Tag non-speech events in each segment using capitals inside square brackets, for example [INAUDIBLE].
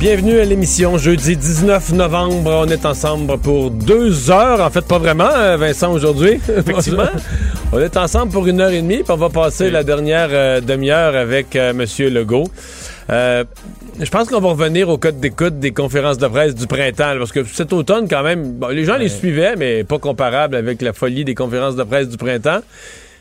Bienvenue à l'émission jeudi 19 novembre. On est ensemble pour deux heures. En fait, pas vraiment, euh, Vincent, aujourd'hui. [LAUGHS] Effectivement. on est ensemble pour une heure et demie, puis on va passer la dernière euh, demi-heure avec euh, M. Legault. Euh, je pense qu'on va revenir au code d'écoute des conférences de presse du printemps, là, parce que cet automne, quand même, bon, les gens les suivaient, mais pas comparable avec la folie des conférences de presse du printemps.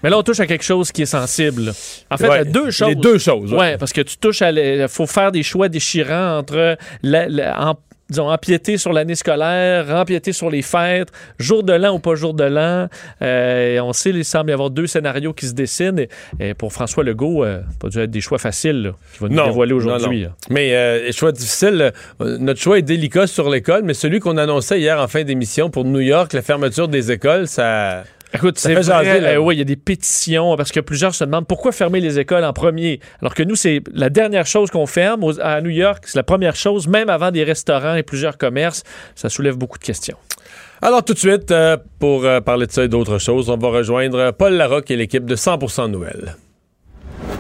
Mais là, on touche à quelque chose qui est sensible. En fait, Ouais, il y a deux choses. les deux choses, ouais. Ouais, parce que tu touches à. Il faut faire des choix déchirants entre la- la- en- disons, empiéter sur l'année scolaire, empiéter sur les fêtes, jour de l'an ou pas jour de l'an. Euh, on sait, il semble y avoir deux scénarios qui se dessinent. Et, et pour François Legault, euh, pas dû être des choix faciles là, qu'il va nous dévoiler aujourd'hui. Mais euh, choix difficile. euh, notre choix est délicat sur l'école, mais celui qu'on annonçait hier en fin d'émission pour New York, la fermeture des écoles, ça. Écoute, c'est euh, oui, il y a des pétitions parce que plusieurs se demandent pourquoi fermer les écoles en premier. Alors que nous, c'est la dernière chose qu'on ferme aux- à New York, c'est la première chose, même avant des restaurants et plusieurs commerces. Ça soulève beaucoup de questions. Alors tout de suite, euh, pour euh, parler de ça et d'autres choses, on va rejoindre Paul Larocque et l'équipe de 100% Nouvelles.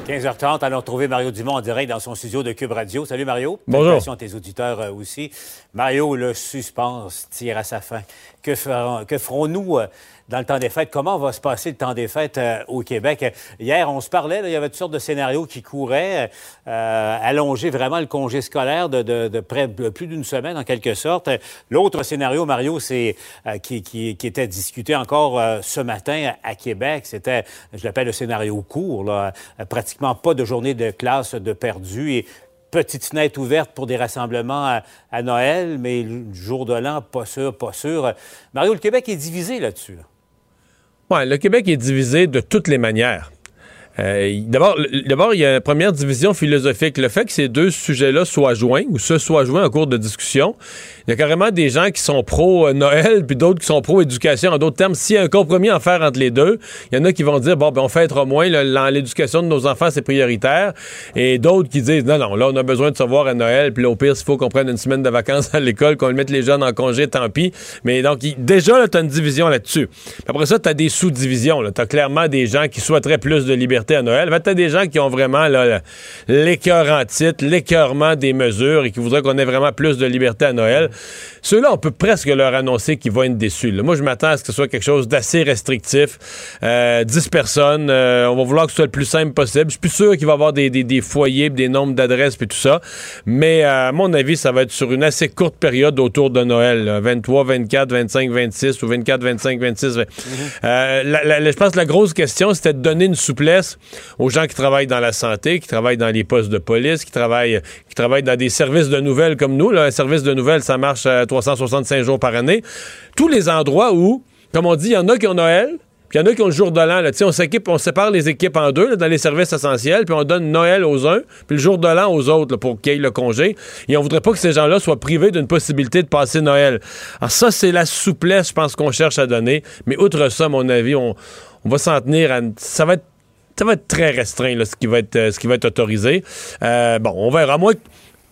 15h30, allons retrouver Mario Dumont en direct dans son studio de Cube Radio. Salut Mario. Bonjour. Salutations à tes auditeurs euh, aussi. Mario, le suspense tire à sa fin. Que, ferons- que ferons-nous euh, dans le temps des fêtes? Comment va se passer le temps des fêtes euh, au Québec? Euh, Hier, on se parlait, là, il y avait toutes sortes de scénarios qui couraient, euh, allonger vraiment le congé scolaire de, de- de près de plus d'une semaine, en quelque sorte. Euh, L'autre scénario, Mario, c'est euh, qui, qui- qui était discuté encore euh, ce matin à, Québec. C'était, je l'appelle le scénario court, là, Euh, pratiquement pas de journée de classe de perdu et petite fenêtre ouverte pour des rassemblements à, Noël, mais le jour de l'an, pas sûr, pas sûr. Mario, le Québec est divisé là-dessus. là. Ouais, le Québec est divisé de toutes les manières. Euh, D'abord, le- d'abord, il y a une première division philosophique. Le fait que ces deux sujets-là soient joints ou se soient joints en cours de discussion, il y a carrément des gens qui sont pro-Noël, puis d'autres qui sont pro-éducation. En d'autres termes, s'il y a un compromis à faire entre les deux, il y en a qui vont dire, bon, ben, on fêtera moins, là, l'éducation de nos enfants, c'est prioritaire. Et d'autres qui disent, non, non, là, on a besoin de savoir à Noël, puis là, au pire, s'il faut qu'on prenne une semaine de vacances à l'école, qu'on mette les jeunes en congé, tant pis. Mais donc, déjà, tu as une division là-dessus. Après ça, tu as des sous-divisions. Tu as clairement des gens qui souhaiteraient plus de liberté à Noël. As des gens qui ont vraiment l'écœur en titre, l'écœurement des mesures et qui voudraient qu'on ait vraiment plus de liberté à Noël? Ceux-là, on peut presque leur annoncer qu'ils vont être déçus. là. Moi, je m'attends à ce que ce soit quelque chose d'assez restrictif. Euh, 10 personnes, euh, on va vouloir que ce soit le plus simple possible. Je suis plus sûr qu'il va y avoir des, des, des foyers, des nombres d'adresses et tout ça. Mais euh, à mon avis, ça va être sur une assez courte période autour de Noël. là. 23, 24, 25, 26 ou 24, 25, 26. vingt. Euh, la- la- la- je pense que la grosse question, c'était de donner une souplesse aux gens qui travaillent dans la santé, qui travaillent dans les postes de police, qui travaillent, qui travaillent dans des services de nouvelles comme nous. Là. Un service de nouvelles, ça marche à 365 jours par année. Tous les endroits où, comme on dit, il y en a qui ont Noël, puis il y en a qui ont le jour de l'an. là. On s'équipe, on sépare les équipes en deux là, dans les services essentiels, puis on donne Noël aux uns, puis le jour de l'an aux autres là, pour qu'ils aient le congé. Et on voudrait pas que ces gens-là soient privés d'une possibilité de passer Noël. Alors ça, c'est la souplesse, je pense, qu'on cherche à donner. Mais outre ça, à mon avis, on, on va s'en tenir à... Ça va être ça va être très restreint, là, ce, qui va être, euh, ce qui va être autorisé. Euh, bon, on verra. Moi,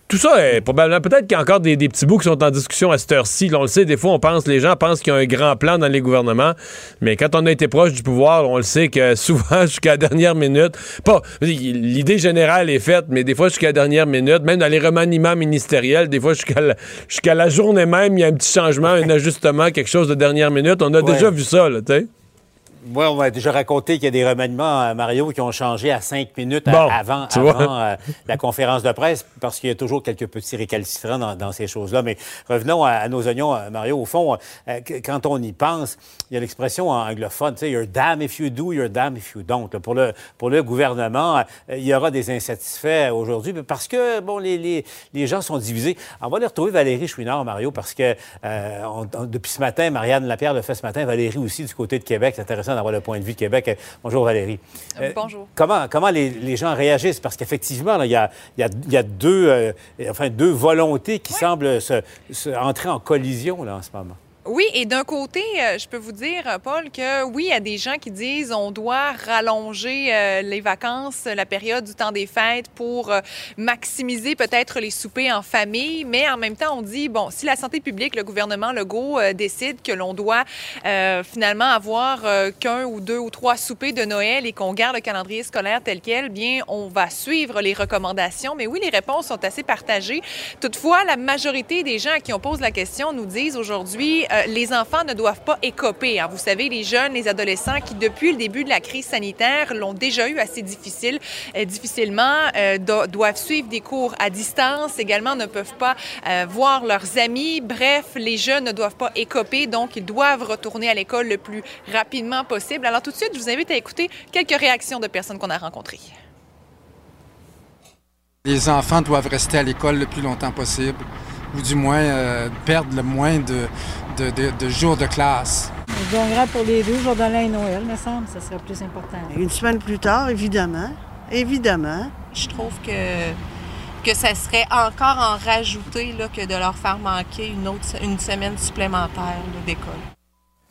tout ça est probablement. Peut-être qu'il y a encore des, des petits bouts qui sont en discussion à cette heure-ci. On le sait, des fois, on pense, les gens pensent qu'il y a un grand plan dans les gouvernements. Mais quand on a été proche du pouvoir, on le sait que [LAUGHS] souvent, jusqu'à la dernière minute, pas. L'idée générale est faite, mais des fois, jusqu'à la dernière minute, même dans les remaniements ministériels, des fois, jusqu'à la, jusqu'à la journée même, il y a un petit changement, un [LAUGHS] ajustement, quelque chose de dernière minute. On a Ouais. déjà vu ça, là, tu sais. Oui, on m'a déjà raconté qu'il y a des remaniements, Mario, qui ont changé à cinq minutes à- avant, euh, la conférence de presse, parce qu'il y a toujours quelques petits récalcitrants dans, dans ces choses-là. Mais revenons à, à nos oignons, euh, Mario. Au fond, euh, quand on y pense, il y a l'expression anglophone, tu sais, you're damn if you do, you're damn if you don't. Là, Pour le, pour le gouvernement, euh, il y aura des insatisfaits aujourd'hui, parce que, bon, les, les, les gens sont divisés. On va aller retrouver Valérie Chouinard, Mario, parce que on- on- depuis ce matin, Marianne Lapierre le fait ce matin, Valérie aussi du côté de Québec. C'est intéressant d'avoir le point de vue de Québec. Euh, Bonjour Valérie. Euh, Bonjour. Comment, comment les, les gens réagissent? Parce qu'effectivement, il y a, y a- y a deux, euh, enfin, deux volontés qui semblent se, se- entrer en collision là, en ce moment. Oui, et d'un côté, euh, je peux vous dire, Paul, que oui, il y a des gens qui disent on doit rallonger euh, les vacances, la période du temps des fêtes pour euh, maximiser peut-être les soupers en famille, mais en même temps, on dit, bon, si la santé publique, le gouvernement Legault décide que l'on doit finalement avoir qu'un ou deux ou trois soupers de Noël et qu'on garde le calendrier scolaire tel quel, bien, on va suivre les recommandations. Mais oui, les réponses sont assez partagées. Toutefois, la majorité des gens à qui on pose la question nous disent aujourd'hui, euh, les enfants ne doivent pas écoper. Hein. Vous savez, les jeunes, les adolescents qui, depuis le début de la crise sanitaire, l'ont déjà eu assez difficile, euh, difficilement, euh, doivent suivre des cours à distance, également ne peuvent pas voir leurs amis. Bref, les jeunes ne doivent pas écoper, donc ils doivent retourner à l'école le plus rapidement possible. Alors tout de suite, je vous invite à écouter quelques réactions de personnes qu'on a rencontrées. Les enfants doivent rester à l'école le plus longtemps possible, ou du moins perdre le moins de, de, de, de jours de classe. Je donnerais pour les deux, jours de l'an et Noël, me semble, ça serait plus important. Une semaine plus tard, évidemment. Évidemment. Je trouve que, que ça serait encore en rajouter là, que de leur faire manquer une, autre, une semaine supplémentaire d'école.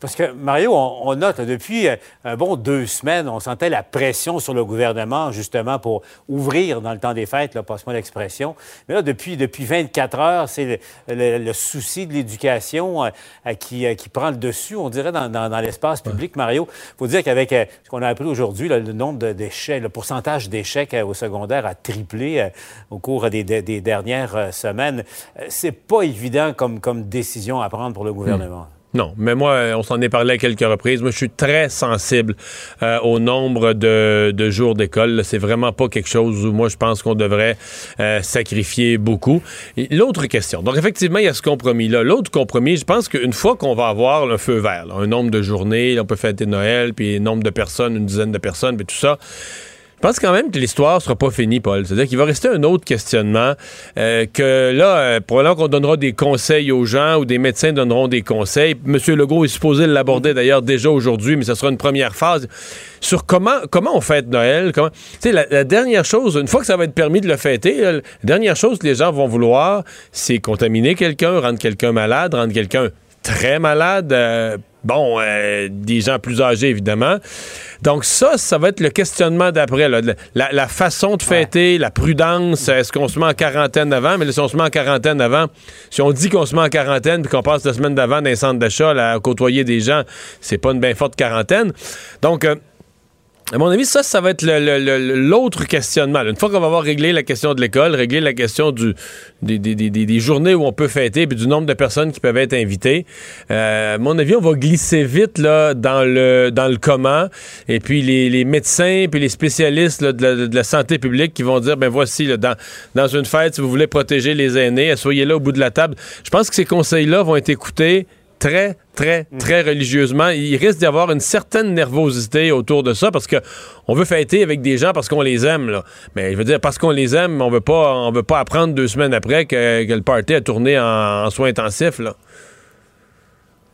Parce que, Mario, on, note depuis euh, un bon deux semaines, on sentait la pression sur le gouvernement, justement, pour ouvrir dans le temps des fêtes, passe-moi l'expression. Mais là, depuis, depuis 24 heures, c'est le, souci de l'éducation euh, qui, euh, qui, prend le dessus, on dirait, dans, dans, l'espace public. Mario, il faut dire qu'avec ce qu'on a appris aujourd'hui, le nombre d'échecs, le pourcentage d'échecs au secondaire a triplé au cours des, des, dernières semaines. C'est pas évident comme, comme décision à prendre pour le gouvernement. Non, mais moi, on s'en est parlé à quelques reprises. Moi, je suis très sensible euh, au nombre de, jours d'école. C'est vraiment pas quelque chose où moi, je pense qu'on devrait euh, sacrifier beaucoup. L'autre question. Donc, effectivement, il y a ce compromis-là. L'autre compromis, je pense qu'une fois qu'on va avoir le feu vert, un nombre de journées, on peut fêter Noël, puis un nombre de personnes, une dizaine de personnes, puis tout ça, pense quand même que l'histoire sera pas finie, Paul. C'est-à-dire qu'il va rester un autre questionnement, euh, que là, euh, probablement qu'on donnera des conseils aux gens ou des médecins donneront des conseils. Monsieur Legault est supposé l'aborder d'ailleurs déjà aujourd'hui, mais ce sera une première phase sur comment comment on fête Noël. Comment, tu sais, la, dernière chose, une fois que ça va être permis de le fêter, la dernière chose que les gens vont vouloir, c'est contaminer quelqu'un, rendre quelqu'un malade, rendre quelqu'un très malade. Euh, bon, euh, des gens plus âgés, évidemment. Donc ça, ça va être le questionnement d'après. La, façon de fêter, la prudence, est-ce qu'on se met en quarantaine avant? Mais là, si on se met en quarantaine avant, si on dit qu'on se met en quarantaine puis qu'on passe la semaine d'avant dans les centres d'achat à côtoyer des gens, c'est pas une bien forte quarantaine. Donc... Euh, à mon avis, ça, ça va être l'autre questionnement. Une fois qu'on va avoir réglé la question de l'école, réglé la question des, journées où on peut fêter, puis du nombre de personnes qui peuvent être invitées, euh, à mon avis, on va glisser vite là, dans, le, dans le comment. Et puis les, médecins, puis les spécialistes de, la, santé publique qui vont dire, ben voici, dans, dans une fête, si vous voulez protéger les aînés, soyez là au bout de la table. Je pense que ces conseils-là vont être écoutés très, très, mm. très religieusement. Il risque d'y avoir une certaine nervosité autour de ça parce que on veut fêter avec des gens parce qu'on les aime. Là. Mais je veux dire, parce qu'on les aime, on veut pas, on veut pas apprendre deux semaines après que, le party a tourné en, en soins intensifs. Là.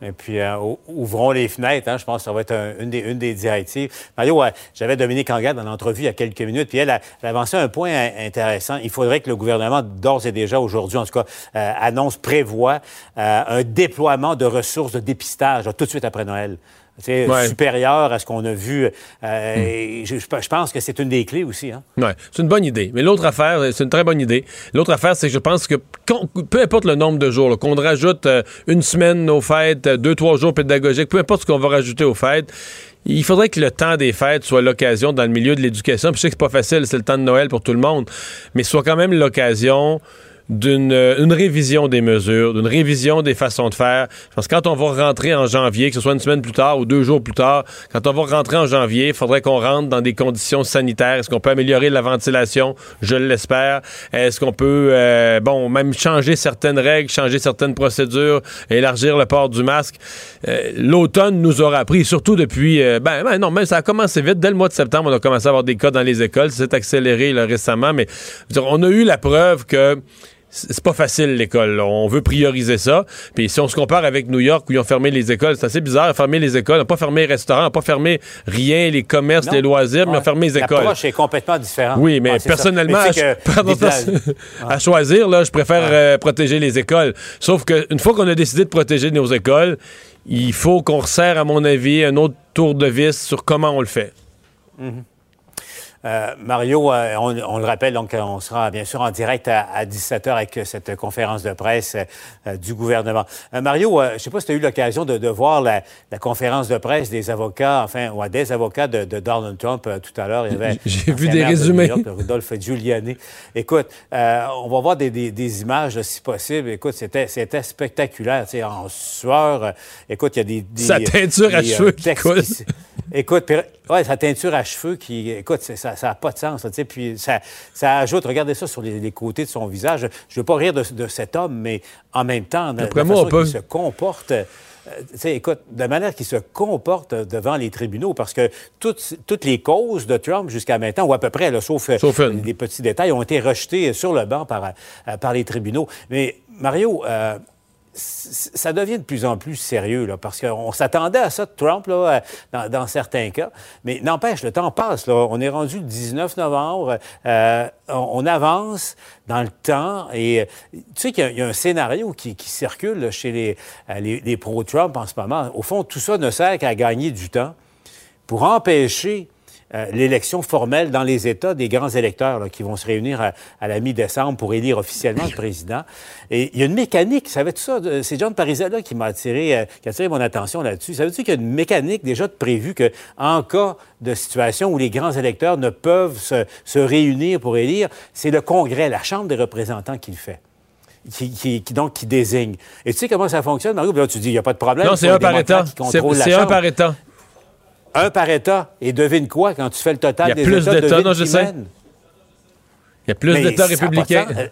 Et puis, euh, ouvrons les fenêtres. Hein, je pense que ça va être une, des, directives. Mario, j'avais Dominique Anglade dans l'entrevue il y a quelques minutes, puis elle a, avancé un point intéressant. Il faudrait que le gouvernement, d'ores et déjà aujourd'hui, en tout cas, euh, annonce, prévoit euh, un déploiement de ressources de dépistage tout de suite après Noël c'est supérieur à ce qu'on a vu. Euh, je, pense que c'est une des clés aussi. Hein? Oui, c'est une bonne idée. Mais l'autre affaire, c'est une très bonne idée. L'autre affaire, c'est que je pense que peu importe le nombre de jours, qu'on rajoute euh, une semaine aux fêtes, euh, deux, trois jours pédagogiques, peu importe ce qu'on va rajouter aux fêtes, il faudrait que le temps des fêtes soit l'occasion dans le milieu de l'éducation. je sais que c'est pas facile, c'est le temps de Noël pour tout le monde, mais soit quand même l'occasion d'une une révision des mesures, d'une révision des façons de faire. Parce que quand on va rentrer en janvier, que ce soit une semaine plus tard ou deux jours plus tard, quand on va rentrer en janvier, il faudrait qu'on rentre dans des conditions sanitaires. Est-ce qu'on peut améliorer la ventilation? Je l'espère. Est-ce qu'on peut, euh, bon, même changer certaines règles, changer certaines procédures, élargir le port du masque? Euh, l'automne nous aura appris, surtout depuis, euh, ben, ben, non, mais ça a commencé vite. Dès le mois de septembre, on a commencé à avoir des cas dans les écoles. C'est accéléré récemment, mais on a eu la preuve que c'est pas facile l'école. On veut prioriser ça. Puis si on se compare avec New York où ils ont fermé les écoles, c'est assez bizarre. Ils ont fermé les écoles, ils n'ont pas fermé les restaurants, ils n'ont pas fermé rien, les commerces, Non. les loisirs, mais ils ont Ouais. fermé les écoles. L'approche est complètement différente. Oui, mais Ouais, personnellement, Mais [LAUGHS] à, pardon, à choisir, là, je préfère euh, protéger les écoles. Sauf qu'une fois qu'on a décidé de protéger nos écoles, il faut qu'on resserre, à mon avis, un autre tour de vis sur comment on le fait. Euh, Mario, euh, on, on le rappelle, donc on sera bien sûr en direct à, à 17h avec cette conférence de presse euh, du gouvernement. Mario, je ne sais pas si tu as eu l'occasion de, de voir la, la conférence de presse des avocats, enfin, ou des avocats de, de Donald Trump tout à l'heure. J'ai vu des de résumés. New York, le Rudolph Giuliani. Écoute, on va voir des, des- des images, si possible. Écoute, c'était, spectaculaire, tu sais, en sueur. Écoute, il y a des... des Sa teinture à cheveux qui coule. Écoute, puis, ouais, sa teinture à cheveux qui, écoute, c'est- ça n'a pas de sens. là, puis ça, ça ajoute, regardez ça sur les, les côtés de son visage. Je ne veux pas rire de, de cet homme, mais en même temps, de, D'après la moi, façon peut. se comporte. euh, écoute, de manière qu'il se comporte devant les tribunaux, parce que toutes, toutes les causes de Trump jusqu'à maintenant, ou à peu près, là, sauf, euh, Sauf des petits détails, ont été rejetés sur le banc par, euh, par les tribunaux. Mais Mario, euh, ça devient de plus en plus sérieux, là, parce qu'on s'attendait à ça de Trump, là, euh, dans, certains cas. Mais n'empêche, le temps passe. Là. On est rendu le 19 novembre. euh, on, avance dans le temps. Et euh, tu sais qu'il y a- un scénario qui, circule chez euh, les, les pro-Trump en ce moment. Au fond, tout ça ne sert qu'à gagner du temps pour empêcher euh, l'élection formelle dans les États des grands électeurs là, qui vont se réunir à, à la mi-décembre pour élire officiellement le président. Et il y a une mécanique, ça? De- C'est John Parizella qui m'a attiré, euh, qui a attiré mon attention là-dessus. Savais-tu qu'il y a une mécanique déjà de prévue que, en cas de situation où les grands électeurs ne peuvent se, se réunir pour élire, c'est le Congrès, la Chambre des représentants qui le fait. Qui, qui- qui- donc, qui désigne. Et tu sais comment ça fonctionne, Mario? Là, tu dis, il n'y a pas de problème. Non, c'est un par État. C'est un par État. Un par État. Et devine quoi, quand tu fais le total Il y a des plus États, d'États, non, je sais. mène. Il y a plus d'États républicains. Euh,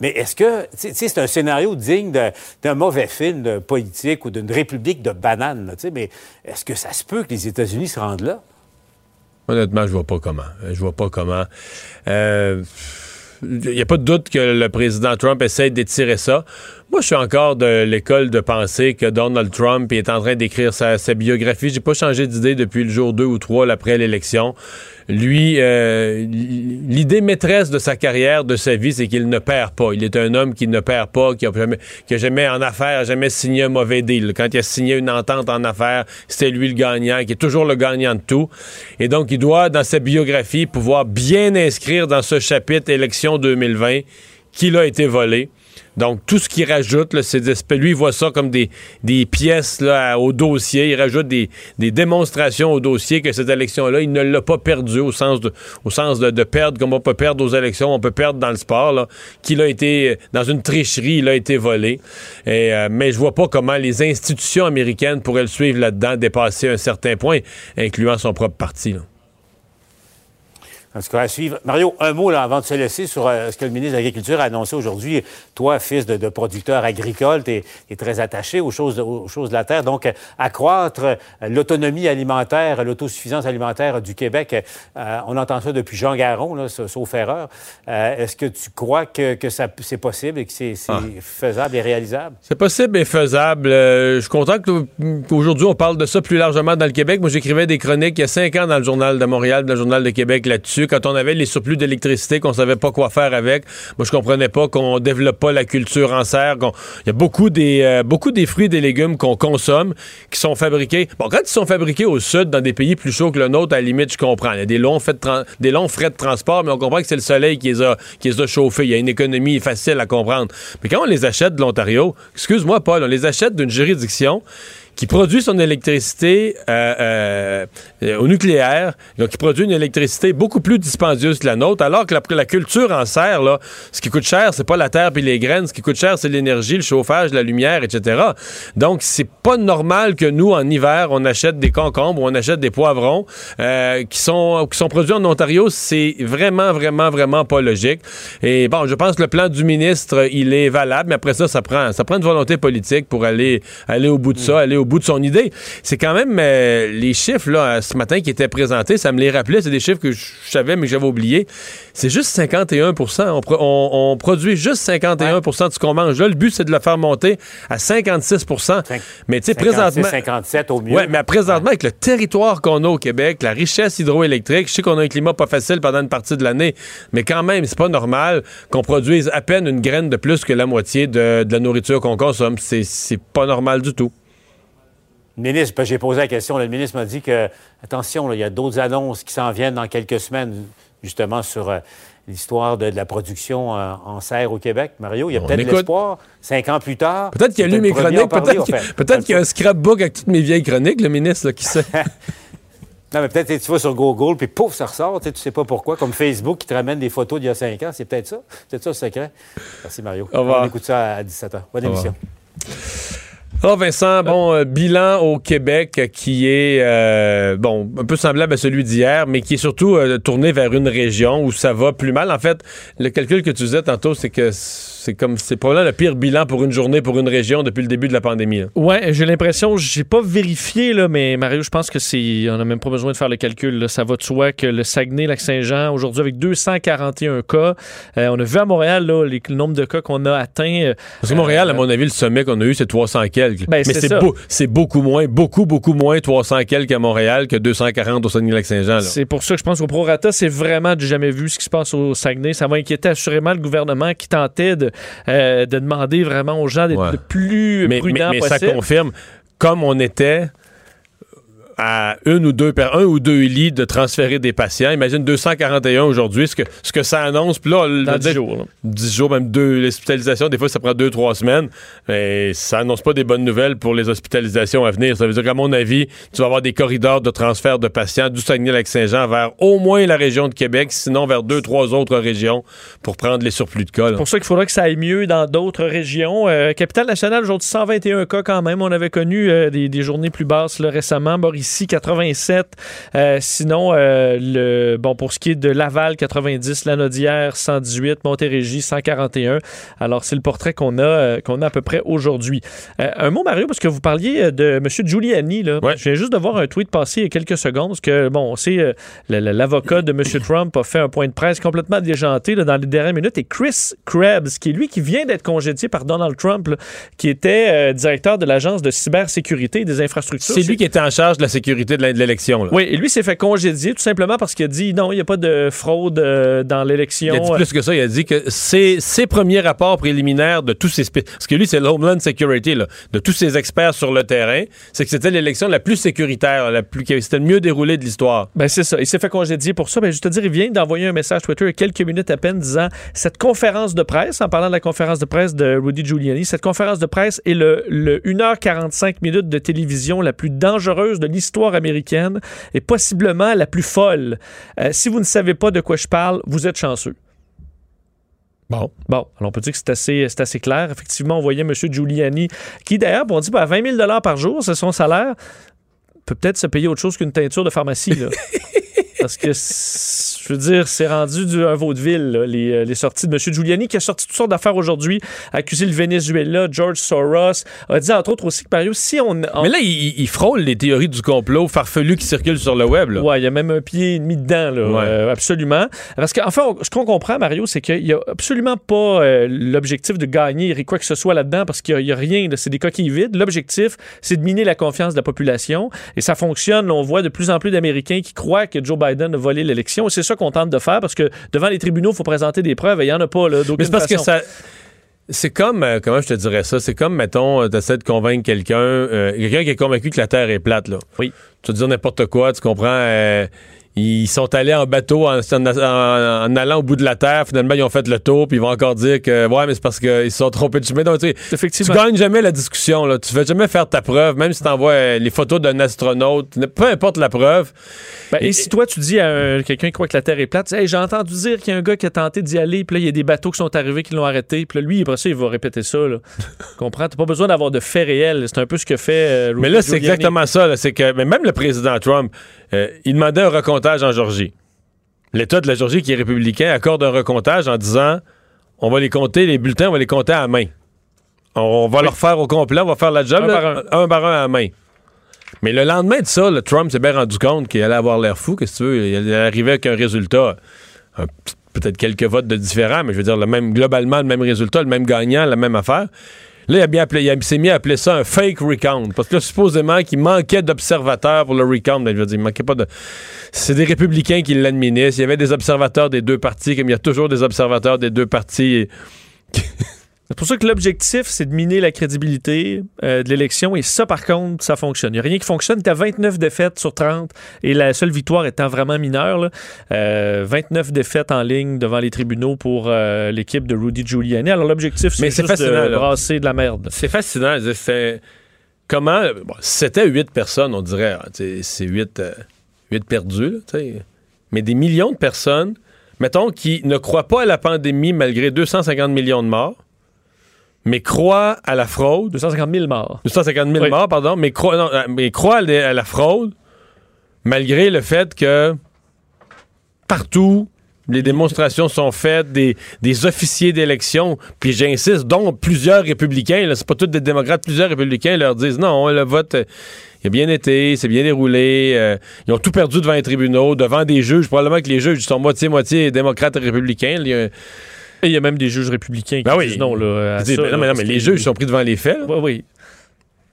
Mais est-ce que, tu sais- c'est un scénario digne d'un mauvais film politique ou d'une république de bananes, tu sais, mais est-ce que ça se peut que les États-Unis se rendent là? Honnêtement, je vois pas comment. Je vois pas comment. Euh, Il n'y a pas de doute que le président Trump essaie d'étirer ça. Moi, je suis encore de l'école de penser que Donald Trump est en train d'écrire sa, biographie. J'ai pas changé d'idée depuis le jour 2 ou 3 après l'élection. Lui, euh, l'idée maîtresse de sa carrière, de sa vie, c'est qu'il ne perd pas. Il est un homme qui ne perd pas, qui a jamais, qui jamais en affaires, jamais signé un mauvais deal. Quand il a signé une entente en affaires, c'était lui le gagnant, qui est toujours le gagnant de tout. Et donc, il doit, dans sa biographie, pouvoir bien inscrire dans ce chapitre élection 2020 qu'il a été volé. Donc, tout ce qu'il rajoute, là, c'est lui, voit ça comme des, pièces au dossier. Il rajoute des, démonstrations au dossier que cette élection-là, il ne l'a pas perdu au sens, de, perdre comme on peut perdre aux élections, on peut perdre dans le sport, qu'il a été, dans une tricherie, il a été volé. Euh, mais je vois pas comment les institutions américaines pourraient le suivre là-dedans, dépasser un certain point, incluant son propre parti. En tout cas, à suivre. Mario, un mot là, avant de se laisser sur euh, ce que le ministre de l'Agriculture a annoncé aujourd'hui. Toi, fils de, de producteur agricole, tu es, très attaché aux choses, de- aux choses de la terre. Donc, euh, accroître euh, l'autonomie alimentaire, l'autosuffisance alimentaire du Québec, euh, on entend ça depuis Jean Garon, là, sauf erreur. Euh, Est-ce que tu crois que, c'est possible et que c'est, Ah. faisable et réalisable? C'est possible et faisable. Je suis content qu'aujourd'hui, on parle de ça plus largement dans le Québec. Moi, j'écrivais des chroniques il y a cinq ans dans le Journal de Montréal, dans le Journal de Québec là-dessus. Quand on avait les surplus d'électricité, qu'on savait pas quoi faire avec, moi, je comprenais pas qu'on développe pas la culture en serre. Il y a beaucoup des, euh, beaucoup des fruits et des légumes qu'on consomme qui sont fabriqués. Bon, quand ils sont fabriqués au sud, dans des pays plus chauds que le nôtre, à la limite, je comprends. Il y a des longs, des longs frais de transport, mais on comprend que c'est le soleil qui les, a, qui les a chauffés. Il y a une économie facile à comprendre. Mais quand on les achète de l'Ontario, excuse-moi, Paul, on les achète d'une juridiction qui produit son électricité euh, euh, euh, au nucléaire, donc qui produit une électricité beaucoup plus dispendieuse que la nôtre, alors que la, la culture en serre, là, ce qui coûte cher, c'est pas la terre puis les graines, ce qui coûte cher, c'est l'énergie, le chauffage, la lumière, etc. Donc, c'est pas normal que nous, en hiver, on achète des concombres ou on achète des poivrons euh, qui, sont, qui sont produits en Ontario. C'est vraiment, vraiment, vraiment pas logique. Et bon, je pense que le plan du ministre, il est valable, mais après ça, ça prend, ça prend une volonté politique pour aller, aller au bout de ça, aller au au bout de son idée. C'est quand même euh, les chiffres là ce matin qui étaient présentés, ça me les rappelait, c'est des chiffres que je savais mais que j'avais oublié. C'est juste 51 on, pro- on- on produit juste 51% de ce qu'on mange. Là, le but c'est de le faire monter à 56% Mais tu sais 56, présentement 57 au mieux. Ouais, mais présentement, avec le territoire qu'on a au Québec, la richesse hydroélectrique, je sais qu'on a un climat pas facile pendant une partie de l'année, mais quand même, c'est pas normal qu'on produise à peine une graine de plus que la moitié de, de la nourriture qu'on consomme. C'est pas normal du tout. Le ministre, j'ai posé la question, là, le ministre m'a dit que, attention, là, il y a d'autres annonces qui s'en viennent dans quelques semaines, justement, sur euh, l'histoire de, de la production euh, en serre au Québec. Mario, il y a peut-être l'espoir, cinq ans plus tard. Peut-être qu'il a lu mes chroniques, peut-être qu'il y a un scrapbook avec toutes mes vieilles chroniques, le ministre, là, qui sait. [LAUGHS] Non, mais peut-être tu vas sur Google, puis pouf, ça ressort. Tu sais, tu sais pas pourquoi. Comme Facebook qui te ramène des photos d'il y a cinq ans. C'est peut-être ça. C'est peut-être ça le secret. Merci, Mario. Au revoir. On écoute ça à 17h. Bonne Au émission. Alors Vincent, bon, euh, bilan au Québec qui est euh, bon un peu semblable à celui d'hier, mais qui est surtout euh, tourné vers une région où ça va plus mal. En fait, le calcul que tu faisais tantôt, c'est que c'est comme c'est probablement le pire bilan pour une journée pour une région depuis le début de la pandémie. Ouais, j'ai l'impression, j'ai pas vérifié, là, mais Mario, je pense que c'est. On n'a même pas besoin de faire le calcul. là. Ça va de soi que le Saguenay-Lac-Saint-Jean, aujourd'hui, avec 241 cas. euh, on a vu à Montréal là, les- le nombre de cas qu'on a atteint. euh, Parce que Montréal, à mon avis, le sommet qu'on a eu, c'est 300 quelques. Ben, mais c'est c'est ça. beau- c'est beaucoup moins, beaucoup, beaucoup moins 300 quelques à Montréal que 240 au Saguenay-Lac-Saint-Jean. là. C'est pour ça que je pense qu'au prorata, c'est vraiment du jamais vu ce qui se passe au Saguenay. Ça va inquiéter assurément le gouvernement qui tentait de, euh, de demander vraiment aux gens d'être Ouais. le plus mais, prudents mais- mais ça confirme, comme on était à une ou deux un ou deux lits de transférer des patients. Imagine 241 aujourd'hui, ce que, ce que ça annonce. Puis là, je Dans veux 10 dire, jours. là. 10 jours, même deux l'hospitalisation, des fois ça prend deux, trois semaines. Mais ça annonce pas des bonnes nouvelles pour les hospitalisations à venir. Ça veut dire qu'à mon avis, tu vas avoir des corridors de transfert de patients du Saguenay-Lac-Saint-Jean vers au moins la région de Québec, sinon vers deux, trois autres régions pour prendre les surplus de cas. C'est pour ça qu'il faudra que ça aille mieux dans d'autres régions. Euh, Capitale nationale, aujourd'hui, 121 cas quand même. On avait connu euh, des, des journées plus basses là, récemment. Mauricie, 87. Euh, sinon, euh, le, bon, pour ce qui est de Laval, 90. Lanaudière, 118. Montérégie, 141. Alors, c'est le portrait qu'on a, euh, qu'on a à peu près aujourd'hui. Un mot, Mario, parce que vous parliez de M. Giuliani. Là. Ouais. Je viens juste de voir un tweet passer il y a quelques secondes. Parce que, bon, on sait, l'avocat de M. Trump a fait un point de presse complètement déjanté là, dans les dernières minutes. Et Chris Krebs, qui est lui qui vient d'être congédié par Donald Trump, là, qui était directeur de l'Agence de cybersécurité et des infrastructures. C'est lui qui était en charge de la sécurité de l'élection. Oui, et lui s'est fait congédier tout simplement parce qu'il a dit non, il n'y a pas de fraude euh, dans l'élection. Il a dit plus que ça, il a dit que ses, ses premiers rapports préliminaires de tous spé- Parce que lui, c'est l'Homeland Security, là, de tous ces experts sur le terrain, c'est que c'était l'élection la plus sécuritaire, la plus, c'était le mieux déroulé de l'histoire. Ben c'est ça. Il s'est fait congédier pour ça. Ben, je te dire, il vient d'envoyer un message Twitter il y a quelques minutes à peine disant cette conférence de presse, en parlant de la conférence de presse de Rudy Giuliani, cette conférence de presse est le, le 1h45 minutes de télévision la plus dangereuse de l'histoire américaine et possiblement la plus folle. Euh, si vous ne savez pas de quoi je parle, vous êtes chanceux. Bon. Bon, alors on peut dire que c'est assez, assez clair. Effectivement, on voyait M. Giuliani, qui d'ailleurs, on dit bah, 20 000 par jour, c'est son salaire, peut peut-être se payer autre chose qu'une teinture de pharmacie. Là. [LAUGHS] Parce que, je veux dire, c'est rendu du, un vaudeville, là, les, euh, les sorties de M. Giuliani, qui a sorti toutes sortes d'affaires aujourd'hui, accusé le Venezuela, George Soros, a dit entre autres aussi que Mario, si on... on- Mais là, il, il frôle les théories du complot farfelues qui circulent sur le web. Là. Ouais, il y a même un pied et demi dedans, là, Ouais. euh, absolument. Parce qu'enfin, on- ce qu'on comprend, Mario, c'est qu'il n'y a absolument pas euh, l'objectif de gagner quoi que ce soit là-dedans, parce qu'il n'y a, rien, là, c'est des coquilles vides. L'objectif, c'est de miner la confiance de la population, et ça fonctionne. On voit de plus en plus d'Américains qui croient que Joe Biden a volé l'élection, et c'est ça qu'on tente de faire, parce que devant les tribunaux, il faut présenter des preuves, et il n'y en a pas, là, Mais c'est parce que ça. C'est comme, euh, comment je te dirais ça? C'est comme, mettons, tu essaies de convaincre quelqu'un, euh, quelqu'un qui est convaincu que la Terre est plate, là. Oui. Tu vas dire n'importe quoi, tu comprends? euh, ils sont allés en bateau en, en- en- en allant au bout de la Terre. Finalement, ils ont fait le tour, puis ils vont encore dire que, ouais, mais c'est parce qu'ils se sont trompés de chemin. Donc, tu sais, tu Effectivement. gagnes jamais la discussion, là. Tu fais jamais faire ta preuve, même si tu envoies les photos d'un astronaute, peu importe la preuve. Ben, et si toi, tu dis à un- quelqu'un qui croit que la Terre est plate, tu dis, Hey, j'ai entendu dire qu'il y a un gars qui a tenté d'y aller, puis là, il y a des bateaux qui sont arrivés qui l'ont arrêté, puis là, lui, après ça, il va répéter ça. Là. [LAUGHS] Comprends? T'as pas besoin d'avoir de faits réels. C'est un peu ce que fait. euh, Mais là, c'est exactement ça. là. C'est que mais même le président Trump, euh, il demandait un recomptage en Georgie. L'État de la Georgie, qui est républicain, accorde un recomptage en disant on va les compter, les bulletins, on va les compter à main. On va leur faire au complet, on va faire la job, Un là, par un par un à main. Mais le lendemain de ça, le Trump s'est bien rendu compte qu'il allait avoir l'air fou, qu'est-ce que tu veux. Il arriver avec un résultat, peut-être quelques votes de différents, mais je veux dire, le même, globalement, le même résultat, le même gagnant, la même affaire. Là, il, a bien appelé- il s'est mis à appeler ça un fake recount. Parce que là, supposément qu'il manquait d'observateurs pour le recount. Ben, je veux dire, il manquait pas de. C'est des républicains qui l'administrent. Il y avait des observateurs des deux partis, comme il y a toujours des observateurs des deux partis. C'est pour ça que l'objectif, c'est de miner la crédibilité euh, de l'élection. Et ça, par contre, ça fonctionne. Il n'y a rien qui fonctionne. Tu as 29 défaites sur 30 et la seule victoire étant vraiment mineure. là. Euh, 29 défaites en ligne devant les tribunaux pour euh, l'équipe de Rudy Giuliani. Alors, l'objectif, c'est Mais c'est juste de fascinant, brasser de la merde. C'est fascinant. C'est comment. bon, c'était huit personnes, on dirait sais, c'est huit, euh, huit perdus. Mais des millions de personnes, mettons, qui ne croient pas à la pandémie malgré 250 millions de morts, mais croient à la fraude. 250 000 morts. 250 000 Oui. morts, pardon, mais croient, non, euh, mais croient à la- fraude malgré le fait que partout, les démonstrations sont faites, des, des officiers d'élection, puis j'insiste, dont plusieurs républicains, c'est pas tous des démocrates, plusieurs républicains leur disent non, le vote euh, il a bien été, c'est bien déroulé, euh, ils ont tout perdu devant les tribunaux, devant des juges, probablement que les juges sont moitié-moitié démocrates et républicains. Il y a- Et il y a même des juges républicains qui Ben oui. disent non. Là, à ça, ben non, mais, non, mais les juges sont pris devant les faits. Oui.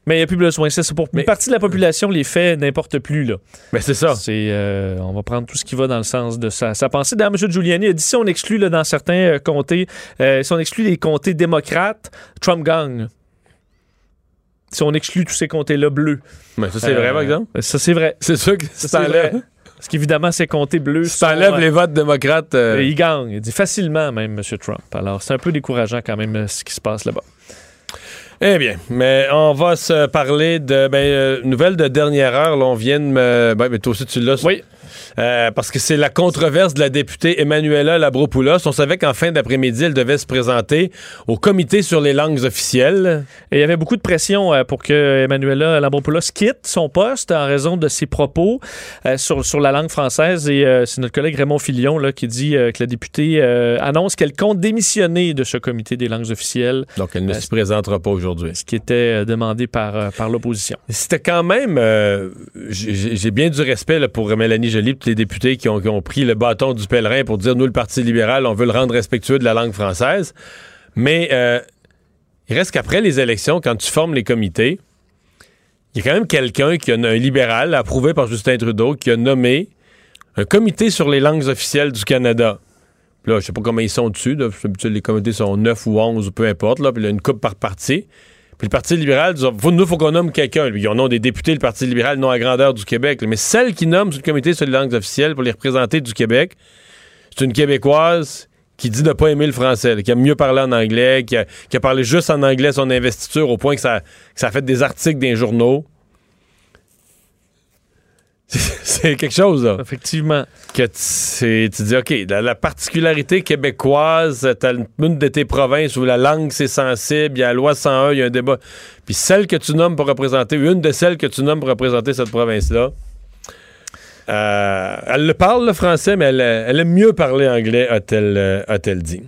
Mais il n'y a plus besoin. C'est ça. Pour Mais- une partie de la population, les faits n'importent plus. Là. Ben, c'est ça. C'est, euh, on va prendre tout ce qui va dans le sens de sa, sa pensée. D'ailleurs, M. Giuliani a dit si on exclut là, dans certains euh, comtés, euh, si on exclut les comtés démocrates, Trump gagne. Si on exclut tous ces comtés-là bleus. Mais ça, c'est Euh, vrai, par exemple? Ça, c'est vrai. C'est sûr que Ça, c'est vrai. Parce qu'évidemment, ces comtés bleus. si t'enlèves sont, les votes démocrates. euh, euh, Il gagne. Il dit facilement, même, M. Trump. Alors, c'est un peu décourageant quand même euh, ce qui se passe là-bas. Eh bien, mais on va se parler de ben, euh, nouvelle de dernière heure. Là, on vient de me. Ben, ben, toi aussi, tu l'as. Oui. Euh, parce que c'est la controverse de la députée Emmanuela Labropoulos. On savait qu'en fin d'après-midi, elle devait se présenter au comité sur les langues officielles. Et il y avait beaucoup de pression euh, pour que Emmanuela Lambropoulos quitte son poste en raison de ses propos euh, sur, sur la langue française. Et c'est notre collègue Raymond Filion là, qui dit que la députée annonce qu'elle compte démissionner de ce comité des langues officielles, Donc, elle ne se présentera pas aujourd'hui. ce qui était demandé par, par l'opposition. C'était quand même. j'ai j'ai bien du respect là, pour Mélanie Joly les députés qui ont, qui ont pris le bâton du pèlerin pour dire nous, le Parti libéral, on veut le rendre respectueux de la langue française. Mais euh, il reste qu'après les élections, quand tu formes les comités, il y a quand même quelqu'un qui a un libéral approuvé par Justin Trudeau qui a nommé un comité sur les langues officielles du Canada. Puis Là, je sais pas comment ils sont dessus. là. Les comités sont 9 ou 11 ou peu importe. Là. Puis il y a une coupe par parti. Puis le Parti libéral dit nous, faut qu'on nomme quelqu'un. Ils ont nom des députés, le Parti libéral, non à grandeur du Québec. Mais celle qui nomme sur le comité sur les langues officielles pour les représenter du Québec, c'est une Québécoise qui dit ne pas aimer le français, qui aime mieux parler en anglais, qui a, parlé juste en anglais son investiture au point que ça, que ça a fait des articles dans les journaux. [LAUGHS] C'est quelque chose, là Effectivement. que tu, tu dis, OK, la, la particularité québécoise, t'as une de tes provinces où la langue, c'est sensible, il y a la loi 101, il y a un débat. Puis celle que tu nommes pour représenter, une de celles que tu nommes pour représenter cette province-là, euh, elle le parle, le français, mais elle, elle aime mieux parler anglais, a-t-elle euh, a-t-elle dit.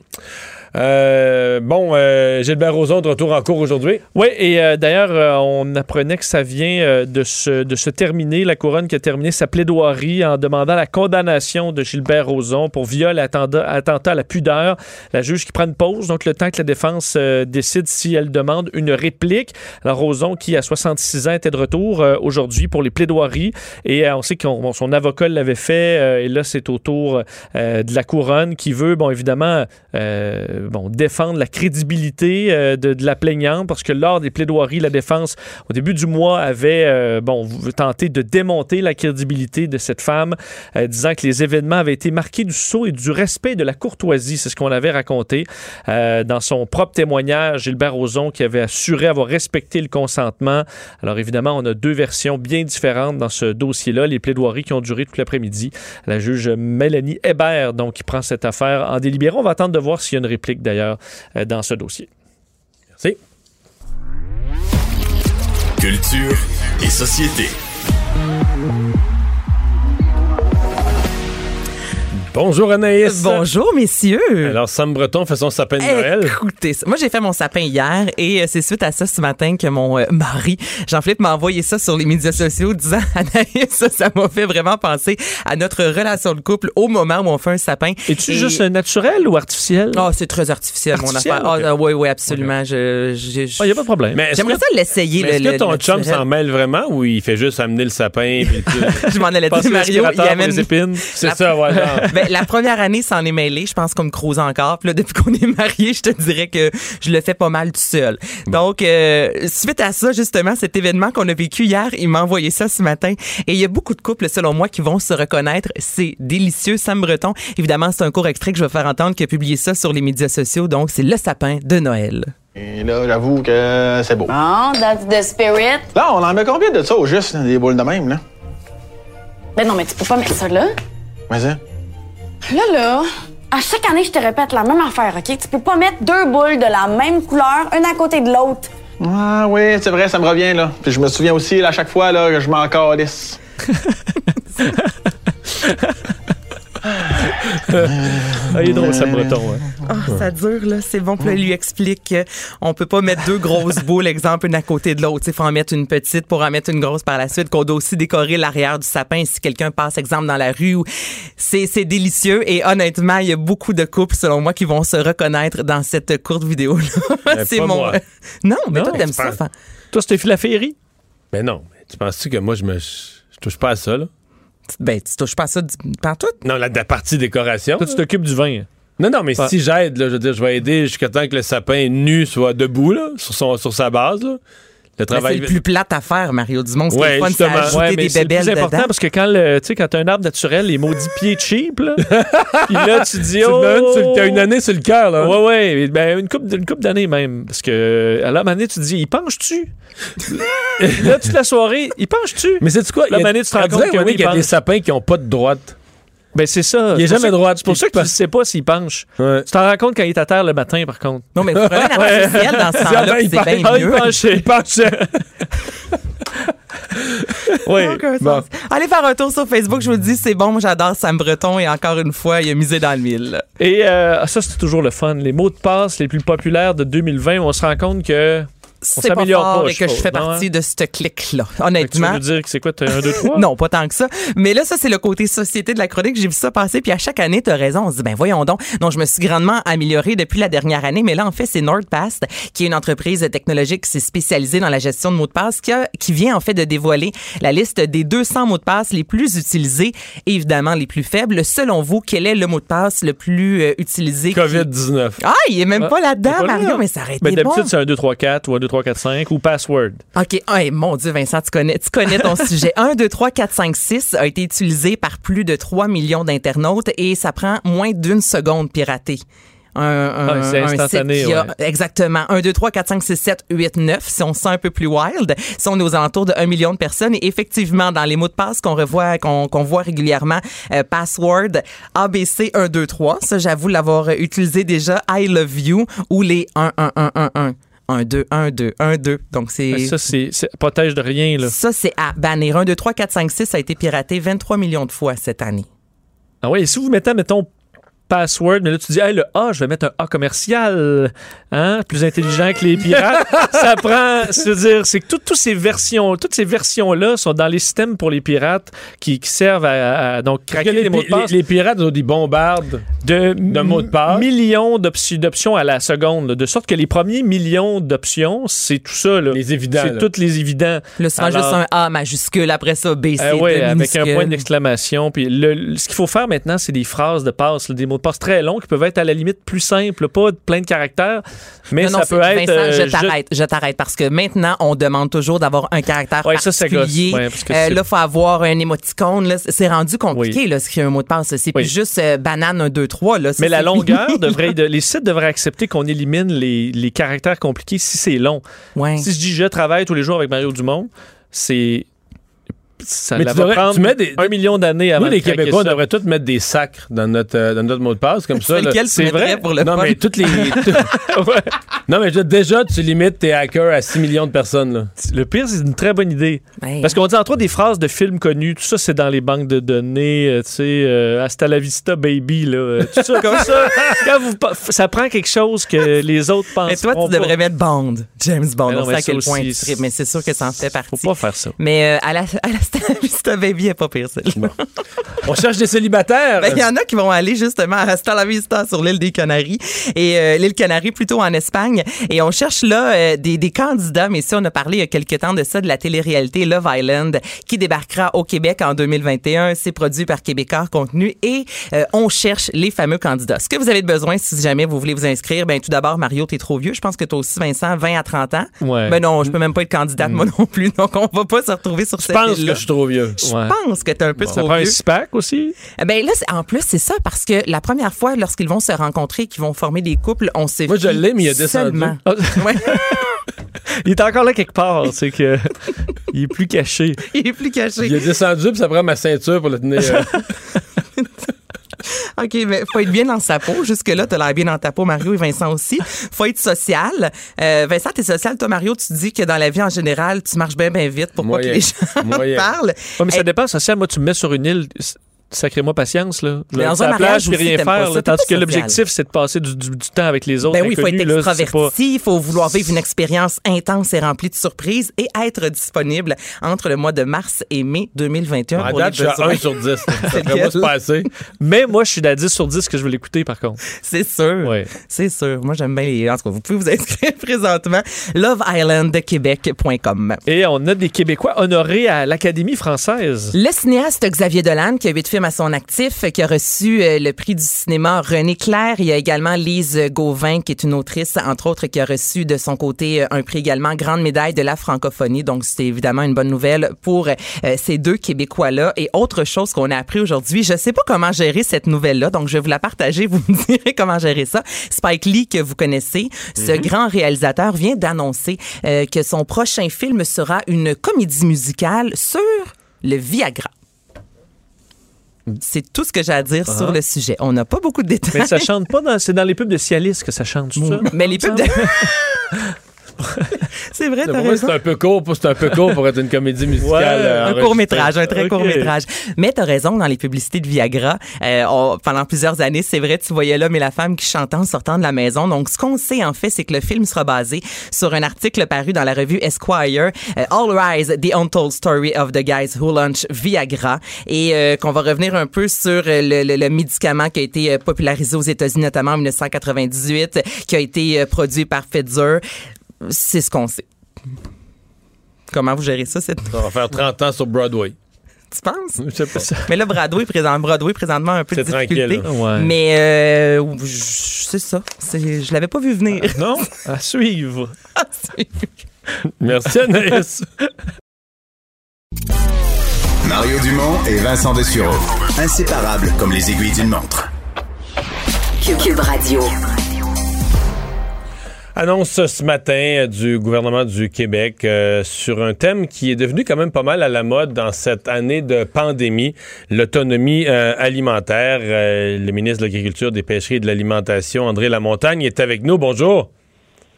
Euh, bon, euh, Gilbert Rozon de retour en cours aujourd'hui. Oui, et euh, d'ailleurs, euh, on apprenait que ça vient euh, de, se, de se terminer, la couronne qui a terminé sa plaidoirie en demandant la condamnation de Gilbert Rozon pour viol et attentat, à la pudeur. La juge qui prend une pause, donc le temps que la défense décide si elle demande une réplique. Alors, Rozon, qui à 66 ans était de retour aujourd'hui pour les plaidoiries, et on sait que son avocat l'avait fait, et là, c'est au tour de la couronne qui veut, bon, évidemment, euh, bon, défendre la crédibilité euh, de, de la plaignante parce que lors des plaidoiries, la défense, au début du mois, avait euh, bon, tenté de démonter la crédibilité de cette femme, disant que les événements avaient été marqués du sceau et du respect de la courtoisie. C'est ce qu'on avait raconté dans son propre témoignage. Gilbert Rozon qui avait assuré avoir respecté le consentement. Alors évidemment, on a deux versions bien différentes dans ce dossier-là. Les plaidoiries qui ont duré tout l'après-midi. La juge Mélanie Hébert, donc, qui prend cette affaire en délibéré. On va attendre de voir s'il y a une réplique d'ailleurs euh, dans ce dossier. Merci. Culture et société. Bonjour Anaïs. Bonjour, messieurs. Alors, Sam Breton fait son sapin de Noël. Écoutez, ça. moi j'ai fait mon sapin hier et euh, c'est suite à ça ce matin que mon euh, mari, Jean-Philippe, m'a envoyé ça sur les médias sociaux disant [LAUGHS] Anaïs, ça, ça m'a fait vraiment penser à notre relation de couple au moment où on fait un sapin. Es-tu Et- juste naturel ou artificiel? Ah, c'est très artificiel, Artificiel, mon affaire. Ah, ok. oui, oui, absolument. Je, je- n'y a pas de problème. J'aimerais ça l'essayer. Est-ce que ton le chum s'en mêle vraiment ou il fait juste amener le sapin puis [LAUGHS] tout? Je m'en allais dire, Mario, il amène les épines? C'est ça, voilà. [LAUGHS] Ben, la première année, ça en est mêlé. Je pense qu'on me croise encore. Puis là, depuis qu'on est mariés, je te dirais que je le fais pas mal tout seul. Donc, euh, suite à ça, justement, cet événement qu'on a vécu hier, il m'a envoyé ça ce matin. Et il y a beaucoup de couples, selon moi, qui vont se reconnaître. C'est délicieux. Sam Breton, évidemment, c'est un court extrait que je vais faire entendre qui a publié ça sur les médias sociaux. Donc, c'est le sapin de Noël. Et là, j'avoue que c'est beau. Oh, that's the spirit. Là, on en met combien de ça au juste, des boules de même, là? Ben non, mais tu peux pas mettre ça là. Mais ça. Là, là, à chaque année, je te répète la même affaire, OK? Tu peux pas mettre deux boules de la même couleur, une à côté de l'autre. Ah oui, c'est vrai, ça me revient, là. Puis je me souviens aussi, là, à chaque fois, là, que je m'en calisse. [LAUGHS] [LAUGHS] Ah, il est drôle, Sam Breton. ouais. Ah, ça dure, là. C'est bon. Puis là, il lui explique qu'on peut pas mettre deux grosses boules, exemple, une à côté de l'autre. Il faut en mettre une petite pour en mettre une grosse par la suite. Qu'on doit aussi décorer l'arrière du sapin si quelqu'un passe, exemple, dans la rue. C'est, c'est délicieux. Et honnêtement, il y a beaucoup de couples, selon moi, qui vont se reconnaître dans cette courte vidéo-là. Mais [LAUGHS] c'est pas mon. moi. [LAUGHS] Non, mais Non, toi, t'aimes ça. Toi, c'était la féerie? Mais non. mais Tu penses-tu que moi, je me. Je touche pas à ça, là? Ben, tu touches pas à ça du- partout. Non, la, la partie décoration. Toi, tu t'occupes du vin. Non, non, mais Ouais. si j'aide, je veux dire, je vais aider jusqu'à temps que le sapin nu soit debout, là, sur, son, sur sa base, là. Le c'est le plus plate à faire, Mario Dumont. Ce qui Ouais, est le fun, c'est ajouter Ouais, des c'est le bébelles plus important dedans. parce que quand le, tu sais, quand t'as un arbre naturel, les maudits pieds cheap, là, [LAUGHS] puis là, tu dis, Tu oh! t'as une année sur le cœur, là. Ouais, ouais, ben, une coupe, une coupe d'années même. Parce que, à la manée, tu te dis, il penche-tu? [LAUGHS] là, toute la soirée, il penche-tu? Mais c'est quoi? La Il y a- manée, tu te rends compte que René, oui, qu'il y a des sapins qui ont pas de droite. Ben, c'est ça. Il est jamais droit. C'est pour ça que tu ne sais pas s'il penche. Ouais. Tu t'en rends compte quand il est à terre le matin, par contre. Non, mais vraiment, l'artificiel, [LAUGHS] dans ce temps-là, il c'est penche- bien il mieux. penchait. Il penchait. [LAUGHS] [LAUGHS] Oui. Bon. Allez faire un tour sur Facebook, je vous le dis, c'est bon, moi j'adore Sam Breton et encore une fois, il a misé dans le mille. Et euh, ça, c'est toujours le fun. Les mots de passe les plus populaires de 2020, on se rend compte que C'est pas s'améliore fort pas, et que je fais non, partie hein? de ce clic-là, Fait que Tu honnêtement. veux dire que c'est quoi, t'as un, deux, trois? [LAUGHS] Non, pas tant que ça. Mais là, ça, c'est le côté société de la chronique. J'ai vu ça passer. Puis à chaque année, tu as raison. On se dit, ben voyons donc. Donc, je me suis grandement améliorée depuis la dernière année. Mais là, en fait, c'est NordPass, qui est une entreprise technologique qui s'est spécialisée dans la gestion de mots de passe, qui, a- qui vient en fait de dévoiler la liste des 200 mots de passe les plus utilisés et évidemment les plus faibles. Selon vous, quel est le mot de passe le plus euh, utilisé? COVID-19. Ah, il est même Ah, pas là-dedans. Mario, mais ça aurait Ben, été bon. D'habitude, c'est un 2, 3, 4 ou un 2, 3, 4, 5 ou password? OK. Hey, mon Dieu, Vincent, tu connais, tu connais ton [LAUGHS] sujet. 1, 2, 3, 4, 5, 6 a été utilisé par plus de 3 millions d'internautes et ça prend moins d'une seconde pirater. Un, un- Ah, un site qui a- ouais. Exactement. 1, 2, 3, 4, 5, 6, 7, 8, 9. Si on se sent un peu plus wild, si on est aux alentours de 1 million de personnes. Et effectivement, dans les mots de passe qu'on revoit, qu'on qu'on voit régulièrement, euh, password ABC 1, 2, 3. Ça, j'avoue l'avoir utilisé déjà. I love you ou les 1, 1, 1, 1, 1. 1, 2, 1, 2, 1, 2. Donc, c'est. Ben, Ça, c'est c'est- protège de rien. Là. Ça, c'est à bannir. 1, 2, 3, 4, 5, 6 a été piraté 23 millions de fois cette année. Ah ouais, et si vous mettez, mettons, password, mais là, tu dis, hey, le A, je vais mettre un A commercial, hein, plus intelligent que les pirates. ça prend, c'est-à-dire, c'est que toutes, toutes ces versions, toutes ces versions-là sont dans les systèmes pour les pirates qui, qui servent à, à- donc, craquer que les, les mots de passe. les pirates ont des bombardes. de, de mots de passe. millions d'opti- d'options à la seconde, là, de sorte que les premiers millions d'options, c'est tout ça. Là. Les évidents. C'est tous les évidents. Là, souvent Alors- juste un A majuscule, après ça, B, C, Euh, ouais, avec un point d'exclamation. Puis le- le- ce qu'il faut faire maintenant, c'est des phrases de passe, là, des mots de passe très longs qui peuvent être à la limite plus simples, pas plein de caractères, mais Non, non, ça peut être. Vincent, euh, je juste- t'arrête, je t'arrête parce que maintenant on demande toujours d'avoir un caractère Ouais, ça, ça particulier. gosse. Ouais, parce que Euh, là, faut avoir un émoticône. C'est rendu compliqué Oui. là, ce qui est un mot de passe. C'est Oui. plus juste euh, banane 1, 2, 3. Là. Ça, Mais la longueur [LAUGHS] devrait. de- les sites devraient accepter qu'on élimine les, les caractères compliqués si c'est long. Ouais. Si je dis je travaille tous les jours avec Mario Dumont, c'est. Ça Mais tu va devrais- prendre tu mets des- un million d'années avant Nous, les Québécois, on devrait tous mettre des sacres dans notre, euh, dans notre mot de passe, comme [LAUGHS] ça. C'est vrai pour le Non, fun? mais toutes les. [LAUGHS] Ouais. Non, mais je- déjà, tu limites tes hackers à 6 millions de personnes. Là. Le pire, c'est une très bonne idée. Parce qu'on dit entre autres des phrases de films connus, tout ça, c'est dans les banques de données, euh, tu sais, euh, hasta la vista, baby, là. euh, tout ça, comme ça. [LAUGHS] Quand vous, pa- ça prend quelque chose que les autres pensent. Mais toi, tu devrais mettre Bond, James Bond. Mais non, on sait à quel ça point aussi, tu Mais c'est sûr que ça en fait partie. Faut pas faire ça. Mais euh, à la, à la Vista [LAUGHS] Baby, est pas pire, celle-là. On cherche des célibataires. Ben, il y en a qui vont aller justement à Stella Vista sur l'île des Canaries et euh, l'île Canaries plutôt en Espagne. Et on cherche là euh, des, des candidats, mais ça, on a parlé il y a quelques temps de ça, de la télé-réalité Love Island qui débarquera au Québec en 2021. C'est produit par Québécois Contenu et euh, on cherche les fameux candidats. Ce que vous avez besoin si jamais vous voulez vous inscrire, ben tout d'abord, Mario, t'es trop vieux. Je pense que toi aussi, Vincent, 20 à 30 ans. Ouais. Ben non, je peux même pas être candidate, moi non plus. Donc, on va pas se retrouver sur cette suis trop vieux. Je Ouais. pense que t'es un peu Ça trop prend un vieux. SPAC aussi? Eh Ben là, en plus, c'est ça, parce que la première fois, lorsqu'ils vont se rencontrer, qu'ils vont former des couples, on se Moi, je l'ai, mais il a descendu. Ah, Ouais. [LAUGHS] il est encore là quelque part, c'est que [LAUGHS] il est plus caché. Il est plus caché. Il est descendu, puis ça prend ma ceinture pour le tenir. euh. [LAUGHS] [LAUGHS] OK, mais faut être bien dans sa peau. Jusque-là, t'as l'air bien dans ta peau, Mario et Vincent aussi. Faut être social. Euh, Vincent, t'es social. Toi, Mario, tu dis que dans la vie en général, tu marches bien, bien vite pour pas que les [LAUGHS] gens Moyen. parlent. Ouais, mais ça dépend. Social, moi, tu me mets sur une île. Sacrez-moi patience, là. Je Mais dans un la mariage plage aussi, rien faire. là, tandis que l'objectif, c'est de passer du, du- du temps avec les autres. Ben oui, il faut être extraverti, pas- il faut vouloir vivre une expérience intense et remplie de surprises et être disponible entre le mois de mars et mai 2021 À pour date, je suis à besoins. 1 sur 10. [LAUGHS] Ça pas se passer. Mais moi, je suis à 10 sur 10 que je veux l'écouter, par contre. C'est sûr. Ouais. C'est sûr. Moi, j'aime bien les. En tout cas, vous pouvez vous inscrire [LAUGHS] présentement. LoveIslandQuébec.com. Et on a des Québécois honorés à l'Académie française. Le cinéaste Xavier Dolan, qui a huit films à son actif, qui a reçu euh, le prix du cinéma René Clair. Il y a également Lise Gauvin, qui est une autrice, entre autres, qui a reçu de son côté euh, un prix également, Grande médaille de la francophonie. Donc, c'est évidemment une bonne nouvelle pour euh, ces deux Québécois-là. Et autre chose qu'on a appris aujourd'hui, je sais pas comment gérer cette nouvelle-là, donc je vais vous la partager. [LAUGHS] Vous me direz comment gérer ça. Spike Lee, que vous connaissez, ce grand réalisateur vient d'annoncer euh, que son prochain film sera une comédie musicale sur le Viagra. C'est tout ce que j'ai à dire sur le sujet. On n'a pas beaucoup de détails. Mais ça chante pas dans. C'est dans les pubs de Cialis que ça chante, c'est ça? Mais les pubs de... [LAUGHS] [LAUGHS] C'est vrai, t'as raison. c'est un peu court c'est un peu court pour être une comédie musicale. Ouais, euh, Un court métrage, un très court métrage. Mais t'as raison, dans les publicités de Viagra, euh, on- pendant plusieurs années, c'est vrai, tu voyais l'homme et la femme qui chantaient en sortant de la maison. Donc, ce qu'on sait en fait, c'est que le film sera basé sur un article paru dans la revue Esquire, euh, All Rise, The Untold Story of the Guys Who Launch Viagra, et euh, qu'on va revenir un peu sur le, le- le médicament qui a été popularisé aux États-Unis, notamment en 1998, qui a été produit par Pfizer. C'est ce qu'on sait. Comment vous gérez ça, cette... Ça va faire 30 ans sur Broadway. tu penses? Je sais pas. Mais là, Broadway, présent, Broadway présentement, un peu de C'est difficulté. tranquille. Ouais. Mais euh, je- c'est ça. C'est- Je l'avais pas vu venir. Non? [LAUGHS] À suivre. Merci, Anaïs. Mario Dumont et Vincent Dessureau. Inséparables comme les aiguilles d'une montre. Cube Radio. Annonce ce matin euh, du gouvernement du Québec euh, sur un thème qui est devenu quand même pas mal à la mode dans cette année de pandémie, l'autonomie euh, alimentaire. Euh, le ministre de l'Agriculture, des Pêcheries et de l'Alimentation, André Lamontagne, est avec nous. Bonjour.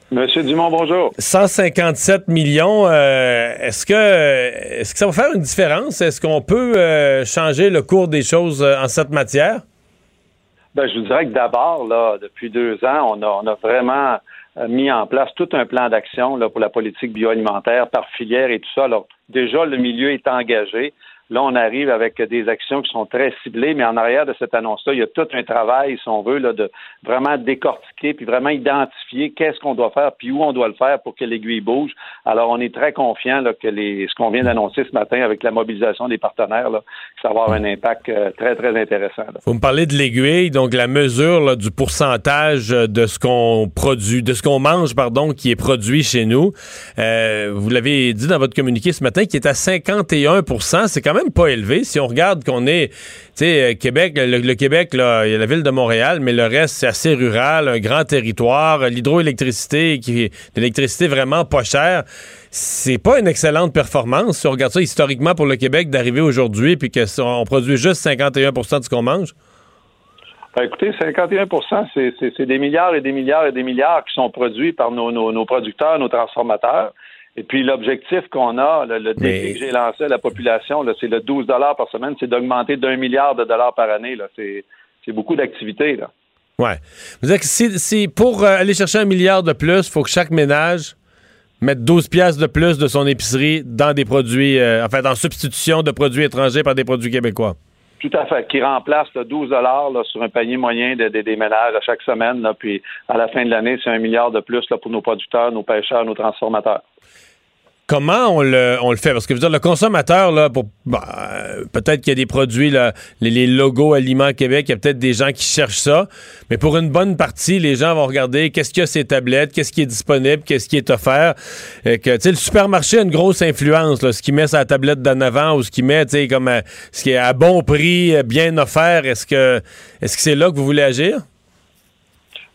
Monsieur Dumont, bonjour. 157 millions, est-ce que est-ce que ça va faire une différence? Est-ce qu'on peut changer le cours des choses en cette matière? Ben, je vous dirais que d'abord, là, depuis deux ans, on a, on a vraiment mis en place tout un plan d'action pour la politique bioalimentaire par filière et tout ça. Alors, déjà, le milieu est engagé. Là, on arrive avec des actions qui sont très ciblées, mais en arrière de cette annonce-là, il y a tout un travail, si on veut, là, de vraiment décortiquer puis vraiment identifier qu'est-ce qu'on doit faire puis où on doit le faire pour que l'aiguille bouge. Alors, on est très confiant là, que ce qu'on vient d'annoncer ce matin avec la mobilisation des partenaires, là, ça va avoir un impact euh, très, très intéressant. Vous me parlez de l'aiguille, donc la mesure du pourcentage de ce qu'on produit, de ce qu'on mange, pardon, qui est produit chez nous. Euh, vous l'avez dit dans votre communiqué ce matin, qui est à 51 C'est quand même pas élevé. Si on regarde qu'on est, tu sais, euh, Québec, le, Québec, il y a la ville de Montréal, mais le reste, c'est assez rural, un grand territoire, l'hydroélectricité, qui l'électricité vraiment pas chère. C'est pas une excellente performance, si on regarde ça historiquement pour le Québec, d'arriver aujourd'hui puis qu'on produit juste 51 de ce qu'on mange? Ben, écoutez, 51 c'est c'est des milliards et des milliards et des milliards qui sont produits par nos, nos producteurs, nos transformateurs. Et puis l'objectif qu'on a, le, le défi Mais- que j'ai lancé à la population, c'est le 12 dollars par semaine, c'est d'augmenter d'un milliard de dollars par année. C'est, beaucoup d'activités. Ouais. Vous dire que si, si pour euh, aller chercher un milliard de plus, il faut que chaque ménage mette 12 piastres de plus de son épicerie dans des produits, euh, en fait, en substitution de produits étrangers par des produits québécois. Tout à fait. Qui remplace le 12 dollars sur un panier moyen de, de- des ménages à chaque semaine. Là, puis à la fin de l'année, c'est un milliard de plus là, pour nos producteurs, nos pêcheurs, nos transformateurs. Comment on le, fait? Parce que je veux dire, le consommateur, là, pour bah, peut-être qu'il y a des produits, là, les, les logos Aliments Québec, il y a peut-être des gens qui cherchent ça. Mais pour une bonne partie, les gens vont regarder qu'est-ce qu'il y a ces tablettes, qu'est-ce qui est disponible, qu'est-ce qui est offert. Et que, le supermarché a une grosse influence, là, ce qu'il met la tablette d'en avant ou ce qu'il met, comme euh, ce qui est à bon prix, euh, bien offert. Est-ce que, est-ce que c'est là que vous voulez agir?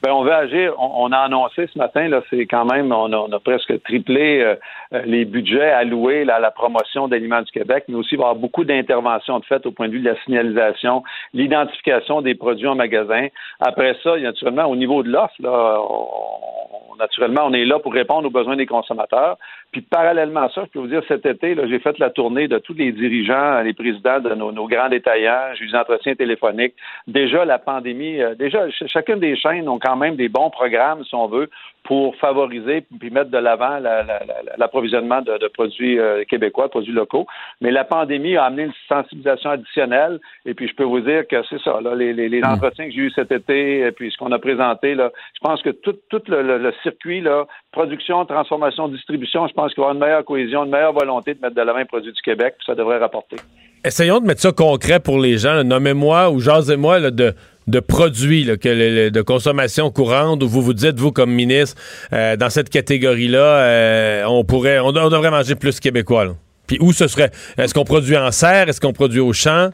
Ben, on veut agir. On, on a annoncé ce matin, là, c'est quand même, on a, on a presque triplé euh, euh, les budgets alloués là, à la promotion d'aliments du Québec, mais aussi il avoir beaucoup d'interventions de fait au point de vue de la signalisation, l'identification des produits en magasin. Après ça, naturellement, au niveau de l'offre, là, on- naturellement, on est là pour répondre aux besoins des consommateurs. Puis parallèlement à ça, je peux vous dire, cet été, là, j'ai fait la tournée de tous les dirigeants, les présidents de nos, nos grands détaillants, j'ai eu des entretiens téléphoniques. Déjà, la pandémie, euh, déjà, ch- chacune des chaînes ont quand même des bons programmes, si on veut, pour favoriser puis mettre de l'avant la- la- la- l'approvisionnement de, de produits euh, québécois, de produits locaux. Mais la pandémie a amené une sensibilisation additionnelle. Et puis, je peux vous dire que c'est ça, là, les, les- les entretiens que j'ai eus cet été, et puis ce qu'on a présenté, là, je pense que tout, tout le, le- le circuit, là, production, transformation, distribution, je pense qu'il y avoir une meilleure cohésion, une meilleure volonté de mettre de l'avant les produits du Québec, puis ça devrait rapporter. Essayons de mettre ça concret pour les gens. Nommez-moi ou jasez-moi de, de produits là, que le- le- de consommation courante où vous vous dites, vous, comme ministre, euh, dans cette catégorie-là, euh, on pourrait, on, de- on devrait manger plus québécois. là. Puis où ce serait? Est-ce qu'on produit en serre? Est-ce qu'on produit au champ?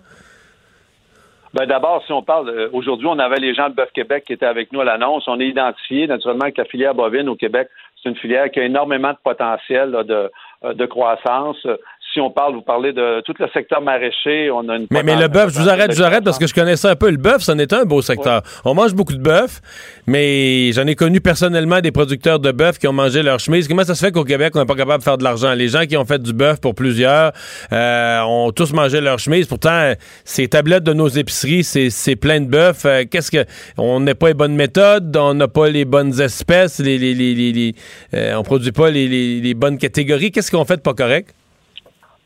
Ben d'abord, si on parle, euh, aujourd'hui, on avait les gens de Bœuf Québec qui étaient avec nous à l'annonce. On est identifié naturellement que la filière bovine au Québec, c'est une filière qui a énormément de potentiel de, euh, de croissance. Si on parle, vous parlez de tout le secteur maraîcher, on a une Mais, mais le bœuf, je vous arrête, je vous arrête parce que je connais ça un peu. Le bœuf, c'en est un beau secteur. On mange beaucoup de bœuf, mais j'en ai connu personnellement des producteurs de bœuf qui ont mangé leur chemise. Comment ça se fait qu'au Québec, on n'est pas capable de faire de l'argent? Les gens qui ont fait du bœuf pour plusieurs euh, ont tous mangé leur chemise. Pourtant, ces tablettes de nos épiceries, c'est plein de bœuf. Euh, Qu'est-ce que. On n'a pas les bonnes méthodes, on n'a pas les bonnes espèces, les, les, les, les- les- euh, on produit pas les bonnes catégories. Qu'est-ce qu'on fait de pas correct?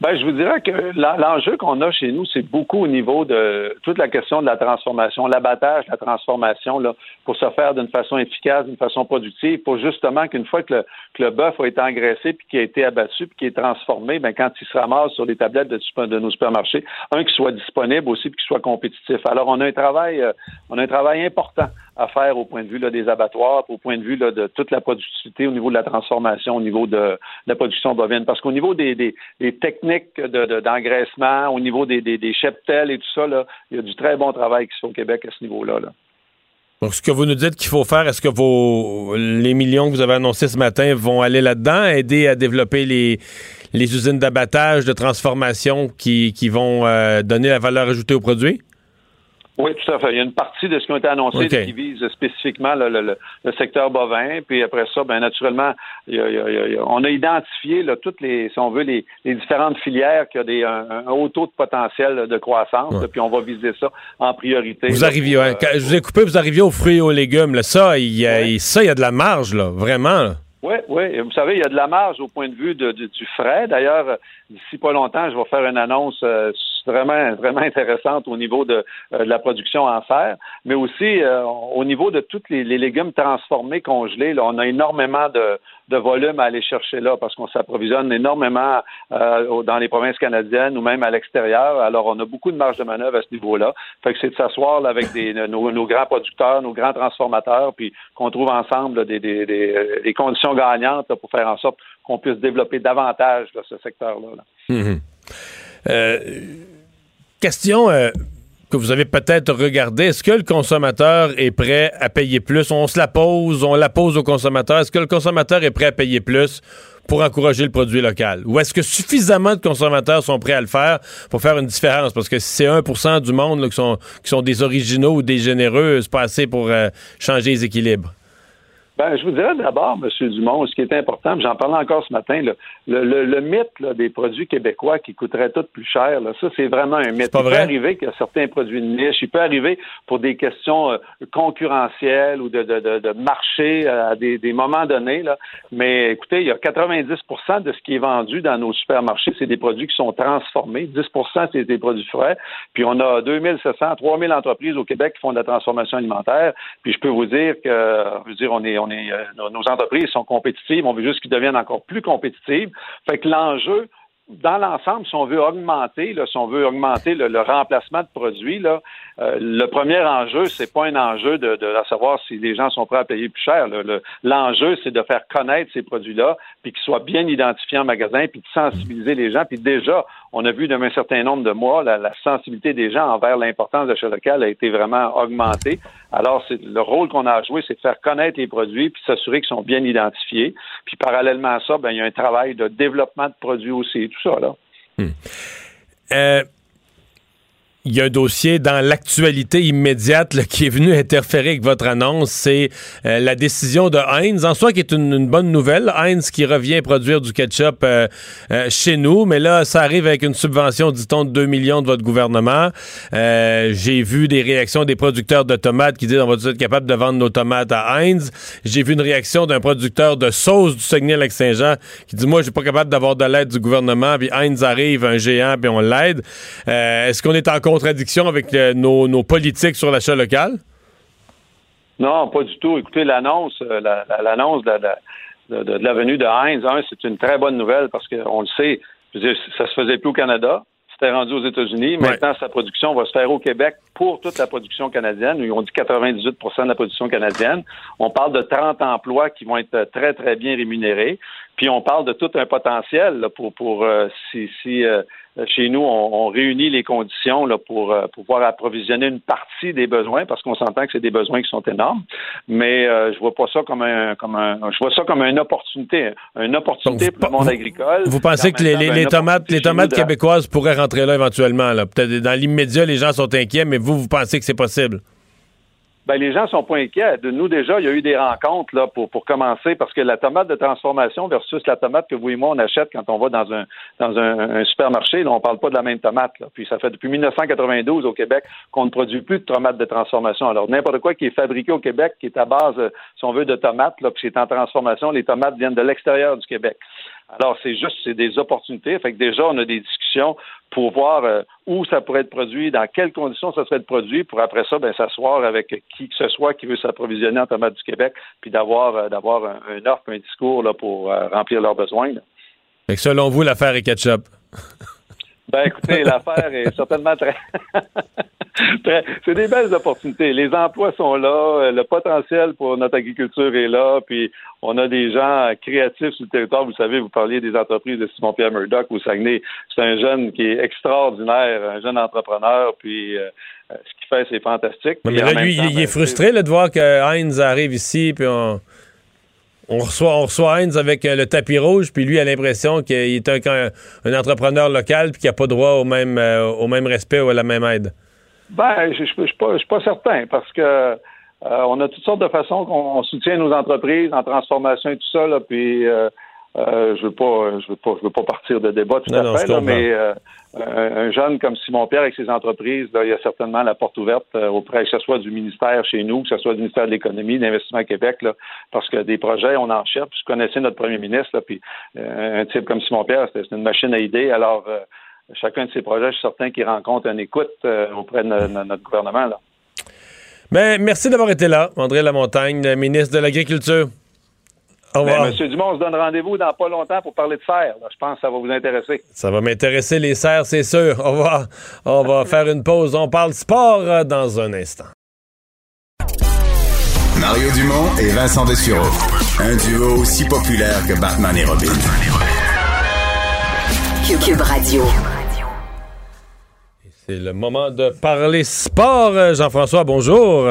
Ben, je vous dirais que l'en- l'enjeu qu'on a chez nous, c'est beaucoup au niveau de toute la question de la transformation, l'abattage, la transformation, là, pour se faire d'une façon efficace, d'une façon productive, pour justement qu'une fois que le, que le bœuf a été engraissé puis qu'il a été abattu puis qu'il est transformé, ben, quand il se ramasse sur les tablettes de nos supermarchés, un qui soit disponible aussi puis qu'il soit compétitif. Alors, on a un travail, euh, on a un travail important à faire au point de vue des abattoirs, au point de vue de toute la productivité au niveau de la transformation, au niveau de, la production bovine. Parce qu'au niveau des, techniques de- de- d'engraissement, au niveau des, cheptels et tout ça, il y a du très bon travail qui se fait au Québec à ce niveau-là. Là. Donc, ce que vous nous dites qu'il faut faire, est-ce que vos les millions que vous avez annoncés ce matin vont aller là-dedans, aider à développer les, usines d'abattage, de transformation qui, qui vont euh, donner la valeur ajoutée aux produits? Oui, tout à fait. Il y a une partie de ce qui a été annoncé qui vise spécifiquement le, le- le- secteur bovin. Puis après ça, ben naturellement, il y a- il y on a identifié là, toutes les, si on veut, les, les différentes filières qui ont des, un, un haut taux de potentiel de croissance. Ouais. là, puis on va viser ça en priorité. Vous là, arriviez, pour, ouais, quand je vous ai coupé, vous arriviez aux fruits et aux légumes. là. Ça, il y a, ça, il y a de la marge, là, vraiment. Oui, oui. Vous savez, il y a de la marge au point de vue de- de- du frais. D'ailleurs, d'ici pas longtemps, je vais faire une annonce euh, vraiment, vraiment intéressante au niveau de, euh, la production en serre, mais aussi euh, au niveau de tous les, légumes transformés, congelés. On a énormément de, de volume à aller chercher là parce qu'on s'approvisionne énormément euh, dans les provinces canadiennes ou même à l'extérieur. Alors, on a beaucoup de marge de manœuvre à ce niveau-là. Fait que c'est de s'asseoir avec nos, grands producteurs, nos grands transformateurs, puis qu'on trouve ensemble des, conditions gagnantes pour faire en sorte qu'on puisse développer davantage ce secteur-là. là. Mhm. Euh, question euh, que vous avez peut-être regardée. Est-ce que le consommateur est prêt à payer plus? On se la pose, on la pose au consommateur. Est-ce que le consommateur est prêt à payer plus pour encourager le produit local? Ou est-ce que suffisamment de consommateurs sont prêts à le faire pour faire une différence? Parce que si c'est 1% du monde là, qui, sont, qui sont des originaux ou des généreux, c'est pas assez pour euh, changer les équilibres. Ben, je vous dirais d'abord, M. Dumont, ce qui est important, j'en parlais encore ce matin, là, le, le, le, mythe là, des produits québécois qui coûteraient tout plus cher, là, ça, c'est vraiment un mythe. Pas il vrai? peut arriver qu'il y a certains produits de niche, il peut arriver pour des questions euh, concurrentielles ou de, de, de, de marché euh, à des, des, moments donnés, là. mais écoutez, il y a 90 de ce qui est vendu dans nos supermarchés, c'est des produits qui sont transformés, 10% c'est des produits frais, puis on a 2700, 3000 entreprises au Québec qui font de la transformation alimentaire, puis je peux vous dire que, je veux dire, on est, on euh, nos entreprises sont compétitives, on veut juste qu'ils deviennent encore plus compétitives. Fait que l'enjeu, dans l'ensemble, si on veut augmenter, là, si on veut augmenter le, le remplacement de produits, là, euh, le premier enjeu, c'est pas un enjeu de, de, savoir si les gens sont prêts à payer plus cher. L'enjeu, c'est de faire connaître ces produits-là, puis qu'ils soient bien identifiés en magasin, puis de sensibiliser les gens. Puis déjà, on a vu dans un certain nombre de mois, la, la sensibilité des gens envers l'importance de l'achat local a été vraiment augmentée. Alors, le rôle qu'on a à jouer, c'est de faire connaître les produits, puis s'assurer qu'ils sont bien identifiés. Puis parallèlement à ça, ben, il y a un travail de développement de produits aussi, ça là. Hmm. Euh il y a un dossier dans l'actualité immédiate qui est venu interférer avec votre annonce, c'est euh, la décision de Heinz, en soi qui est une, une, bonne nouvelle. Heinz qui revient produire du ketchup euh, euh, chez nous, mais là, ça arrive avec une subvention, dit-on, de 2 millions de votre gouvernement. J'ai vu des réactions des producteurs de tomates qui disent on va être capable de vendre nos tomates à Heinz. J'ai vu une réaction d'un producteur de sauce du Saguenay-Lac-Saint-Jean qui dit moi, je suis pas capable d'avoir de l'aide du gouvernement, puis Heinz arrive, un géant, puis on l'aide. Est-ce qu'on est en contradiction avec euh, nos, nos, politiques sur l'achat local? Non, pas du tout. Écoutez, l'annonce, euh, l'annonce de, de, de, de, la venue de Heinz, hein, c'est une très bonne nouvelle parce qu'on le sait, dire, ça se faisait plus au Canada. C'était rendu aux États-Unis. Maintenant, ouais. sa production va se faire au Québec pour toute la production canadienne. On dit 98 de la production canadienne. On parle de 30 emplois qui vont être très, très bien rémunérés. Puis on parle de tout un potentiel là, pour, pour euh, si, si euh, chez nous, on, on, réunit les conditions là, pour, euh, pouvoir approvisionner une partie des besoins, parce qu'on s'entend que c'est des besoins qui sont énormes. Mais euh, je vois pas ça comme un, comme un, je vois ça comme une opportunité, une opportunité Donc, pour le monde vous, agricole. Vous pensez que les, les, les tomates, les tomates québécoises pourraient rentrer là éventuellement là Peut-être dans l'immédiat, les gens sont inquiets, mais vous, vous pensez que c'est possible? Ben, les gens sont pas inquiets. Nous, déjà, il y a eu des rencontres là, pour, pour commencer, parce que la tomate de transformation versus la tomate que vous et moi, on achète quand on va dans un, dans un, un supermarché, là, on parle pas de la même tomate. Là. Puis ça fait depuis 1992 au Québec qu'on ne produit plus de tomates de transformation. Alors, n'importe quoi qui est fabriqué au Québec, qui est à base, si on veut, de tomates, là, puis c'est en transformation, les tomates viennent de l'extérieur du Québec. Alors, c'est juste, c'est des opportunités. Fait que déjà, on a des discussions pour voir euh, où ça pourrait être produit, dans quelles conditions ça serait produit, pour après ça, ben, s'asseoir avec qui que ce soit qui veut s'approvisionner en tomates du Québec, puis d'avoir euh, d'avoir un, un, offre, un discours là, pour euh, remplir leurs besoins. Là. Fait que selon vous, l'affaire est ketchup. Ben écoutez, l'affaire est certainement très... [LAUGHS] C'est des belles opportunités. Les emplois sont là, le potentiel pour notre agriculture est là, puis on a des gens créatifs sur le territoire. Vous savez, vous parliez des entreprises de Simon-Pierre Murdoch au Saguenay. C'est un jeune qui est extraordinaire, un jeune entrepreneur, puis euh, ce qu'il fait, c'est fantastique. mais là, lui, temps, il, ben, est frustré là, de voir que Heinz arrive ici, puis on... On reçoit, on reçoit Heinz avec euh, le tapis rouge, puis lui a l'impression qu'il est un, entrepreneur local puis qu'il n'a pas droit au même, euh, au même respect ou à la même aide. Ben, je ne suis, suis pas certain parce que euh, on a toutes sortes de façons qu'on soutient nos entreprises en transformation et tout ça, là, puis euh, je veux pas, je veux pas, je veux pas partir de débat tout non, à non, fait, là, mais un, un, jeune comme Simon Pierre avec ses entreprises, là, il y a certainement la porte ouverte euh, auprès, que ce soit du ministère chez nous, que ce soit du ministère de l'Économie, d'Investissement Québec, là, parce que des projets, on en cherche. Je connaissais notre premier ministre, là, puis euh, un type comme Simon Pierre, c'est une machine à idées. Alors, euh, chacun de ces projets, je suis certain qu'il rencontre une écoute auprès de, de, notre gouvernement. Là. Mais merci d'avoir été là, André Lamontagne, ministre de l'Agriculture. Au revoir. Mais, Monsieur Dumont, on se donne rendez-vous dans pas longtemps pour parler de serre. Je pense que ça va vous intéresser. Ça va m'intéresser, les serres, c'est sûr. Au revoir. On va [LAUGHS] faire une pause. On parle sport euh, dans un instant. Mario Dumont et Vincent Dessureau. Un duo aussi populaire que Batman et Robin. Cube Radio. C'est le moment de parler sport. Euh, Jean-François, bonjour.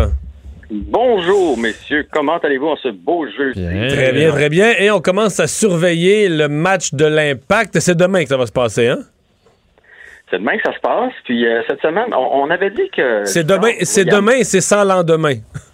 Bonjour, messieurs. Comment allez-vous en ce beau jeu? Très bien, très bien. Et on commence à surveiller le match de l'Impact. C'est demain que ça va se passer, hein? C'est demain que ça se passe. Puis euh, cette semaine, on, on avait dit que. C'est demain, c'est demain et c'est sans lendemain. [LAUGHS]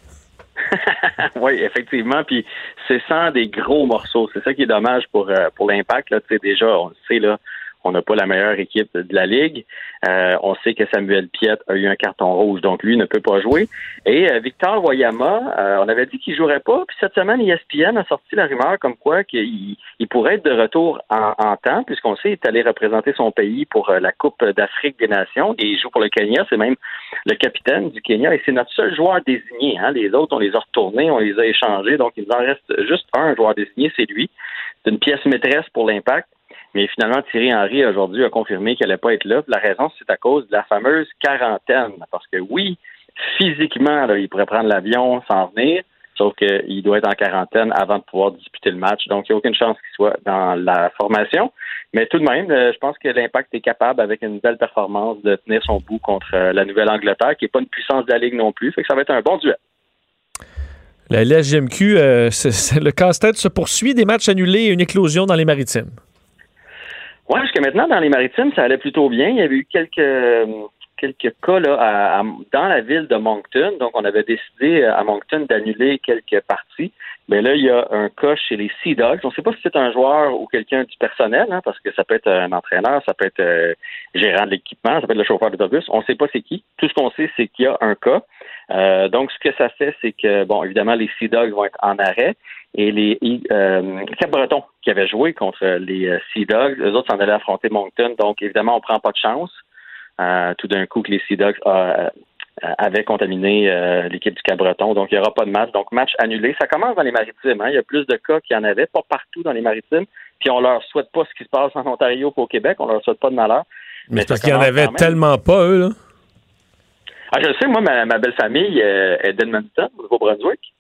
[LAUGHS] oui, effectivement. Puis c'est sans des gros morceaux. C'est ça qui est dommage pour, euh, pour l'impact. Là. Tu sais, déjà, on le sait, là, on n'a pas la meilleure équipe de la Ligue. Euh, on sait que Samuel Piet a eu un carton rouge, donc lui ne peut pas jouer. Et euh, Victor Wayama, euh, on avait dit qu'il jouerait pas. Puis cette semaine, ESPN a sorti la rumeur comme quoi qu'il il pourrait être de retour en, temps, puisqu'on sait qu'il est allé représenter son pays pour la Coupe d'Afrique des Nations. Et il joue pour le Kenya. C'est même le capitaine du Kenya. Et c'est notre seul joueur désigné. Hein. Les autres, on les a retournés, on les a échangés. Donc il en reste juste un joueur désigné, c'est lui. C'est une pièce maîtresse pour l'impact. Mais finalement, Thierry Henry aujourd'hui a confirmé qu'elle n'allait pas être là. La raison, c'est à cause de la fameuse quarantaine. Parce que oui, physiquement, il pourrait prendre l'avion sans venir, sauf qu'il doit être en quarantaine avant de pouvoir disputer le match. Donc, il n'y a aucune chance qu'il soit dans la formation. Mais tout de même, euh, je pense que l'Impact est capable, avec une belle performance, de tenir son bout contre euh, la Nouvelle-Angleterre, qui n'est pas une puissance de la Ligue non plus. Fait que ça va être un bon duel. La LGMQ, euh, [LAUGHS] le casse-tête se poursuit, des matchs annulés et une éclosion dans les maritimes. Oui, jusqu'à maintenant, dans les maritimes, ça allait plutôt bien. Il y avait eu quelques quelques cas là, dans la ville de Moncton. Donc, on avait décidé euh, à Moncton d'annuler quelques parties. Mais là, il y a un cas chez les Sea Dogs. On ne sait pas si c'est un joueur ou quelqu'un du personnel, hein, parce que ça peut être un entraîneur, ça peut être euh, gérant de l'équipement, ça peut être le chauffeur d'autobus. On ne sait pas c'est qui. Tout ce qu'on sait, c'est qu'il y a un cas. Euh, donc, ce que ça fait, c'est que, bon, évidemment, les Sea Dogs vont être en arrêt et les euh, Cap-Breton qui avaient joué contre les euh, Sea Dogs, eux autres s'en allaient affronter Moncton. Donc, évidemment, on prend pas de chance. Euh, tout d'un coup que les Sea Dogs euh, avaient contaminé l'équipe du Cap-Breton. Donc, il n'y aura pas de match. Donc, match annulé. Ça commence dans les maritimes. Hein. Il y a plus de cas qu'il y en avait, pas partout dans les maritimes. Puis, on leur souhaite pas ce qui se passe en Ontario qu'au Québec. On leur souhaite pas de malheur. Mais, Mais parce qu'il n'y en avait tellement pas, eux, là. Ah, je sais, moi, ma, ma belle famille est d'Edmonton, au Nouveau-Brunswick.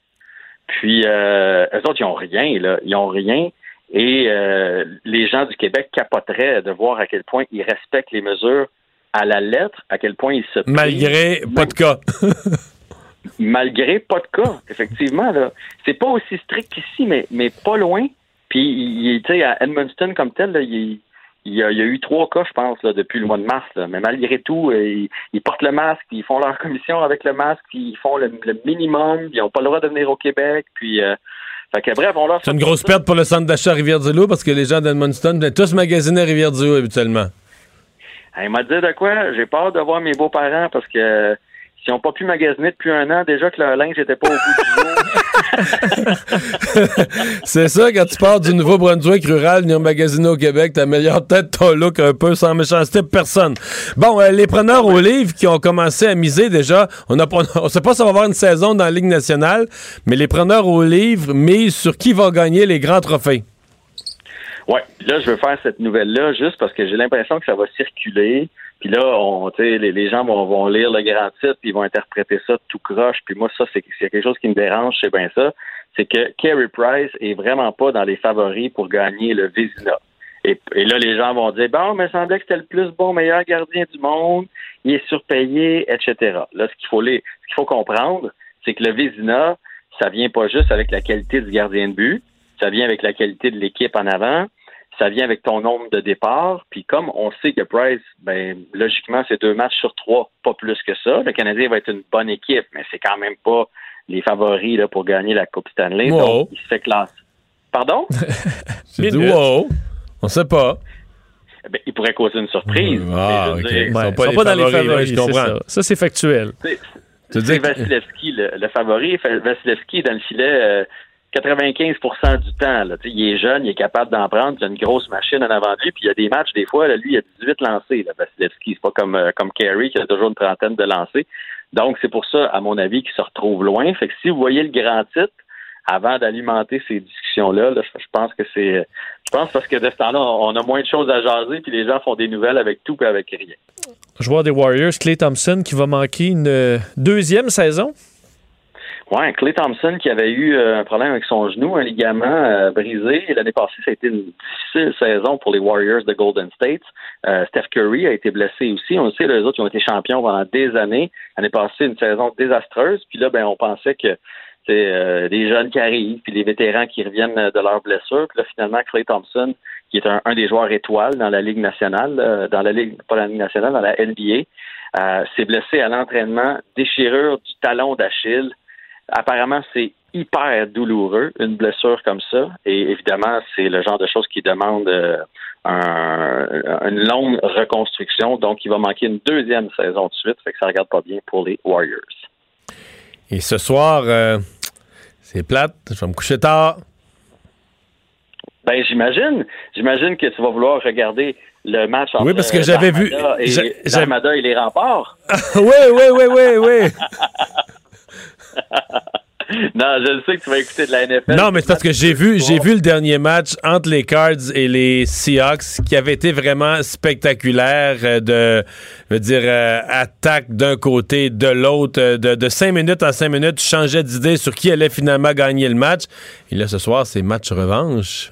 Puis, euh, eux autres, ils n'ont rien, là. Ils n'ont rien. Et euh, les gens du Québec capoteraient de voir à quel point ils respectent les mesures à la lettre, à quel point ils se Malgré pas de cas. [LAUGHS] malgré pas de cas, effectivement. Là. C'est pas aussi strict qu'ici, mais, mais pas loin. Puis, tu sais, à Edmundston comme tel, là, il, il y, a, eu trois cas, je pense, là, depuis le mois de mars. Mais malgré tout, euh, ils, portent le masque, ils font leur commission avec le masque, ils font le, minimum, ils n'ont pas le droit de venir au Québec. Puis, euh, fait que, bref, on leur C'est une grosse perte pour le centre d'achat Rivière-du-Loup parce que les gens d'Edmundston venaient tous magasiner à Rivière-du-Loup habituellement. Il m'a dit de quoi? J'ai peur de voir mes beaux-parents parce que S'ils n'ont pas pu magasiner depuis un an, déjà que leur linge n'était pas au bout du jour. [LAUGHS] c'est ça, quand tu pars du Nouveau-Brunswick rural, venir magasiner au Québec, t'améliores peut-être ton look un peu sans méchanceté personne. Bon, euh, les preneurs au livre qui ont commencé à miser déjà, on [LAUGHS] ne sait pas si ça va avoir une saison dans la Ligue nationale, mais les preneurs au livre misent sur qui va gagner les grands trophées. Oui, là, je veux faire cette nouvelle-là juste parce que j'ai l'impression que ça va circuler. Puis là, on, les, les gens vont, lire le grand titre, puis ils vont interpréter ça tout croche. Puis moi, ça, c'est quelque chose qui me dérange, c'est bien ça. C'est que Carey Price est vraiment pas dans les favoris pour gagner le Vizina. Et, là, les gens vont dire bon, mais il semblait que c'était le plus bon, meilleur gardien du monde, il est surpayé, etc. Là, ce qu'il faut, les, ce qu'il faut comprendre, c'est que le Vizina, ça vient pas juste avec la qualité du gardien de but, ça vient avec la qualité de l'équipe en avant, ça vient avec ton nombre de départs. Puis comme on sait que Price, ben logiquement, c'est deux matchs sur trois, pas plus que ça. Le Canadien va être une bonne équipe, mais c'est quand même pas les favoris là, pour gagner la Coupe Stanley. Donc, il se fait classe. Pardon? [LAUGHS] C'est du wow. On sait pas. Ben, il pourrait causer une surprise. Ah, OK. Ils sont pas, sont dans les favoris, je comprends. Ça, ça c'est factuel. C'est Vasilevski, le, le, favori. Vasilevski est dans le filet euh, 95% du temps. Là, il est jeune, il est capable d'en prendre, il a une grosse machine en avant de lui, puis il y a des matchs, des fois, là, lui, il a 18 lancés, Vasilevski. C'est pas comme, euh, comme Carey qui a toujours une trentaine de lancés. Donc, c'est pour ça, à mon avis, qu'il se retrouve loin. Fait que si vous voyez le grand titre, avant d'alimenter ces discussions-là, je pense que c'est. Je pense parce que de ce temps-là, on a moins de choses à jaser, puis les gens font des nouvelles avec tout et avec rien. Joueur des Warriors, Clay Thompson, qui va manquer une euh, deuxième saison. Ouais, Clay Thompson qui avait eu euh, un problème avec son genou, un ligament euh, brisé. L'année passée, ça a été une difficile saison pour les Warriors de Golden State. Euh, Steph Curry a été blessé aussi. On le sait, les autres qui ont été champions pendant des années. L'année passée, une saison désastreuse. Puis là, ben, on pensait que c'est euh, des jeunes qui arrivent, puis les vétérans qui reviennent de leurs blessures. Puis là, finalement, Clay Thompson, qui est un, un des joueurs étoiles dans la Ligue nationale, euh, dans la Ligue, pas la Ligue nationale, dans la NBA, euh, s'est blessé à l'entraînement, déchirure du talon d'Achille. Apparemment, c'est hyper douloureux, une blessure comme ça. Et évidemment, c'est le genre de choses qui demande euh, un- une longue reconstruction. Donc, il va manquer une deuxième saison de suite. Fait que ça regarde pas bien pour les Warriors. Et ce soir, euh, c'est plate. Je vais me coucher tard. Ben, j'imagine. J'imagine que tu vas vouloir regarder le match entre Oui, parce que j'avais vu- et, et les remparts. [LAUGHS] oui, oui, oui, oui, oui. [LAUGHS] [LAUGHS] non, je le sais que tu vas écouter de la NFL. Non, mais c'est parce que j'ai vu, j'ai vu le dernier match entre les Cards et les Seahawks qui avait été vraiment spectaculaire euh, de, je veux dire, euh, attaque d'un côté, de l'autre, euh, de, de cinq minutes en cinq minutes, tu changeais d'idée sur qui allait finalement gagner le match. Et là, ce soir, c'est match revanche.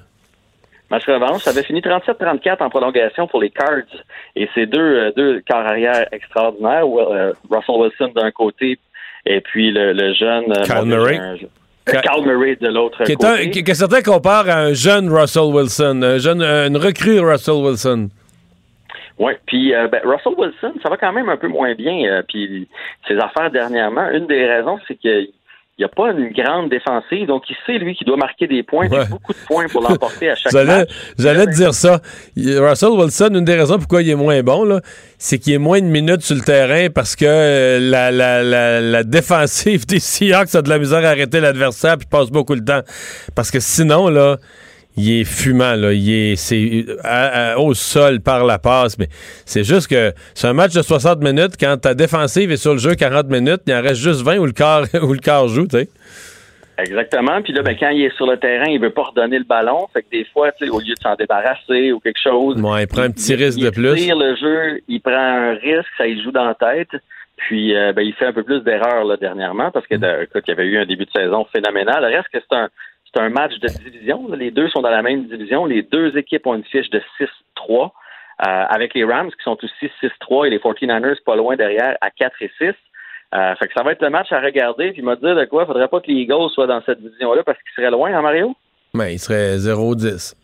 Match revanche, ça avait fini 37-34 en prolongation pour les Cards. Et c'est deux, deux quarts arrière extraordinaires. Russell Wilson d'un côté et puis le, le jeune... euh, Kyle bon, Murray. un- euh, Kyle Murray de l'autre côté. un- qui- que certains comparent à un jeune Russell Wilson, un jeune, une recrue Russell Wilson. Oui, puis euh, ben, Russell Wilson, ça va quand même un peu moins bien. euh, puis ses affaires dernièrement, une des raisons, c'est qu'il n'y a pas une grande défensive, donc il sait, lui, qu'il doit marquer des points, Ouais. beaucoup de points pour l'emporter à chaque match. j'allais te dire ça. Il- Russell Wilson, une des raisons pourquoi il est moins bon, là, c'est qu'il est moins de minutes sur le terrain parce que euh, la, la, la, la défensive des Seahawks a de la misère à arrêter l'adversaire puis passe beaucoup le temps. Parce que sinon, là, il est fumant, là. Il est c'est, à- à- au sol par la passe. Mais c'est juste que c'est un match de 60 minutes. Quand ta défensive est sur le jeu 40 minutes, il en reste juste 20 où le quart, [LAUGHS] où le quart joue, tu sais. Exactement. Puis là, ben, quand il est sur le terrain, il veut pas redonner le ballon. Fait que des fois, tu sais, au lieu de s'en débarrasser ou quelque chose, Ouais, il prend un petit il- risque il de plus. tire le jeu, il prend un risque, ça il joue dans la tête. Puis euh, ben, il fait un peu plus d'erreurs là, dernièrement parce que de- écoute, il y avait eu un début de saison phénoménal. Le reste que c'est un c'est un match de division. Les deux sont dans la même division. Les deux équipes ont une fiche de 6-3. euh, avec les Rams qui sont aussi 6-3 et les 49ers pas loin derrière à 4 et 6. Euh, fait que ça va être le match à regarder. Puis m'a dit de quoi, faudrait pas que les Eagles soient dans cette division-là parce qu'ils seraient loin, hein, Mario? Mais il serait 0-10.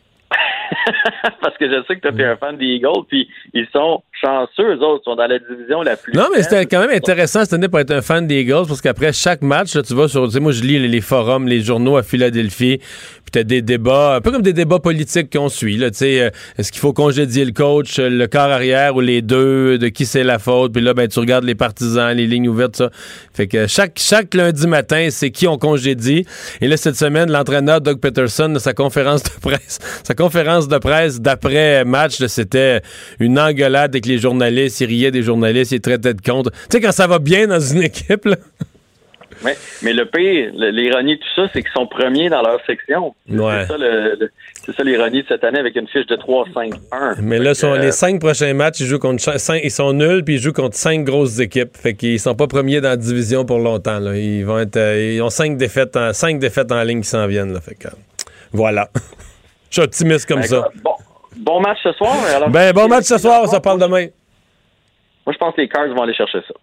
[LAUGHS] parce que je sais que tu es un fan des Eagles, puis ils sont chanceux, eux autres, ils sont dans la division la plus. Non, mais c'était quand même intéressant cette année pour être un fan des Eagles parce qu'après chaque match, là, tu vas sur. Tu sais, moi, je lis les, forums, les journaux à Philadelphie, puis tu as des débats, un peu comme des débats politiques qu'on suit. Tu sais, euh, est-ce qu'il faut congédier le coach, euh, le corps arrière ou les deux, de qui c'est la faute? Puis là, ben, tu regardes les partisans, les lignes ouvertes, ça. Fait que chaque, chaque lundi matin, c'est qui on congédie. Et là, cette semaine, l'entraîneur Doug Peterson, sa conférence de presse, [LAUGHS] sa conférence de presse d'après match, là, c'était une engueulade avec les journalistes. Il riait des journalistes, il traitait de contre. Tu sais, quand ça va bien dans une [LAUGHS] équipe, là. Mais, mais le pire, l'ironie de tout ça, c'est qu'ils sont premiers dans leur section. C'est- Ouais. C'est ça, l'ironie de cette année avec une fiche de 3-5-1. Mais là, sont, euh, les cinq prochains matchs, ils jouent contre cinq- ils sont nuls, puis ils jouent contre cinq grosses équipes. Fait qu'ils sont pas premiers dans la division pour longtemps. Là. Ils vont être, euh, ils ont cinq défaites, en, cinq défaites en ligne qui s'en viennent. Là. Fait que, euh, voilà. [LAUGHS] Je suis optimiste comme ben, ça. Bon, bon match ce soir. Alors, Ben, bon match ce soir, on se parle demain. Moi, je pense que les Cards vont aller chercher ça.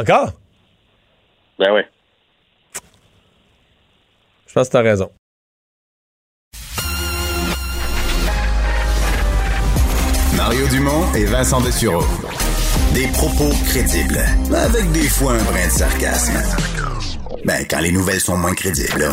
Encore? Ben oui. Je pense que t'as raison. Mario Dumont et Vincent Dessureau. Des propos crédibles, avec des fois un brin de sarcasme. Ben, quand les nouvelles sont moins crédibles. là.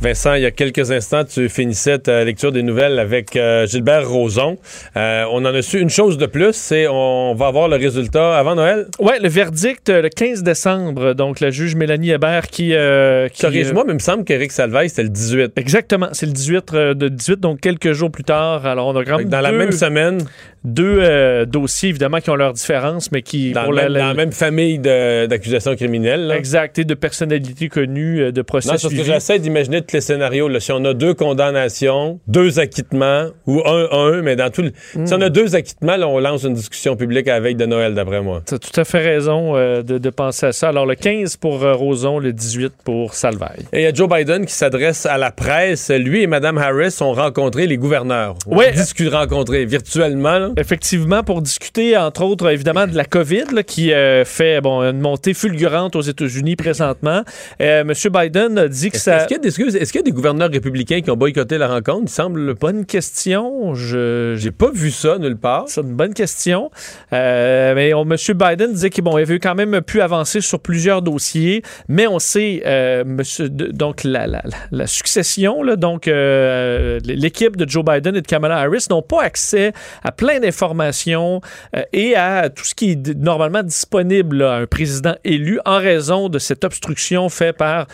Vincent, il y a quelques instants, tu finissais ta lecture des nouvelles avec euh, Gilbert Rozon. Euh, on en a su une chose de plus, c'est on va avoir le résultat avant Noël? Oui, le verdict euh, le 15 décembre. Donc, la juge Mélanie Hébert qui. euh, qui, Corrige-moi, mais il me semble qu'Éric Salvaille, c'était le 18. Exactement, c'est le 18 euh, de 18, donc quelques jours plus tard. Alors, on a quand même Dans la même semaine, deux euh, dossiers, évidemment, qui ont leurs différences, mais qui. dans, pour la- même, la- dans la même famille d'accusations criminelles. là. Exact, et de personnalités connues, euh, de Non, procès c'est parce que j'essaie d'imaginer tous les scénarios. Là, si on a deux condamnations, deux acquittements ou un, un, mais dans tout le... Si on a deux acquittements, là, on lance une discussion publique à la veille de Noël, d'après moi. Tu as tout à fait raison euh, de, de penser à ça. Alors, le 15 pour euh, Roson, le 18 pour Salvaille. Et il y a Joe Biden qui s'adresse à la presse. Lui et Mme Harris ont rencontré les gouverneurs. Oui. Discuté, rencontré virtuellement. là. Effectivement, pour discuter, entre autres, évidemment, de la COVID là, qui euh, fait bon, une montée fulgurante aux États-Unis présentement. M. Biden a dit que ça. est-ce qu'il y, a des- excuse, est-ce qu'il y a des gouverneurs républicains qui ont boycotté la rencontre? Il semble. Bonne question. Je J'ai pas vu ça nulle part. C'est une bonne question. Euh, mais on- M. Biden disait qu'il bon, avait quand même pu avancer sur plusieurs dossiers, mais on sait, euh, monsieur, donc la, succession, donc euh, l'équipe de Joe Biden et de Kamala Harris n'ont pas accès à plein d'informations euh, et à tout ce qui est normalement disponible à un président élu en raison de cette obstruction faite par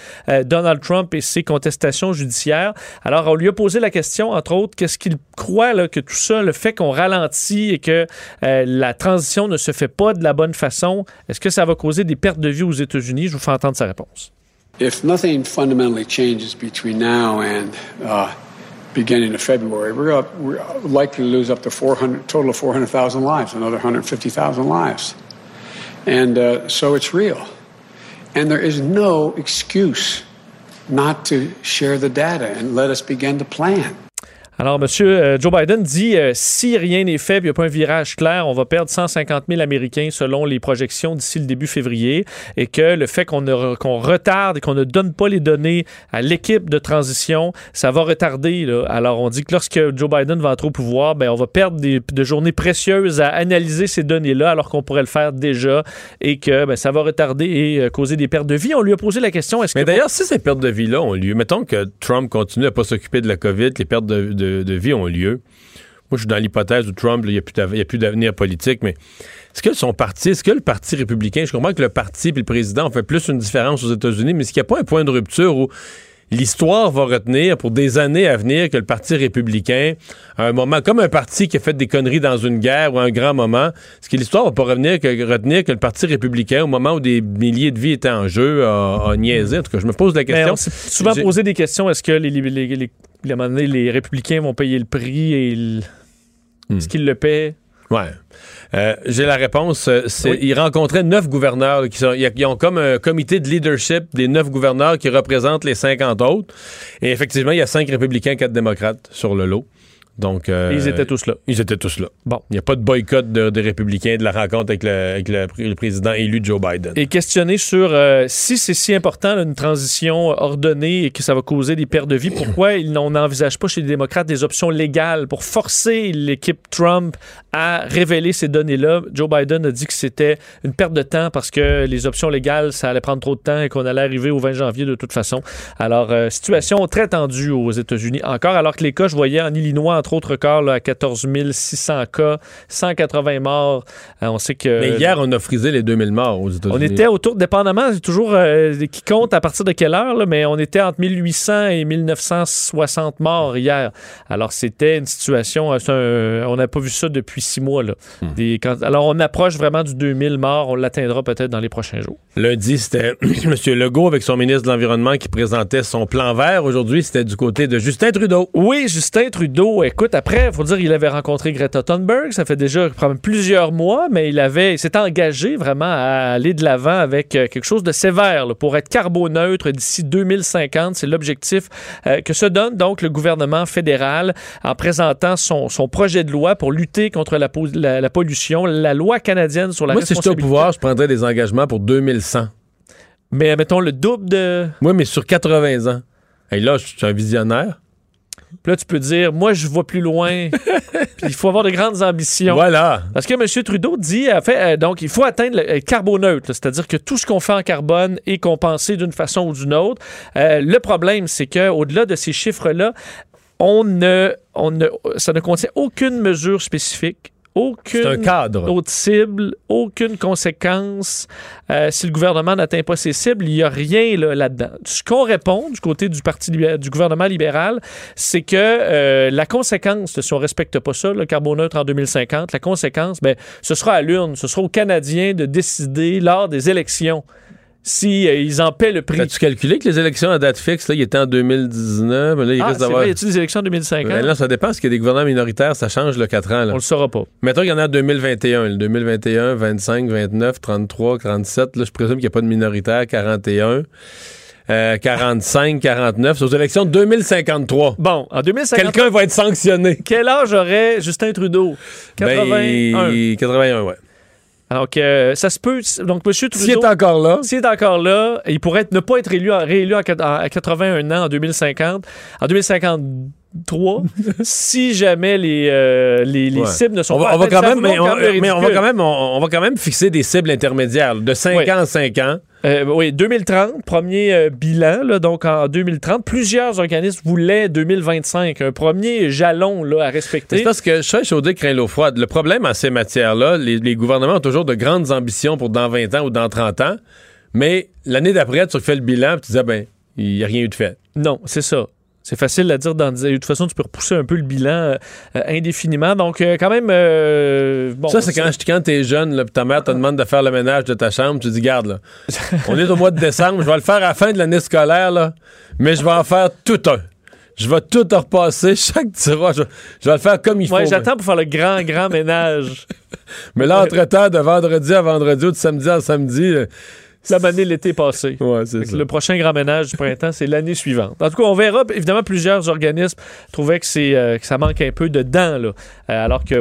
Donald Trump et ses contestations judiciaires. Alors, on lui a posé la question, entre autres, qu'est-ce qu'il croit là, que tout ça, le fait qu'on ralentit et que euh, la transition ne se fait pas de la bonne façon, est-ce que ça va causer des pertes de vie aux États-Unis? Je vous fais entendre sa réponse. If nothing fundamentally changes between now and uh, beginning of February, we're, up, we're likely to lose up to 400, total of 400,000 lives, another 150,000 lives. And uh, so it's real. And there is no excuse not to share the data and let us begin to plan. Alors, M. Joe Biden dit euh, si rien n'est fait, il n'y a pas un virage clair, on va perdre 150 000 Américains selon les projections d'ici le début février, et que le fait qu'on qu'on retarde et qu'on ne donne pas les données à l'équipe de transition, ça va retarder. là. Alors, on dit que lorsque Joe Biden va entrer au pouvoir, ben, on va perdre des, de journées précieuses à analyser ces données-là, alors qu'on pourrait le faire déjà, et que ben, ça va retarder et euh, causer des pertes de vie. On lui a posé la question est-ce Mais que d'ailleurs, si ces pertes de vie-là ont lieu, mettons que Trump continue à pas s'occuper de la COVID, les pertes de, de- de vie ont lieu. Moi, je suis dans l'hypothèse où Trump, il n'y a plus d'avenir politique, mais est-ce que son parti, est-ce que le Parti républicain, je comprends que le parti et le président ont fait plus une différence aux États-Unis, mais est-ce qu'il n'y a pas un point de rupture où l'histoire va retenir pour des années à venir que le Parti républicain, à un moment, comme un parti qui a fait des conneries dans une guerre ou un grand moment, est-ce que l'histoire va pas revenir que, retenir que le Parti républicain, au moment où des milliers de vies étaient en jeu, a, a niaisé? En tout cas, je me pose la Mais question. souvent posé des questions. Est-ce que les, les, les, les- républicains vont payer le prix et il- Hmm. est-ce qu'ils le paient? Ouais. Euh, J'ai la réponse. euh, Oui. Ils rencontraient neuf gouverneurs. là, qui sont, ils ils ont comme un comité de leadership des neuf gouverneurs qui représentent les 50 autres. Et effectivement, il y a cinq républicains, quatre démocrates sur le lot. Donc, euh, ils étaient tous là. Ils étaient tous là. Bon. Il n'y a pas de boycott de- des républicains de la rencontre avec le, avec le le président élu Joe Biden. Et questionné sur euh, si c'est si important là, une transition ordonnée et que ça va causer des pertes de vie, pourquoi on n'envisage pas chez les démocrates des options légales pour forcer l'équipe Trump à révéler ces données-là? Joe Biden a dit que c'était une perte de temps parce que les options légales, ça allait prendre trop de temps et qu'on allait arriver au 20 janvier de toute façon. Alors, euh, situation très tendue aux États-Unis encore, alors que les cas, je voyais en Illinois, entre autres cas, là, à 14 600 cas, 180 morts. Euh, on sait que... Mais hier, on a frisé les 2000 morts aux États-Unis. On était autour, dépendamment, c'est toujours euh, qui compte à partir de quelle heure, là, mais on était entre 1800 et 1960 morts hier. Alors, c'était une situation, euh, un- on n'a pas vu ça depuis six mois. Là. Hmm. Des- quand- alors, on approche vraiment du 2000 morts. On l'atteindra peut-être dans les prochains jours. Lundi, c'était [CLEARS THROAT] M. Legault avec son ministre de l'Environnement qui présentait son plan vert. Aujourd'hui, c'était du côté de Justin Trudeau. Oui, Justin Trudeau, écoute, après, il faut dire, il avait rencontré Greta Thunberg, ça fait déjà plusieurs mois, mais il avait, s'est engagé vraiment à aller de l'avant avec euh, quelque chose de sévère là, pour être carboneutre d'ici 2050. C'est l'objectif euh, que se donne donc le gouvernement fédéral en présentant son, son projet de loi pour lutter contre la, po- la- la pollution, la loi canadienne sur la Moi, si j'étais au responsabilité. pouvoir, je prendrais des engagements pour 2100. Mais mettons le double de... Oui, mais sur 80 ans. Et là, je suis un visionnaire. Puis là, tu peux dire, moi, je vois plus loin. [LAUGHS] Puis il faut avoir de grandes ambitions. Voilà. Parce que M. Trudeau dit, en fait, euh, donc, il faut atteindre le euh, carboneutre, c'est-à-dire que tout ce qu'on fait en carbone est compensé d'une façon ou d'une autre. Euh, le problème, c'est qu'au-delà de ces chiffres-là, on ne, on ne, ça ne contient aucune mesure spécifique. Aucune C'est un cadre. autre cible, aucune conséquence. Euh, si le gouvernement n'atteint pas ses cibles, il n'y a rien là, là-dedans. Ce qu'on répond du côté du parti du gouvernement libéral, c'est que euh, la conséquence, si on ne respecte pas ça, le carboneutre en 2050, la conséquence, ben, ce sera à l'urne, ce sera aux Canadiens de décider lors des élections si euh, ils en paient le prix. As-tu calculé que les élections à date fixe, là, il était en 2019? mais Là, il Ah, risque d'avoir. y a-tu des élections en 2050? Ben là, ça dépend, parce qu'il y a des gouvernements minoritaires, ça change le 4 ans. Là. On le saura pas. Mettons qu'il y en a en 2021. le 2021, 25, 29, 33, 47. Là, je présume qu'il n'y a pas de minoritaire. 41. euh, 45, 49. C'est aux élections de 2053. Bon, en 2050. Quelqu'un va être sanctionné. Quel âge aurait Justin Trudeau? 81. Ben, 81, ouais. Alors que ça se peut. Donc, M. Trudeau. S'il est encore là. S'il est encore là, il pourrait être- ne pas être élu, réélu à 81 ans en 2050. En 2053, [LAUGHS] si jamais les, euh, les, les Ouais. cibles ne sont on va, pas on va quand même, va mais, on, mais va quand même, on, on va quand même fixer des cibles intermédiaires, de 5 Oui. ans en 5 ans. Euh, oui, 2030, premier euh, bilan, là, donc en 2030. Plusieurs organismes voulaient 2025, un premier jalon là, à respecter. C'est parce que chaud chaudé craint l'eau froide. Le problème en ces matières-là, les, les gouvernements ont toujours de grandes ambitions pour dans 20 ans ou dans 30 ans, mais l'année d'après, tu refais le bilan et tu dis, ah ben, il n'y a rien eu de fait. Non, c'est ça. C'est facile à dire. Dans, de toute façon, tu peux repousser un peu le bilan euh, euh, indéfiniment. Donc, euh, quand même, euh, bon. ça, c'est quand, quand t'es jeune, là, ta mère te demande de faire le ménage de ta chambre, tu dis, garde, là, [LAUGHS] on est au mois de décembre, je vais le faire à la fin de l'année scolaire, là, mais je vais en faire tout un. Je vais tout repasser, chaque tiroir, je, je vais le faire comme il faut. Ouais, mais- j'attends pour faire le grand, grand ménage. [LAUGHS] Mais là, entre-temps, de vendredi à vendredi ou de samedi à samedi, La année l'été passé. ouais, c'est Fait que ça. Le prochain grand ménage du printemps, c'est l'année suivante. En tout cas, on verra. Évidemment, plusieurs organismes trouvaient que, c'est, euh, que ça manque un peu de dents, là. Euh, alors qu'un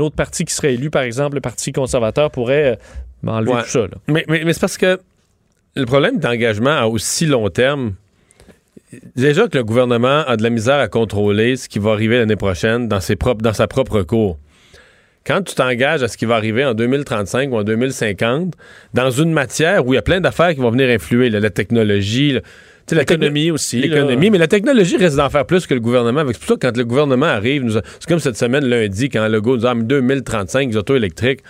autre parti qui serait élu, par exemple, le Parti conservateur, pourrait euh, enlever Ouais. tout ça. là. Mais, mais, mais c'est parce que le problème d'engagement à aussi long terme, déjà que le gouvernement a de la misère à contrôler ce qui va arriver l'année prochaine dans, ses propres, dans sa propre cour. Quand tu t'engages à ce qui va arriver en 2035 ou en 2050, dans une matière où il y a plein d'affaires qui vont venir influer, là, la technologie, L'économie aussi. L'économie, mais la technologie risque d'en faire plus que le gouvernement. C'est pour ça que quand le gouvernement arrive, c'est comme cette semaine lundi, quand Legault nous a mis 2035 les autos électriques.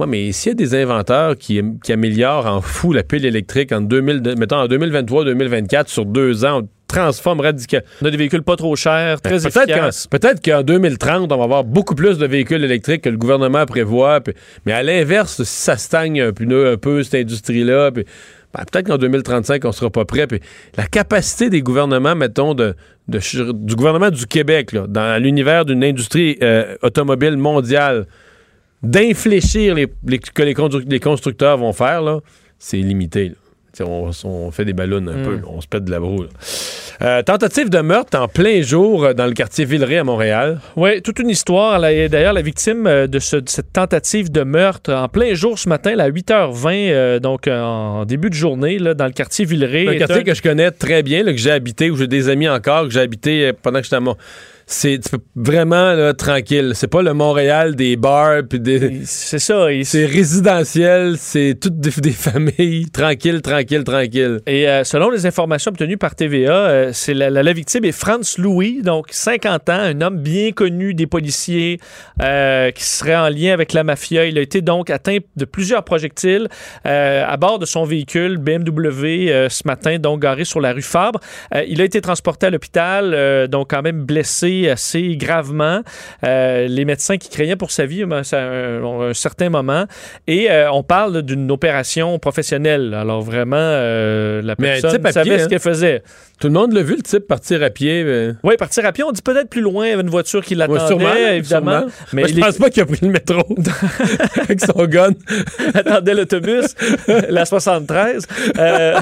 Ouais, mais s'il y a des inventeurs qui, qui améliorent en fou la pile électrique en 2000, de- mettons en 2023-2024 sur deux ans, transforme radicalement. On a des véhicules pas trop chers, très Ben, Peut-être efficaces. qu'en, peut-être qu'en 2030, on va avoir beaucoup plus de véhicules électriques que le gouvernement prévoit. puis- mais à l'inverse, si ça stagne un peu, un peu cette industrie-là, ben, peut-être qu'en 2035, on sera pas prêt. Puis la capacité des gouvernements, mettons, de, du gouvernement du Québec, là, dans l'univers d'une industrie euh, automobile mondiale, d'infléchir les, les- que les, constructeurs vont faire, c'est limité. là. On, on fait des ballons un Mm. peu, on se pète de la broue. Euh, tentative de meurtre en plein jour euh, dans le quartier Villeray à Montréal. Oui, toute une histoire. D'ailleurs, la victime euh, de, ce- de cette tentative de meurtre en plein jour ce matin, là, à 8h20, euh, donc en début de journée, là, dans le quartier Villeray. un quartier un- que je connais très bien, là, que j'ai habité, où j'ai des amis encore, que j'ai habité pendant que j'étais à Mont- C'est vraiment là, tranquille. C'est pas le Montréal des bars puis des. C'est ça. C'est résidentiel, c'est toutes des, des familles. [LAUGHS] Tranquille, tranquille, tranquille. Et euh, selon les informations obtenues par TVA, euh, c'est la, la- la victime est Franz Louis, donc 50 ans, un homme bien connu des policiers euh, qui serait en lien avec la mafia. Il a été donc atteint de plusieurs projectiles à bord de son véhicule BMW ce matin, donc garé sur la rue Fabre. Il a été transporté à l'hôpital, donc quand même blessé assez gravement. Euh, les médecins qui craignaient pour sa vie ben, ça, un, un certain moment. Et euh, on parle d'une opération professionnelle. Alors vraiment, euh, la personne à savait pied, ce hein? qu'elle faisait. Tout le monde l'a vu, le type partir à pied. euh. Oui, partir à pied, on dit peut-être plus loin, il y avait une voiture qui Ouais, l'attendait, sûrement, là, évidemment. sûrement. Mais Moi, je il est- pense pas qu'il a pris le métro [LAUGHS] avec son gun. [LAUGHS] attendait l'autobus, la 73. Euh,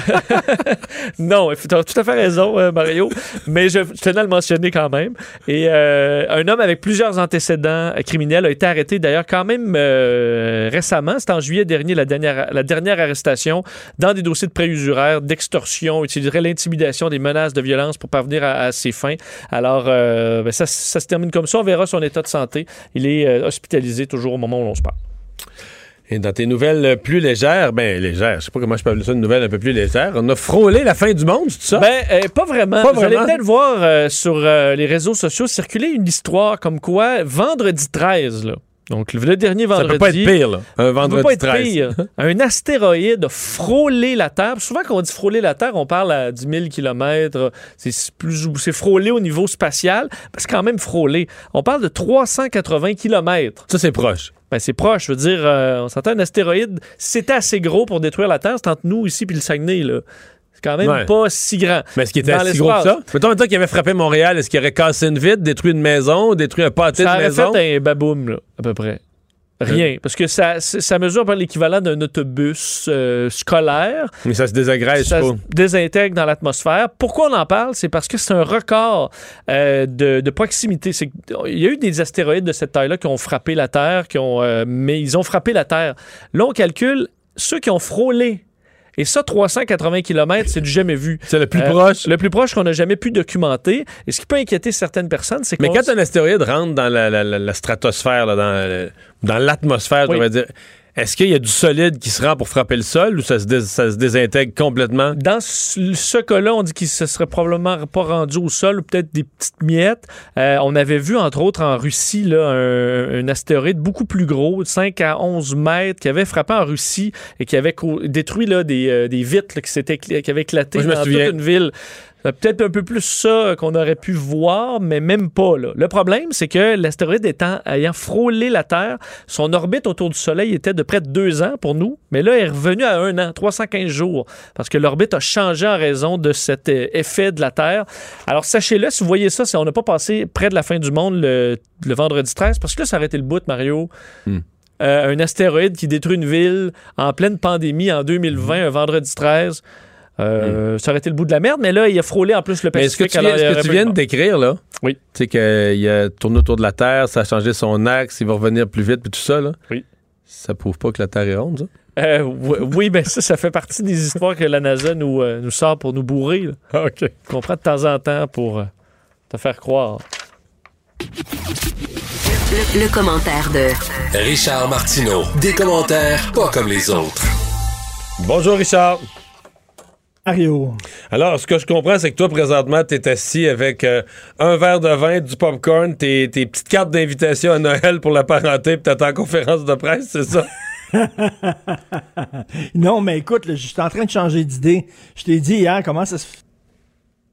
[LAUGHS] non, tu as tout à fait raison, euh, Mario, mais je, je tenais à le mentionner quand même. Et euh, un homme avec plusieurs antécédents criminels a été arrêté d'ailleurs quand même euh, récemment. C'était en juillet dernier, la dernière, la dernière arrestation dans des dossiers de préusuraire, d'extorsion, utiliserait l'intimidation, des menaces de violence pour parvenir à, à ses fins. Alors, euh, ben, ça, ça se termine comme ça. On verra son état de santé. Il est euh, hospitalisé toujours au moment où l'on se parle. Et dans tes nouvelles plus légères, ben légères, je sais pas comment je peux appeler ça une nouvelle un peu plus légère, on a frôlé la fin du monde, c'est ça? Ben, euh, pas vraiment. Pas Vous allez peut-être voir euh, sur euh, les réseaux sociaux circuler une histoire comme quoi vendredi 13, là, Donc, le dernier Ça vendredi. peut pas être pire, là. Un Ça peut vendredi pas être 13. pire. [LAUGHS] Un astéroïde a frôlé la Terre. Souvent, quand on dit frôler la Terre, on parle à 10 000 km. C'est plus ou- c'est frôlé au niveau spatial. Ben, C'est quand même frôlé. On parle de 380 km. Ça, c'est proche. Ben, c'est proche. Je veux dire, euh, on s'entend un astéroïde. C'était assez gros pour détruire la Terre, c'est entre nous ici puis le Saguenay. là. Quand même Ouais. pas si grand. Mais est-ce qu'il était si gros que ça? Mettons maintenant qu'il avait frappé Montréal, est-ce qu'il aurait cassé une vitre, détruit une maison, détruit un pâté Ça de aurait maison? fait un baboum, là, à peu près. Rien. Parce que ça, ça mesure pas l'équivalent d'un autobus euh, scolaire. Mais ça se désagrège ça pas. se désintègre dans l'atmosphère. Pourquoi on en parle? C'est parce que c'est un record euh, de, de proximité. Que- Il y a eu des astéroïdes de cette taille-là qui ont frappé la Terre, qui ont, euh, mais ils ont frappé la Terre. Là, on calcule ceux qui ont frôlé. Et ça, 380 km, c'est du jamais vu. C'est le plus Euh, proche. Le plus proche qu'on n'a jamais pu documenter. Et ce qui peut inquiéter certaines personnes, c'est Mais qu'on- quand un astéroïde rentre dans la, la- la- la stratosphère, là, dans, l'atmosphère, Oui. je dire, est-ce qu'il y a du solide qui se rend pour frapper le sol ou ça se, dés- ça se désintègre complètement? Dans ce ce cas-là, on dit qu'il se serait probablement pas rendu au sol ou peut-être des petites miettes. Euh, on avait vu, entre autres, en Russie, là, un, un astéroïde beaucoup plus gros, de 5 à 11 mètres, qui avait frappé en Russie et qui avait détruit là, des, euh, des vitres là, qui, qui avaient éclaté Moi, je me dans souviens. toute une ville. C'est Peut-être un peu plus ça qu'on aurait pu voir, mais même pas. Là. Le problème, c'est que l'astéroïde étant, ayant frôlé la Terre, son orbite autour du Soleil était de près de deux ans pour nous, mais là, il est revenu à un an, 315 jours, parce que l'orbite a changé en raison de cet euh, effet de la Terre. Alors, sachez-le, si vous voyez ça, c'est- on n'a pas passé près de la fin du monde le, le vendredi 13, parce que là, ça aurait été le bout, Mario. Euh, un astéroïde qui détruit une ville en pleine pandémie en 2020, un vendredi 13. Euh, Ça aurait été le bout de la merde, mais là, il a frôlé en plus le Mais ce que Pacifique. tu alors viens, il ce que tu viens de décrire, là, oui. c'est qu'il a tourné autour de la Terre, ça a changé son axe, il va revenir plus vite, puis tout ça, là. Oui. Ça prouve pas que la Terre est ronde, ça? Euh, oui, ben ça, ça fait partie des histoires que la NASA nous, euh, nous sort pour nous bourrer. là. OK. Qu'on prend de temps en temps pour euh, te faire croire. Le, le commentaire de Richard Martineau. Des commentaires pas comme les autres. Bonjour, Richard. Mario. Alors, ce que je comprends, c'est que toi, présentement, tu es assis avec euh, un verre de vin, du popcorn, tes, tes petites cartes d'invitation à Noël pour la parenté, puis t'attends conférence de presse, c'est ça? [LAUGHS] non, mais écoute, je suis en train de changer d'idée. Je t'ai dit hier comment ça se fait.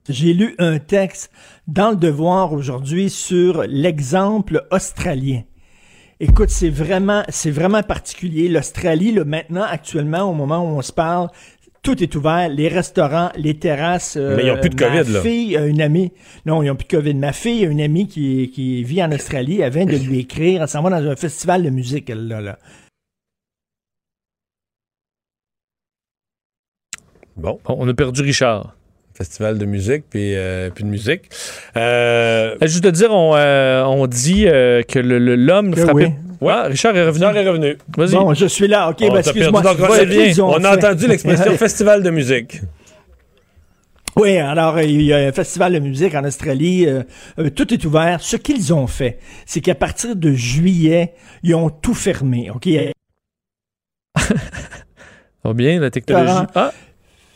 J'ai lu un texte dans le Devoir aujourd'hui sur l'exemple australien. Écoute, c'est vraiment, c'est vraiment particulier. L'Australie, là, maintenant, actuellement, au moment où on se parle, tout est ouvert, les restaurants, les terrasses. euh, Mais ils ont plus de ma COVID, là. fille a une amie. Non, ils ont plus de COVID. Ma fille a une amie qui, qui vit en Australie. Elle vient de lui écrire. Elle s'en va dans un festival de musique, elle, là. là. Bon. on a perdu Richard. Festival de musique, puis, euh, puis de musique. Euh, Euh, Juste de dire, on, euh, on dit euh, que le- le- l'homme frappé. oui. Ah, Richard est revenu. Richard est revenu. Vas-y. Bon, je suis là. OK, on ben, t'a excuse-moi. On a fait. entendu l'expression [LAUGHS] festival de musique. Oui, alors il y a un festival de musique en Australie, euh, euh, tout est ouvert. Ce qu'ils ont fait, c'est qu'à partir de juillet, ils ont tout fermé. Ok, Va [LAUGHS] bien, la technologie. Ah,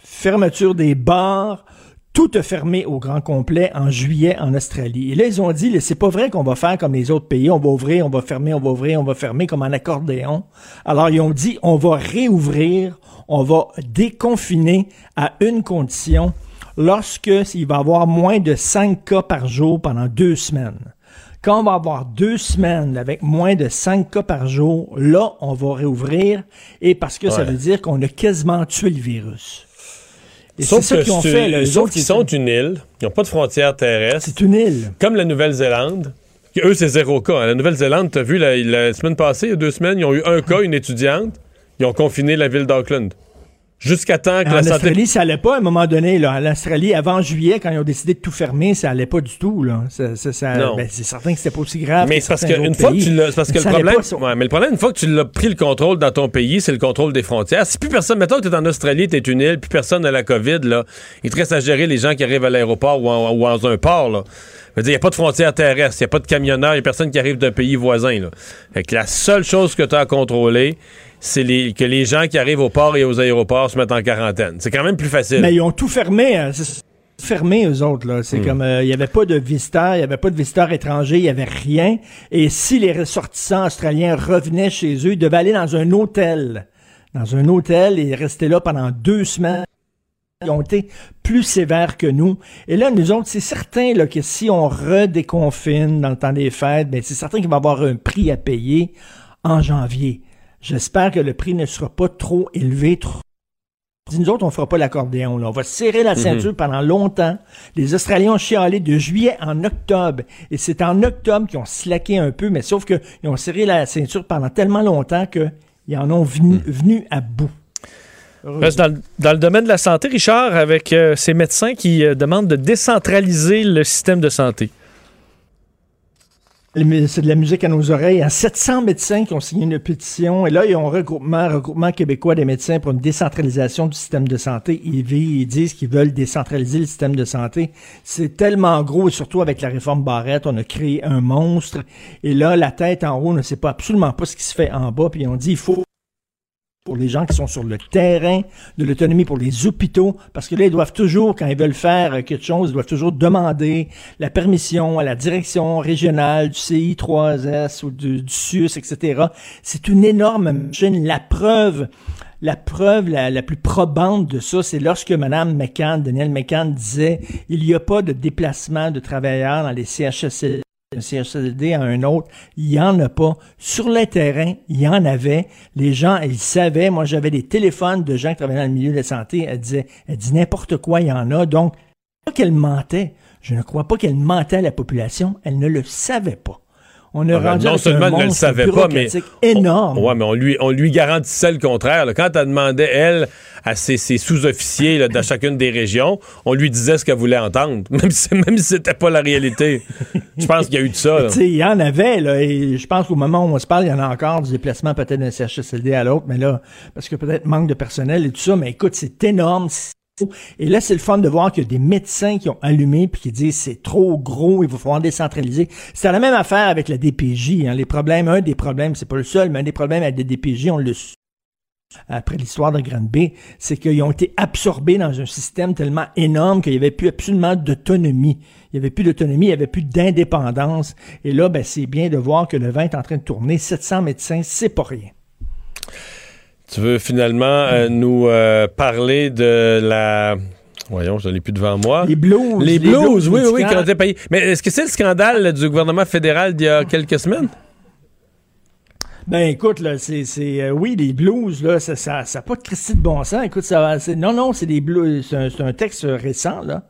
fermeture des bars, tout a fermé au grand complet en juillet en Australie. Et là, ils ont dit, c'est pas vrai qu'on va faire comme les autres pays, on va ouvrir, on va fermer, on va ouvrir, on va fermer comme en accordéon. Alors, ils ont dit, on va réouvrir, on va déconfiner à une condition, lorsque il va y avoir moins de 5 cas par jour pendant deux semaines. Quand on va avoir deux semaines avec moins de 5 cas par jour, là, on va réouvrir, et parce que ça veut dire qu'on a quasiment tué le virus. Et Sauf que qu'ils ont fait. là. Sauf qu'ils ils- sont une île. Ils n'ont pas de frontières terrestres. C'est une île. Comme la Nouvelle-Zélande. qui, Eux, c'est zéro cas. hein. La Nouvelle-Zélande, tu as vu, la, la semaine passée, il y a deux semaines, ils ont eu un cas, une étudiante. Ils ont confiné la ville d'Auckland. Jusqu'à temps que En la santé... Australie, ça allait pas à un moment donné. Là. En Australie, avant juillet, quand ils ont décidé de tout fermer, ça allait pas du tout. Là. Ça, ça- ça- Non. ben, c'est certain que c'était pas aussi grave. Mais que c'est parce qu'une autres fois que tu l'as, parce que le problème, pas, ouais, mais le problème, une fois que tu l'as pris le contrôle dans ton pays, c'est le contrôle des frontières. Si plus personne, mettons que tu es en Australie, tu es une île, puis personne n'a la COVID, là, il te reste à gérer les gens qui arrivent à l'aéroport ou, en- ou dans un port, là. Il n'y a pas de frontières terrestres, il n'y a pas de camionneurs, il n'y a personne qui arrive d'un pays voisin, là. Fait que la seule chose que tu as à contrôler, c'est les, que les gens qui arrivent au port et aux aéroports se mettent en quarantaine. C'est quand même plus facile. Mais ils ont tout fermé. hein. Fermés, eux autres. Là. C'est Hmm. comme, euh, il y avait pas de visiteurs, il y avait pas de visiteurs étrangers, il y avait rien. Et si les ressortissants australiens revenaient chez eux, ils devaient aller dans un hôtel. Dans un hôtel et rester là pendant deux semaines. Ils ont été plus sévères que nous. Et là, nous autres, c'est certain là, que si on redéconfine dans le temps des fêtes, ben, c'est certain qu'il va y avoir un prix à payer en janvier. J'espère que le prix ne sera pas trop élevé, trop Nous autres, on fera pas l'accordéon. là. On va serrer la Mhm. ceinture pendant longtemps. Les Australiens ont chialé de juillet en octobre. Et c'est en octobre qu'ils ont slacké un peu, mais sauf qu'ils ont serré la ceinture pendant tellement longtemps qu'ils en ont venu, venu à bout. Reste dans, le- dans le domaine de la santé, Richard, avec euh, ces médecins qui euh, demandent de décentraliser le système de santé. C'est de la musique à nos oreilles. Il y a 700 médecins qui ont signé une pétition. Et là, ils ont un regroupement, regroupement québécois des médecins pour une décentralisation du système de santé. Ils, ils disent qu'ils veulent décentraliser le système de santé. C'est tellement gros, et surtout avec la réforme Barrette, on a créé un monstre. Et là, la tête en haut ne sait pas absolument pas ce qui se fait en bas. Puis on dit, il faut pour les gens qui sont sur le terrain, de l'autonomie pour les hôpitaux, parce que là, ils doivent toujours, quand ils veulent faire quelque chose, ils doivent toujours demander la permission à la direction régionale du CI3S ou du, du SUS, etc. C'est une énorme machine. La preuve, la preuve la, la plus probante de ça, c'est lorsque Mme McCann, Danielle McCann disait, il n'y a pas de déplacement de travailleurs dans les CHSLD un à un autre, il y en a pas. Sur le terrain, il y en avait. Les gens, ils savaient. Moi, j'avais des téléphones de gens qui travaillaient dans le milieu de la santé. Elle disait, elle dit n'importe quoi, il y en a. Donc, pas qu'elle mentait. Je ne crois pas qu'elle mentait à la population. Elle ne le savait pas. On a Ah rendu non seulement un elle ne le savait pas, mais énorme. Ouais, mais on lui, on lui garantissait le contraire. là. Quand elle demandait, elle, à ses, ses sous-officiers dans chacune des régions, on lui disait ce qu'elle voulait entendre, [LAUGHS] même si, même si c'était pas la réalité. Je pense qu'il y a eu de ça. il y en avait, là, et je pense qu'au moment où on se parle, il y en a encore du déplacement peut-être d'un CHSLD à l'autre, mais là, parce que peut-être manque de personnel et tout ça, mais écoute, c'est énorme. Et là, c'est le fun de voir qu'il y a des médecins qui ont allumé puis qui disent c'est trop gros, il va falloir décentraliser. C'est la même affaire avec la DPJ. Hein. Les problèmes, un des problèmes, c'est pas le seul, mais un des problèmes avec la DPJ, on le après l'histoire de Granby, c'est qu'ils ont été absorbés dans un système tellement énorme qu'il n'y avait plus absolument d'autonomie. Il n'y avait plus d'autonomie, il n'y avait plus d'indépendance. Et là, ben, c'est bien de voir que le vin est en train de tourner. 700 médecins, c'est pas rien. Tu veux finalement euh, nous euh, parler de la. Voyons, je l'ai plus devant moi. Les blues. Les blues, oui, oui, oui, médicales. qui ont été payés. Mais est-ce que c'est le scandale là, du gouvernement fédéral d'il y a quelques semaines? Ben écoute, là, c'est, c'est euh, oui, les blues, là, ça, ça, ça a pas de Christie de bon sens. Écoute, ça va, c'est, non, non, c'est des blues, c'est un, c'est un texte récent, là.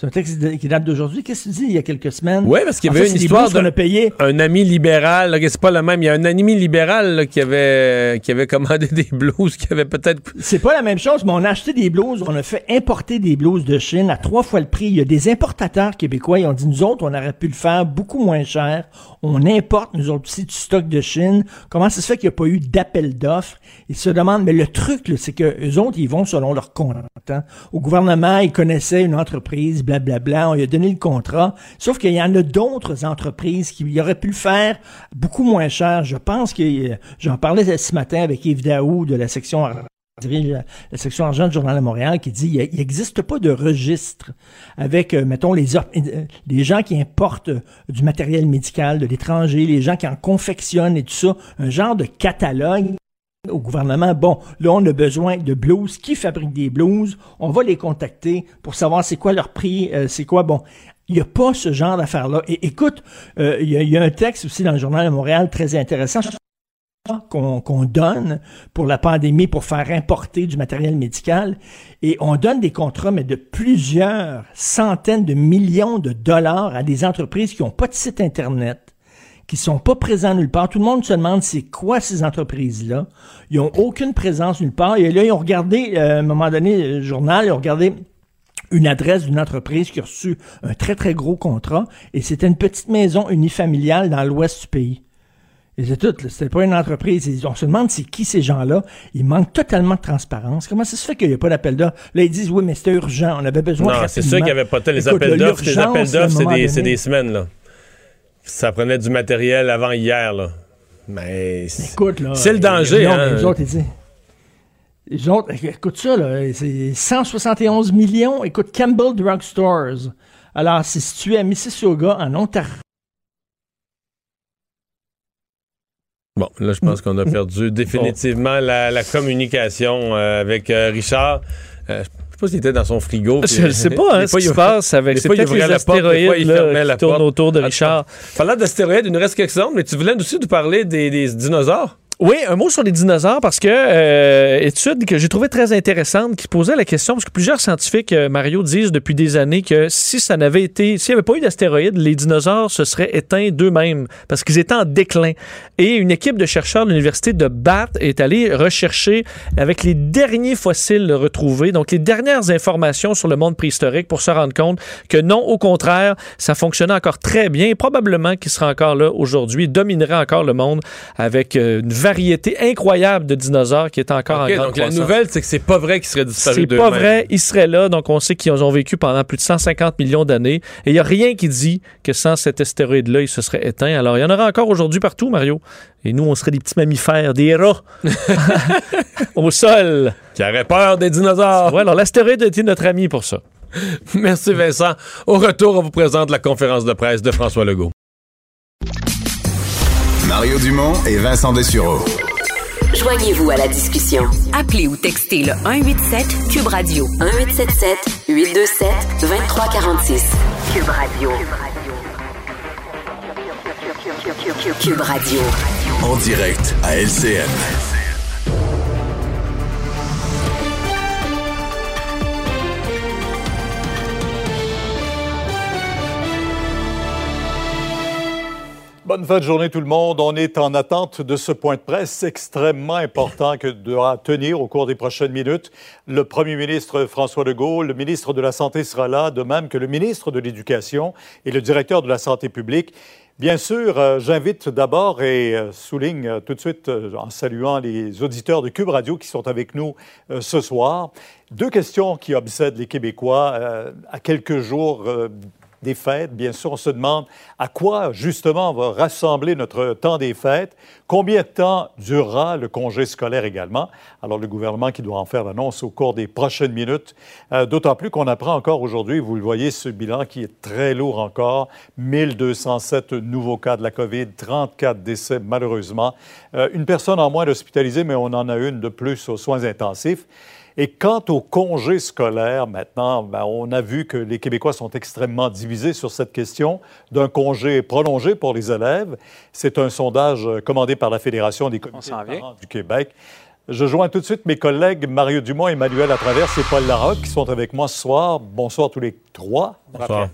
C'est un texte qui date d'aujourd'hui. Qu'est-ce que tu dis il y a quelques semaines? Oui, parce qu'il y En avait fait, une histoire d'un payé. un ami libéral, c'est pas le même. Il y a un ami libéral là, qui, avait, qui avait commandé [LAUGHS] des blues, qui avait peut-être. C'est pas la même chose, mais on a acheté des blouses, on a fait importer des blouses de Chine à trois fois le prix. Il y a des importateurs québécois, ils ont dit, nous autres, on aurait pu le faire beaucoup moins cher. On importe, nous autres aussi, du stock de Chine. Comment ça se fait qu'il n'y a pas eu d'appel d'offres? Ils se demandent, mais le truc, c'est que eux autres, ils vont selon leur compte. hein. Au gouvernement, ils connaissaient une entreprise, blablabla, on lui a donné le contrat. Sauf qu'il y en a d'autres entreprises qui auraient pu le faire beaucoup moins cher. Je pense que, euh, j'en parlais ce matin avec Yves Daou de la section la, section argent du Journal de Montréal qui dit il n'existe pas de registre avec, euh, mettons, euh, les gens qui importent du matériel médical de l'étranger, les gens qui en confectionnent et tout ça, un genre de catalogue au gouvernement, bon, là, on a besoin de blues. Qui fabrique des blues? On va les contacter pour savoir c'est quoi leur prix, euh, c'est quoi, bon. Il n'y a pas ce genre d'affaires-là. Et écoute, euh, il y, y a un texte aussi dans le Journal de Montréal très intéressant qu'on qu'on donne pour la pandémie pour faire importer du matériel médical. Et on donne des contrats, mais de plusieurs centaines de millions de dollars à des entreprises qui n'ont pas de site Internet, qui sont pas présents nulle part. Tout le monde se demande c'est quoi ces entreprises-là. Ils ont aucune présence nulle part. Et là, ils ont regardé, euh, à un moment donné, le journal, ils ont regardé une adresse d'une entreprise qui a reçu un très, très gros contrat. Et c'était une petite maison unifamiliale dans l'ouest du pays. Et c'est tout, c'était pas une entreprise. On se demande c'est qui ces gens-là. Ils manquent totalement de transparence. Comment ça se fait qu'il n'y a pas d'appel d'offres? Là, ils disent oui, mais c'était urgent. On avait besoin Non, c'est sûr qu'il n'y avait pas tant les Écoute, appels d'offres. Les appels d'offres, c'est des, des semaines, là. Ça prenait du matériel avant hier, là. Mais. c'est- Écoute, là. C'est le danger, non, hein. mais eux autres, ils disent- Les autres, écoute ça, là, c'est 171 millions. Écoute, Campbell Drug Stores. Alors, c'est situé à Mississauga, en Ontario. Bon, là, je pense qu'on a [LAUGHS] perdu définitivement la, la communication euh, avec euh, Richard. Euh, sais pas s'il était dans son frigo. Je ne sais pas [LAUGHS] hein, ce qui se passe avec c'est peut-être les astéroïdes là, qui tournent autour de Richard. Parlant d'astéroïdes, il nous reste quelques secondes, mais tu voulais aussi nous parler des, des dinosaures? Oui, un mot sur les dinosaures parce que euh, étude que j'ai trouvé très intéressante qui posait la question parce que plusieurs scientifiques euh, Mario disent depuis des années que si ça n'avait été s'il n'y avait pas eu d'astéroïdes, les dinosaures se seraient éteints d'eux-mêmes parce qu'ils étaient en déclin. Et une équipe de chercheurs de l'université de Bath est allée rechercher avec les derniers fossiles retrouvés, donc les dernières informations sur le monde préhistorique pour se rendre compte que non, au contraire, ça fonctionnait encore très bien, et probablement qu'il sera encore là aujourd'hui, dominerait encore le monde avec euh, une variété incroyable de dinosaures qui est encore okay, en grande donc la nouvelle, c'est que c'est pas vrai qu'ils seraient disparus C'est pas vrai, ils seraient là. Donc on sait qu'ils ont vécu pendant plus de 150 millions d'années. Et il n'y a rien qui dit que sans cet astéroïde-là, il se serait éteint. Alors il y en aura encore aujourd'hui partout, Mario. Et nous, on serait des petits mammifères, des rats [LAUGHS] [LAUGHS] au sol. Qui auraient peur des dinosaures. Ouais, alors l'astéroïde était notre ami pour ça. Merci Vincent. Au retour, on vous présente la conférence de presse de François Legault. Mario Dumont et Vincent Dessureau. Joignez-vous à la discussion. Appelez ou textez le 187 Cube Radio 1877 827 2346. Cube Radio. Cube Radio. En direct à LCN. Bonne fin de journée tout le monde. On est en attente de ce point de presse extrêmement important que devra tenir au cours des prochaines minutes. Le premier ministre François Legault, le ministre de la Santé sera là, de même que le ministre de l'Éducation et le directeur de la Santé publique. Bien sûr, euh, j'invite d'abord et euh, souligne euh, tout de suite en saluant les auditeurs de Cube Radio qui sont avec nous ce soir. Deux questions qui obsèdent les Québécois à quelques jours des fêtes. Bien sûr, on se demande à quoi justement on va rassembler notre temps des fêtes, combien de temps durera le congé scolaire également. Alors le gouvernement qui doit en faire l'annonce au cours des prochaines minutes, euh, d'autant plus qu'on apprend encore aujourd'hui, vous le voyez, ce bilan qui est très lourd encore, 1207 nouveaux cas de la COVID, 34 décès malheureusement, euh, une personne en moins hospitalisée, mais on en a une de plus aux soins intensifs. Et quant au congé scolaire, maintenant, ben, on a vu que les Québécois sont extrêmement divisés sur cette question d'un congé prolongé pour les élèves. C'est un sondage euh, commandé par la Fédération des comités de parents du Québec. Je joins tout de suite mes collègues Mario Dumont, Emmanuel Travers et Paul Larocque qui sont avec moi ce soir. Bonsoir tous les trois. Bonsoir.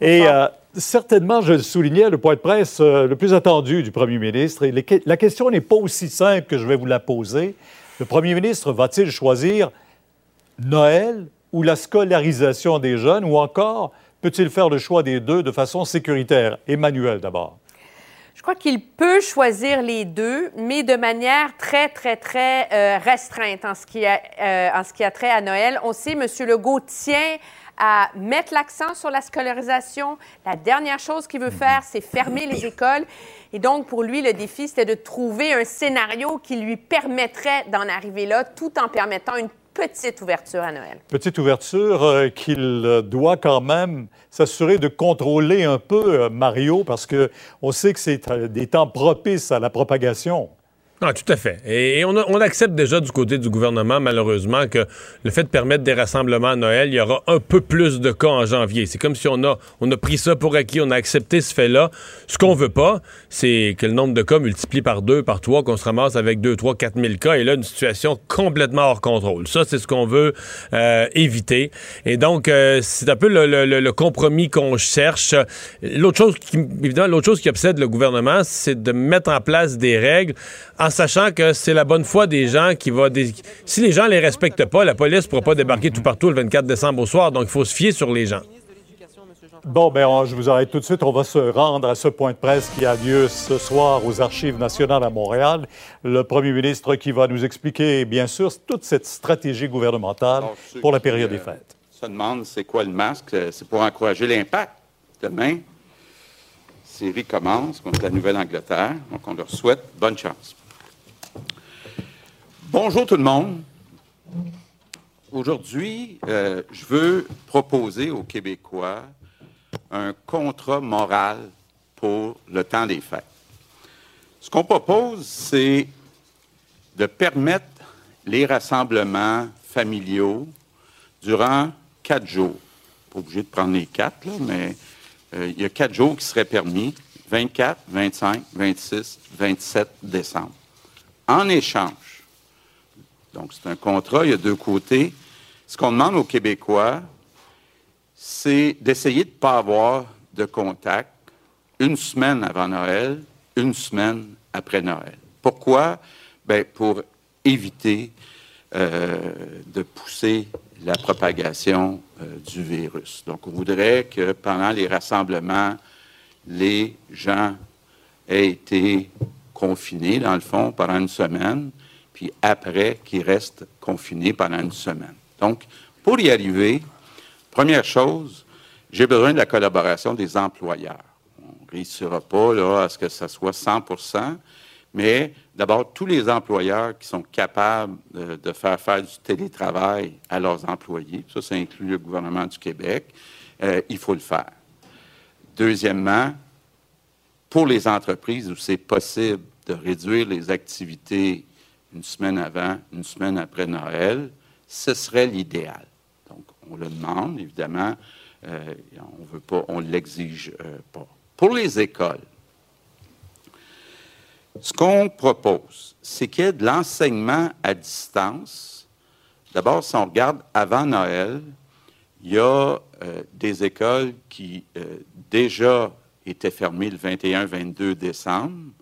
Et euh, certainement, je le soulignais, le point de presse euh, le plus attendu du premier ministre. Et les, la question n'est pas aussi simple que je vais vous la poser. Le premier ministre va-t-il choisir Noël ou la scolarisation des jeunes ou encore peut-il faire le choix des deux de façon sécuritaire? Emmanuel d'abord. Je crois qu'il peut choisir les deux, mais de manière très, très, très euh, restreinte en ce, qui a, euh, en ce qui a trait à Noël. On sait, M. Legault tient à mettre l'accent sur la scolarisation. La dernière chose qu'il veut faire, c'est fermer les écoles. Et donc, pour lui, le défi, c'était de trouver un scénario qui lui permettrait d'en arriver là, tout en permettant une petite ouverture à Noël. Petite ouverture euh, qu'il doit quand même s'assurer de contrôler un peu, euh, Mario, parce que on sait que c'est euh, des temps propices à la propagation. Ah, tout à fait. Et, on, a- on accepte déjà du côté du gouvernement, malheureusement, que le fait de permettre des rassemblements à Noël, il y aura un peu plus de cas en janvier. C'est comme si on a, on a pris ça pour acquis, on a accepté ce fait-là. Ce qu'on veut pas, c'est que le nombre de cas multiplie par deux, par trois, qu'on se ramasse avec deux, trois, quatre mille cas, et là, une situation complètement hors contrôle. Ça, c'est ce qu'on veut euh, éviter. Et donc, euh, c'est un peu le, le- le- compromis qu'on cherche. L'autre chose qui, évidemment, l'autre chose qui obsède le gouvernement, c'est de mettre en place des règles sachant que c'est la bonne foi des gens qui va... dé- Si les gens les respectent pas, la police ne pourra pas débarquer tout partout le 24 décembre au soir, donc il faut se fier sur les gens. Bon, ben, on- je vous arrête tout de suite. On va se rendre à ce point de presse qui a lieu ce soir aux Archives nationales à Montréal. Le premier ministre qui va nous expliquer, bien sûr, toute cette stratégie gouvernementale Alors, pour la qui, période des euh, fêtes. se demandent c'est quoi le masque. Euh, C'est pour encourager l'impact. Demain, série commence contre la Nouvelle-Angleterre. Donc, on leur souhaite bonne chance. Bonjour tout le monde. Aujourd'hui, euh, je veux proposer aux Québécois un contrat moral pour le temps des fêtes. Ce qu'on propose, c'est de permettre les rassemblements familiaux durant quatre jours. Pas obligé de prendre les quatre, mais euh, il y a quatre jours qui seraient permis, 24, 25, 26, 27 décembre. En échange, donc c'est un contrat, il y a deux côtés. Ce qu'on demande aux Québécois, c'est d'essayer de ne pas avoir de contact une semaine avant Noël, une semaine après Noël. Pourquoi? Ben, pour éviter euh, de pousser la propagation euh, du virus. Donc, on voudrait que pendant les rassemblements, les gens aient été confinés, dans le fond, pendant une semaine, puis après qu'ils restent confinés pendant une semaine. Donc, pour y arriver, première chose, j'ai besoin de la collaboration des employeurs. On ne réussira pas là, à ce que ce soit 100% mais d'abord, tous les employeurs qui sont capables de, faire faire du télétravail à leurs employés, ça, ça inclut le gouvernement du Québec, euh, il faut le faire. Deuxièmement, pour les entreprises où c'est possible de réduire les activités une semaine avant, une semaine après Noël, ce serait l'idéal. Donc, on le demande, évidemment, euh, on veut pas, on l'exige euh, pas. Pour les écoles, ce qu'on propose, c'est qu'il y ait de l'enseignement à distance. D'abord, si on regarde avant Noël, il y a euh, des écoles qui déjà étaient fermées le 21-22 décembre,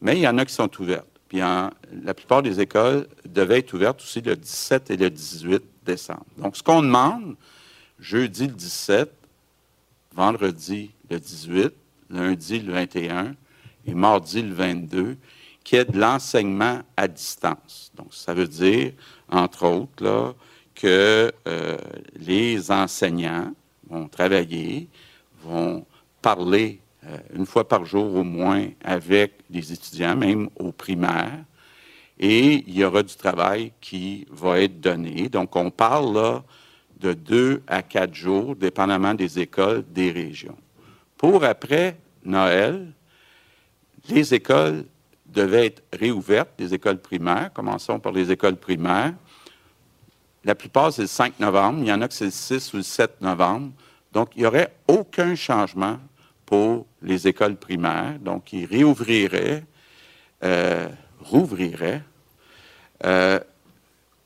mais il y en a qui sont ouvertes. Puis la plupart des écoles devaient être ouvertes aussi le 17 et le 18 décembre. Donc, ce qu'on demande, jeudi le 17, vendredi le 18, lundi le 21, et mardi le 22, qui est de l'enseignement à distance. Donc, ça veut dire, entre autres, là, que euh, les enseignants vont travailler, vont parler une fois par jour au moins avec les étudiants, même au primaire, et il y aura du travail qui va être donné. Donc, on parle là de deux à quatre jours, dépendamment des écoles, des régions. Pour après Noël, les écoles devaient être réouvertes, les écoles primaires. Commençons par les écoles primaires. La plupart, c'est le 5 novembre. Il y en a que c'est le 6 ou le 7 novembre. Donc, il n'y aurait aucun changement pour les écoles primaires. Donc, ils réouvriraient, euh, rouvriraient euh,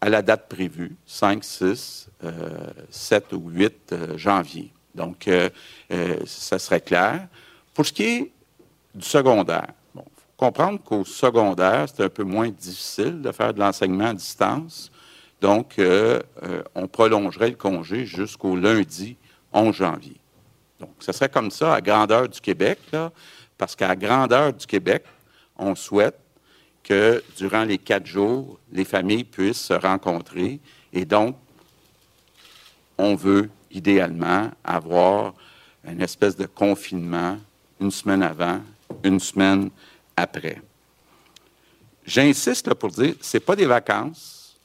à la date prévue, 5, 6, 7 ou 8 euh, janvier. Donc, ça serait clair. Pour ce qui est du secondaire. Bon, faut comprendre qu'au secondaire, c'est un peu moins difficile de faire de l'enseignement à distance. Donc, euh, euh, on prolongerait le congé jusqu'au lundi 11 janvier. Donc, ce serait comme ça à grandeur du Québec, parce qu'à grandeur du Québec, on souhaite que durant les quatre jours, les familles puissent se rencontrer et donc, on veut idéalement avoir une espèce de confinement une semaine avant une semaine après. J'insiste pour dire, ce n'est pas des vacances.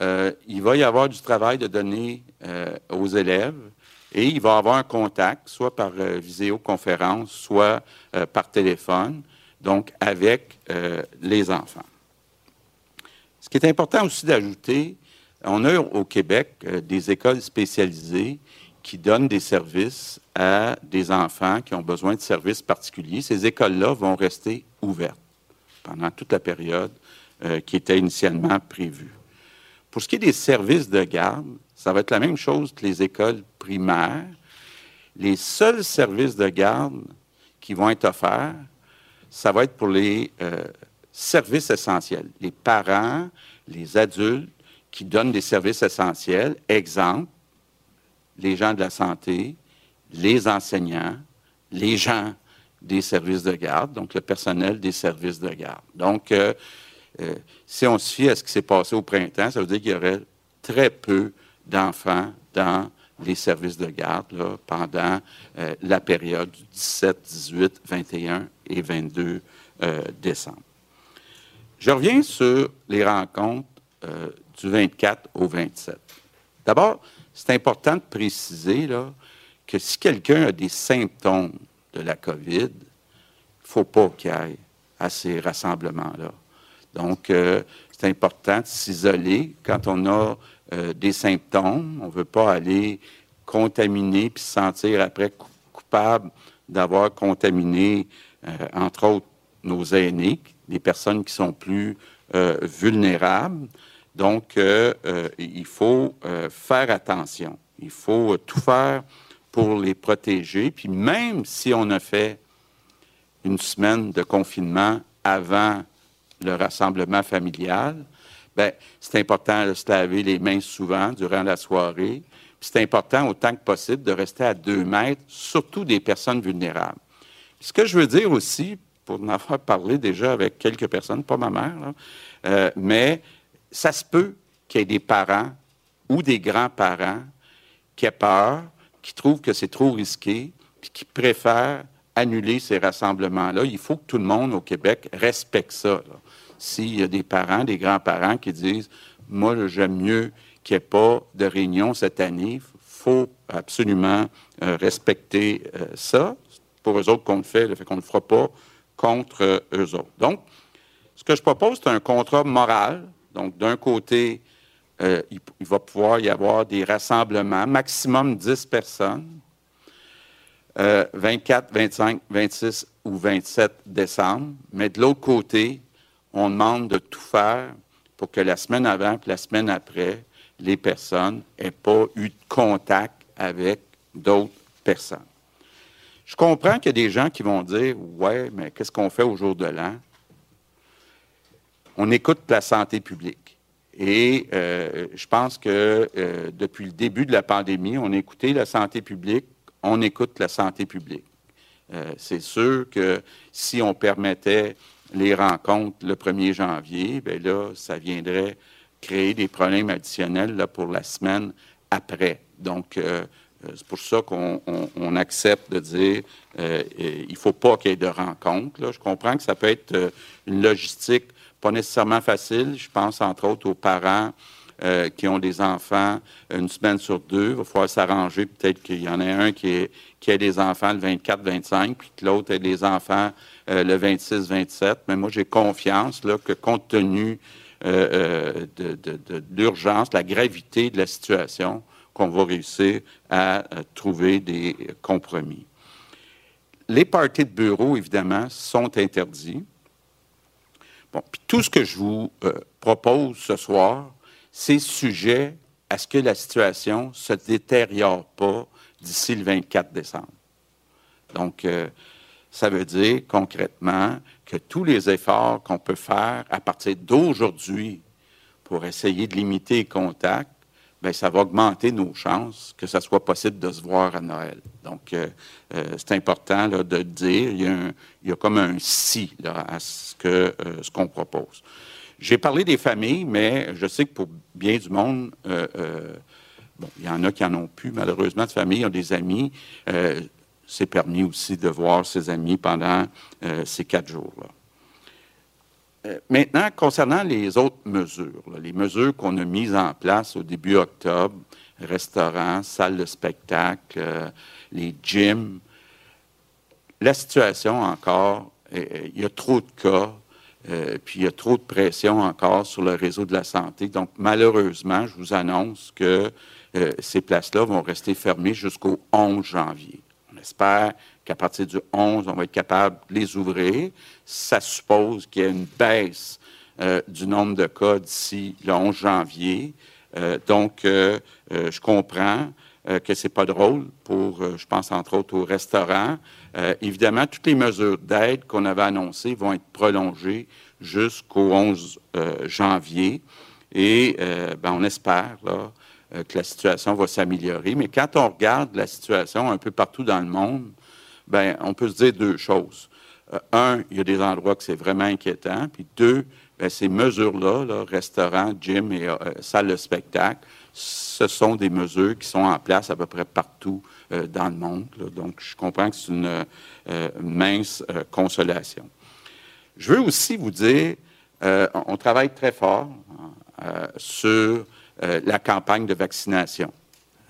Euh, il va y avoir du travail de donner euh, aux élèves et il va avoir un contact, soit par euh, visioconférence, soit par téléphone, donc avec les enfants. Ce qui est important aussi d'ajouter, on a au Québec des écoles spécialisées qui donnent des services à des enfants qui ont besoin de services particuliers. Ces écoles-là vont rester ouvertes pendant toute la période euh, qui était initialement prévue. Pour ce qui est des services de garde, ça va être la même chose que les écoles primaires. Les seuls services de garde qui vont être offerts, ça va être pour les euh, services essentiels. Les parents, les adultes qui donnent des services essentiels. Exemple, les gens de la santé, les enseignants, les gens des services de garde, donc le personnel des services de garde. Donc, euh, euh, si on se fie à ce qui s'est passé au printemps, ça veut dire qu'il y aurait très peu d'enfants dans les services de garde pendant euh, la période du 17, 18, 21 et 22 décembre. Je reviens sur les rencontres du 24 au 27. D'abord, c'est important de préciser que si quelqu'un a des symptômes de la COVID, il ne faut pas qu'il aille à ces rassemblements-là. Donc, euh, c'est important de s'isoler quand on a euh, des symptômes. On ne veut pas aller contaminer puis se sentir après coupable d'avoir contaminé, euh, entre autres, nos aînés, les personnes qui sont plus vulnérables. Donc, il faut faire attention. Il faut tout faire pour les protéger. Puis même si on a fait une semaine de confinement avant le rassemblement familial, ben, c'est important de se laver les mains souvent durant la soirée. C'est important autant que possible de rester à deux mètres, surtout des personnes vulnérables. ce que je veux dire aussi, pour en avoir parlé déjà avec quelques personnes, pas ma mère, euh, mais ça se peut qu'il y ait des parents ou des grands-parents qui aient peur, qui trouvent que c'est trop risqué, puis qui préfèrent annuler ces rassemblements-là. Il faut que tout le monde au Québec respecte ça. S'il y a des parents, des grands-parents qui disent Moi, j'aime mieux qu'il n'y ait pas de réunion cette année, il faut absolument euh, respecter euh, ça. Pour eux autres qu'on le fait, le fait qu'on ne le fera pas contre euh, eux autres. Donc, ce que je propose, c'est un contrat moral. Donc, d'un côté, il, va pouvoir y avoir des rassemblements, maximum 10 personnes. 24, 25, 26 ou 27 décembre. Mais de l'autre côté, on demande de tout faire pour que la semaine avant et la semaine après, les personnes n'aient pas eu de contact avec d'autres personnes. Je comprends qu'il y a des gens qui vont dire Ouais, mais qu'est-ce qu'on fait au jour de l'an? On écoute la santé publique. Et euh, je pense que euh, depuis le début de la pandémie, on a écouté la santé publique, on écoute la santé publique. Euh, c'est sûr que si on permettait les rencontres le 1er janvier, bien là, ça viendrait créer des problèmes additionnels là, pour la semaine après. Donc, euh, euh, c'est pour ça qu'on accepte de dire euh, il ne faut pas qu'il y ait de rencontres. Je comprends que ça peut être une logistique pas nécessairement facile. Je pense entre autres aux parents euh, qui ont des enfants une semaine sur deux. Il va falloir s'arranger. Peut-être qu'il y en a un qui, est, qui a des enfants le 24-25, puis que l'autre a des enfants euh, le 26-27. Mais moi, j'ai confiance là, que compte tenu euh, de, de, l'urgence, la gravité de la situation, qu'on va réussir à trouver des compromis. Les parties de bureau, évidemment, sont interdits. Bon, puis tout ce que je vous propose ce soir, c'est sujet à ce que la situation ne se détériore pas d'ici le 24 décembre. Donc, euh, ça veut dire concrètement que tous les efforts qu'on peut faire à partir d'aujourd'hui pour essayer de limiter les contacts, bien, ça va augmenter nos chances que ça soit possible de se voir à Noël. Donc, euh, euh, c'est important là, de dire, il y, a il y, a comme un si là, à ce qu'on ce qu'on propose. J'ai parlé des familles, mais je sais que pour bien du monde, euh, euh, bon, il y en a qui n'en ont plus, malheureusement, de famille, ont des amis. Euh, c'est permis aussi de voir ses amis pendant ces quatre jours-là. maintenant, concernant les autres mesures, les mesures qu'on a mises en place au début octobre, restaurants, salles de spectacle, les gyms, la situation encore, il y a trop de cas, euh, puis il y a trop de pression encore sur le réseau de la santé. Donc, malheureusement, je vous annonce que euh, ces places-là vont rester fermées jusqu'au 11 janvier. Espère qu'à partir du 11, on va être capable de les ouvrir. Ça suppose qu'il y a une baisse euh, du nombre de cas d'ici le 11 janvier. donc, je comprends que c'est pas drôle pour, je pense entre autres aux restaurants, euh, évidemment, toutes les mesures d'aide qu'on avait annoncées vont être prolongées jusqu'au 11 euh, janvier. Et euh, ben, on espère là, que la situation va s'améliorer. Mais quand on regarde la situation un peu partout dans le monde, ben, on peut se dire deux choses. un, il y a des endroits que c'est vraiment inquiétant. Puis deux, ben, ces mesures-là, là, restaurants, gym et salles de spectacle, ce sont des mesures qui sont en place à peu près partout euh, dans le monde. Donc, je comprends que c'est une euh, mince euh, consolation. Je veux aussi vous dire, on travaille très fort euh, sur euh, la campagne de vaccination.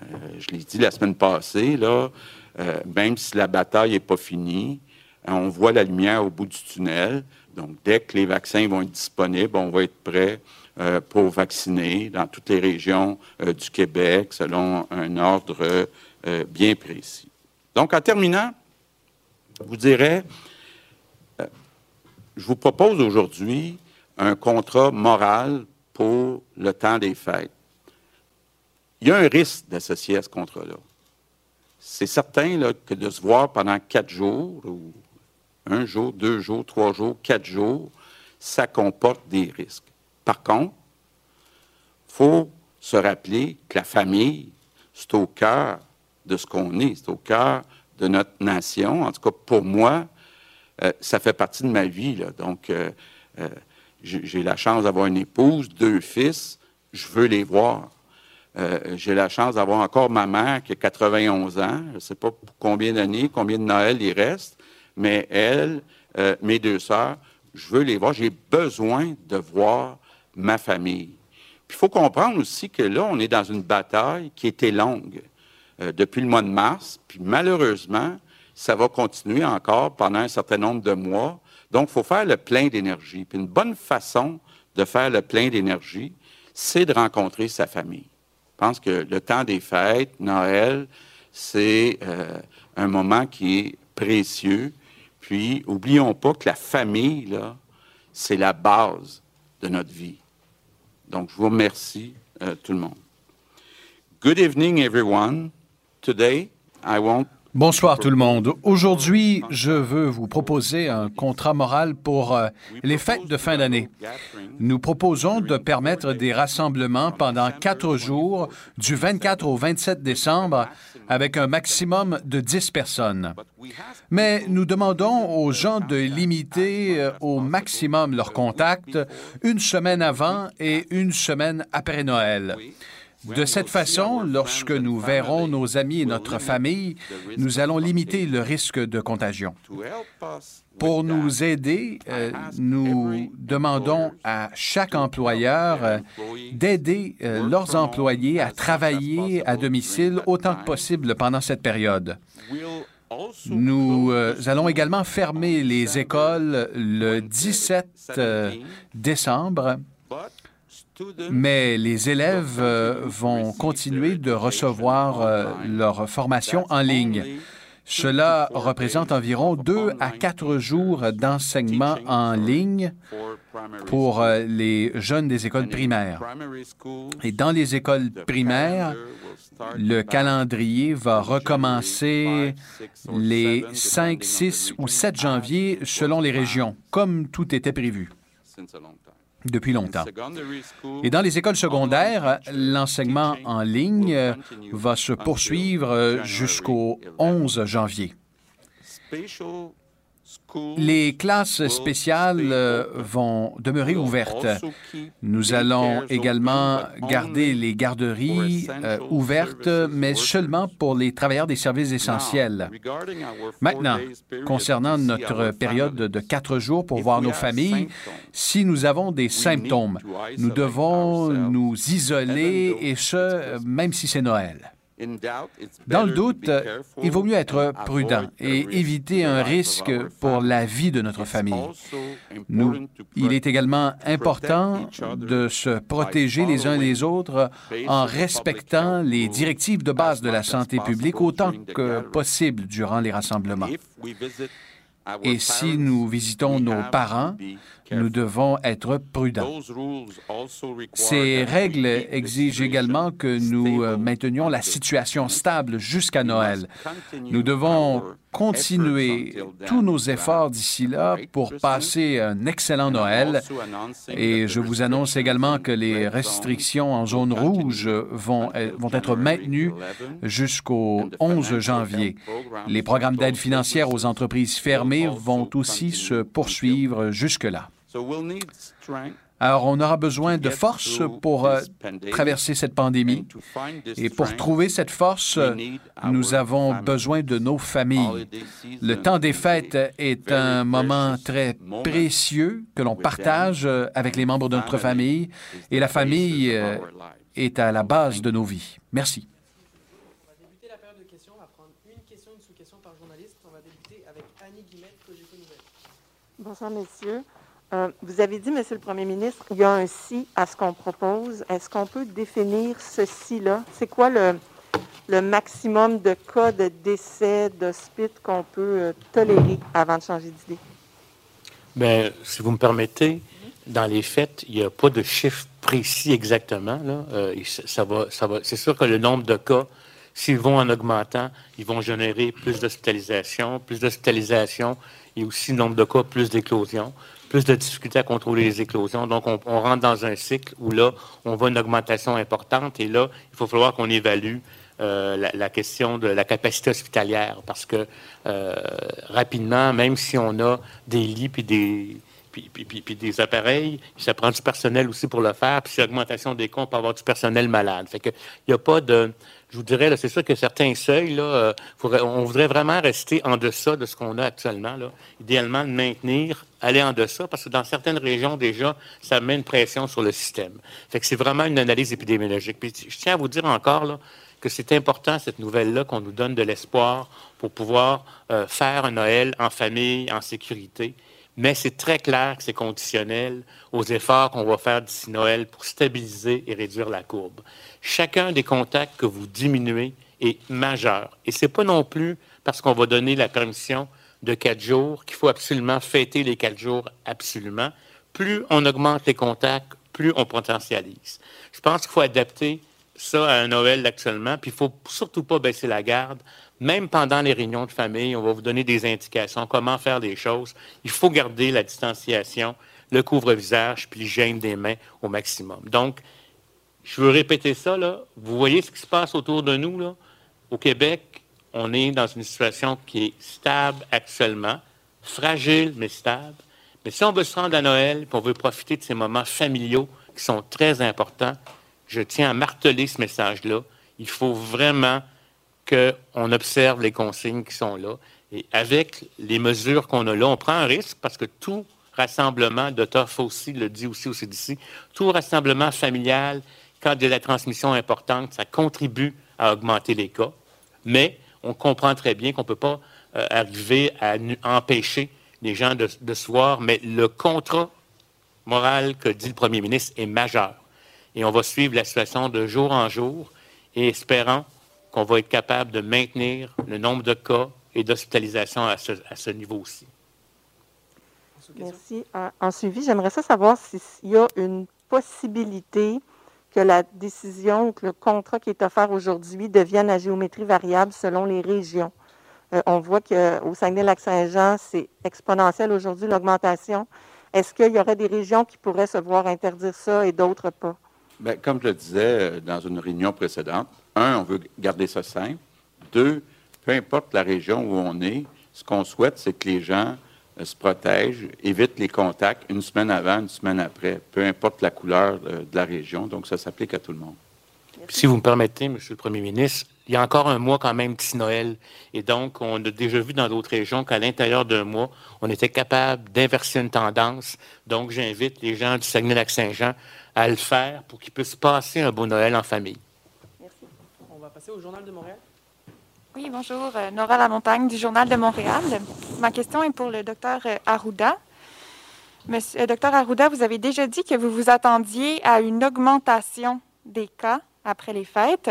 Euh, je l'ai dit la semaine passée, là, euh, même si la bataille n'est pas finie, on voit la lumière au bout du tunnel. Donc, dès que les vaccins vont être disponibles, on va être prêt euh, pour vacciner dans toutes les régions euh, du Québec selon un ordre euh, bien précis. Donc, en terminant, je vous dirais, euh, je vous propose aujourd'hui un contrat moral pour le temps des fêtes. Il y a un risque d'associer à ce contrat-là. C'est certain que de se voir pendant quatre jours, ou un jour, deux jours, trois jours, quatre jours, ça comporte des risques. Par contre, il faut se rappeler que la famille, c'est au cœur de ce qu'on est, c'est au cœur de notre nation. En tout cas, pour moi, euh, ça fait partie de ma vie. Donc, euh, euh, j'ai la chance d'avoir une épouse, deux fils, je veux les voir. Euh, j'ai la chance d'avoir encore ma mère qui a 91 ans. Je ne sais pas pour combien d'années, combien de Noël il reste, mais elle, euh, mes deux sœurs, je veux les voir. J'ai besoin de voir ma famille. Puis il faut comprendre aussi que là, on est dans une bataille qui était longue euh, depuis le mois de mars, puis malheureusement, ça va continuer encore pendant un certain nombre de mois. Donc, il faut faire le plein d'énergie. Puis une bonne façon de faire le plein d'énergie, c'est de rencontrer sa famille. Je pense que le temps des fêtes, Noël, c'est euh, un moment qui est précieux. Puis, oublions pas que la famille, là, c'est la base de notre vie. Donc, je vous remercie, euh, tout le monde. Good evening, everyone. Today, I won't Bonsoir tout le monde. Aujourd'hui, je veux vous proposer un contrat moral pour euh, les fêtes de fin d'année. Nous proposons de permettre des rassemblements pendant quatre jours, du 24 au 27 décembre, avec un maximum de 10 personnes. Mais nous demandons aux gens de limiter euh, au maximum leurs contacts une semaine avant et une semaine après Noël. De cette façon, lorsque nous verrons nos amis et notre famille, nous allons limiter le risque de contagion. Pour nous aider, euh, nous demandons à chaque employeur euh, d'aider euh, leurs employés à travailler à domicile autant que possible pendant cette période. Nous euh, allons également fermer les écoles le 17 euh, décembre, mais les élèves euh, vont continuer de recevoir euh, leur formation en ligne. Cela représente environ deux à quatre jours d'enseignement en ligne pour euh, les jeunes des écoles primaires. Et dans les écoles primaires, le calendrier va recommencer les 5, 6 ou 7 janvier selon les régions, comme tout était prévu depuis longtemps. Et dans les écoles secondaires, l'enseignement en ligne va se poursuivre euh, jusqu'au 11 janvier. Les classes spéciales euh, vont demeurer ouvertes. Nous allons également garder les garderies euh, ouvertes, mais seulement pour les travailleurs des services essentiels. Maintenant, concernant notre période de quatre jours pour voir nos familles, si nous avons des symptômes, nous devons nous isoler, et ce, même si c'est Noël. Dans le doute, il vaut mieux être prudent et éviter un risque pour la vie de notre famille. Nous, il est également important de se protéger les uns les autres en respectant les directives de base de la santé publique autant que possible durant les rassemblements. Et si nous visitons nos parents, nous devons être prudents. Ces règles exigent également que nous euh, maintenions la situation stable jusqu'à Noël. Nous devons continuer tous nos efforts d'ici là pour passer un excellent Noël. Et je vous annonce également que les restrictions en zone rouge vont, vont être maintenues jusqu'au 11 janvier. Les programmes d'aide financière aux entreprises fermées vont aussi se poursuivre jusque-là. Alors, on aura besoin de force pour euh, traverser cette pandémie. Et pour trouver cette force, nous avons besoin de nos familles. Le temps des fêtes est un moment très précieux que l'on partage euh, avec les membres de notre famille. Et la famille euh, est à la base de nos vies. Merci. Bonsoir, messieurs. Euh, vous avez dit, Monsieur le Premier ministre, il y a un si à ce qu'on propose. Est-ce qu'on peut définir ce si-là? C'est quoi le, maximum de cas de décès d'hospice qu'on peut euh, tolérer avant de changer d'idée? Bien, si vous me permettez, dans les faits, il n'y a pas de chiffre précis exactement. Euh, ça va, ça va. C'est sûr que le nombre de cas, s'ils vont en augmentant, ils vont générer plus d'hospitalisation, plus d'hospitalisation et aussi nombre de cas, plus d'éclosions plus de difficultés à contrôler les éclosions. Donc, on, rentre dans un cycle où là, on voit une augmentation importante et là, il faut falloir qu'on évalue euh, la, question de la capacité hospitalière parce que euh, rapidement, même si on a des lits puis des, puis, des appareils, ça prend du personnel aussi pour le faire. Puis, c'est l'augmentation des comptes, peut avoir du personnel malade. Fait que, il n'y a pas de je vous dirais, c'est sûr que certains seuils, là, euh, on voudrait vraiment rester en deçà de ce qu'on a actuellement. Idéalement, maintenir, aller en deçà, parce que dans certaines régions, déjà, ça met une pression sur le système. Fait que c'est vraiment une analyse épidémiologique. Puis je tiens à vous dire encore que c'est important, cette nouvelle-là, qu'on nous donne de l'espoir pour pouvoir euh, faire un Noël en famille, en sécurité. Mais c'est très clair que c'est conditionnel aux efforts qu'on va faire d'ici Noël pour stabiliser et réduire la courbe chacun des contacts que vous diminuez est majeur. Et ce n'est pas non plus parce qu'on va donner la permission de quatre jours qu'il faut absolument fêter les quatre jours absolument. Plus on augmente les contacts, plus on potentialise. Je pense qu'il faut adapter ça à un Noël actuellement, puis il ne faut surtout pas baisser la garde. Même pendant les réunions de famille, on va vous donner des indications, comment faire les choses. Il faut garder la distanciation, le couvre-visage, puis l'hygiène des mains au maximum. Donc, je veux répéter ça, là. Vous voyez ce qui se passe autour de nous, là? Au Québec, on est dans une situation qui est stable actuellement, fragile, mais stable. Mais si on veut se rendre à Noël, et on veut profiter de ces moments familiaux qui sont très importants, je tiens à marteler ce message-là. Il faut vraiment qu'on observe les consignes qui sont là. Et avec les mesures qu'on a là, on prend un risque parce que tout rassemblement, Dr. Fauci le dit aussi au CDC, tout rassemblement familial quand il y a la transmission importante, ça contribue à augmenter les cas. Mais on comprend très bien qu'on ne peut pas euh, arriver à empêcher les gens de, se voir, mais le contrat moral que dit le premier ministre est majeur. Et on va suivre la situation de jour en jour et espérant qu'on va être capable de maintenir le nombre de cas et d'hospitalisation à ce, à ce niveau aussi. Merci. En suivi, j'aimerais savoir s'il y a une possibilité que la décision ou que le contrat qui est offert aujourd'hui devienne à géométrie variable selon les régions. Euh, on voit qu'au Saguenay-Lac-Saint-Jean, c'est exponentiel aujourd'hui l'augmentation. Est-ce qu'il y aurait des régions qui pourraient se voir interdire ça et d'autres pas? Bien, comme je le disais euh, dans une réunion précédente, un, on veut garder ça simple. Deux, peu importe la région où on est, ce qu'on souhaite, c'est que les gens euh, se protège, évite les contacts une semaine avant, une semaine après, peu importe la couleur euh, de la région. Donc, ça s'applique à tout le monde. Si vous me permettez, Monsieur le Premier ministre, il y a encore un mois quand même petit Noël. Et donc, on a déjà vu dans d'autres régions qu'à l'intérieur d'un mois, on était capable d'inverser une tendance. Donc, j'invite les gens du Saguenay-Lac-Saint-Jean à le faire pour qu'ils puissent passer un beau Noël en famille. Oui, bonjour. Euh, Nora Lamontagne du Journal de Montréal. Ma question est pour le docteur euh, Arruda. Monsieur, euh, docteur Arruda, vous avez déjà dit que vous vous attendiez à une augmentation des cas après les fêtes.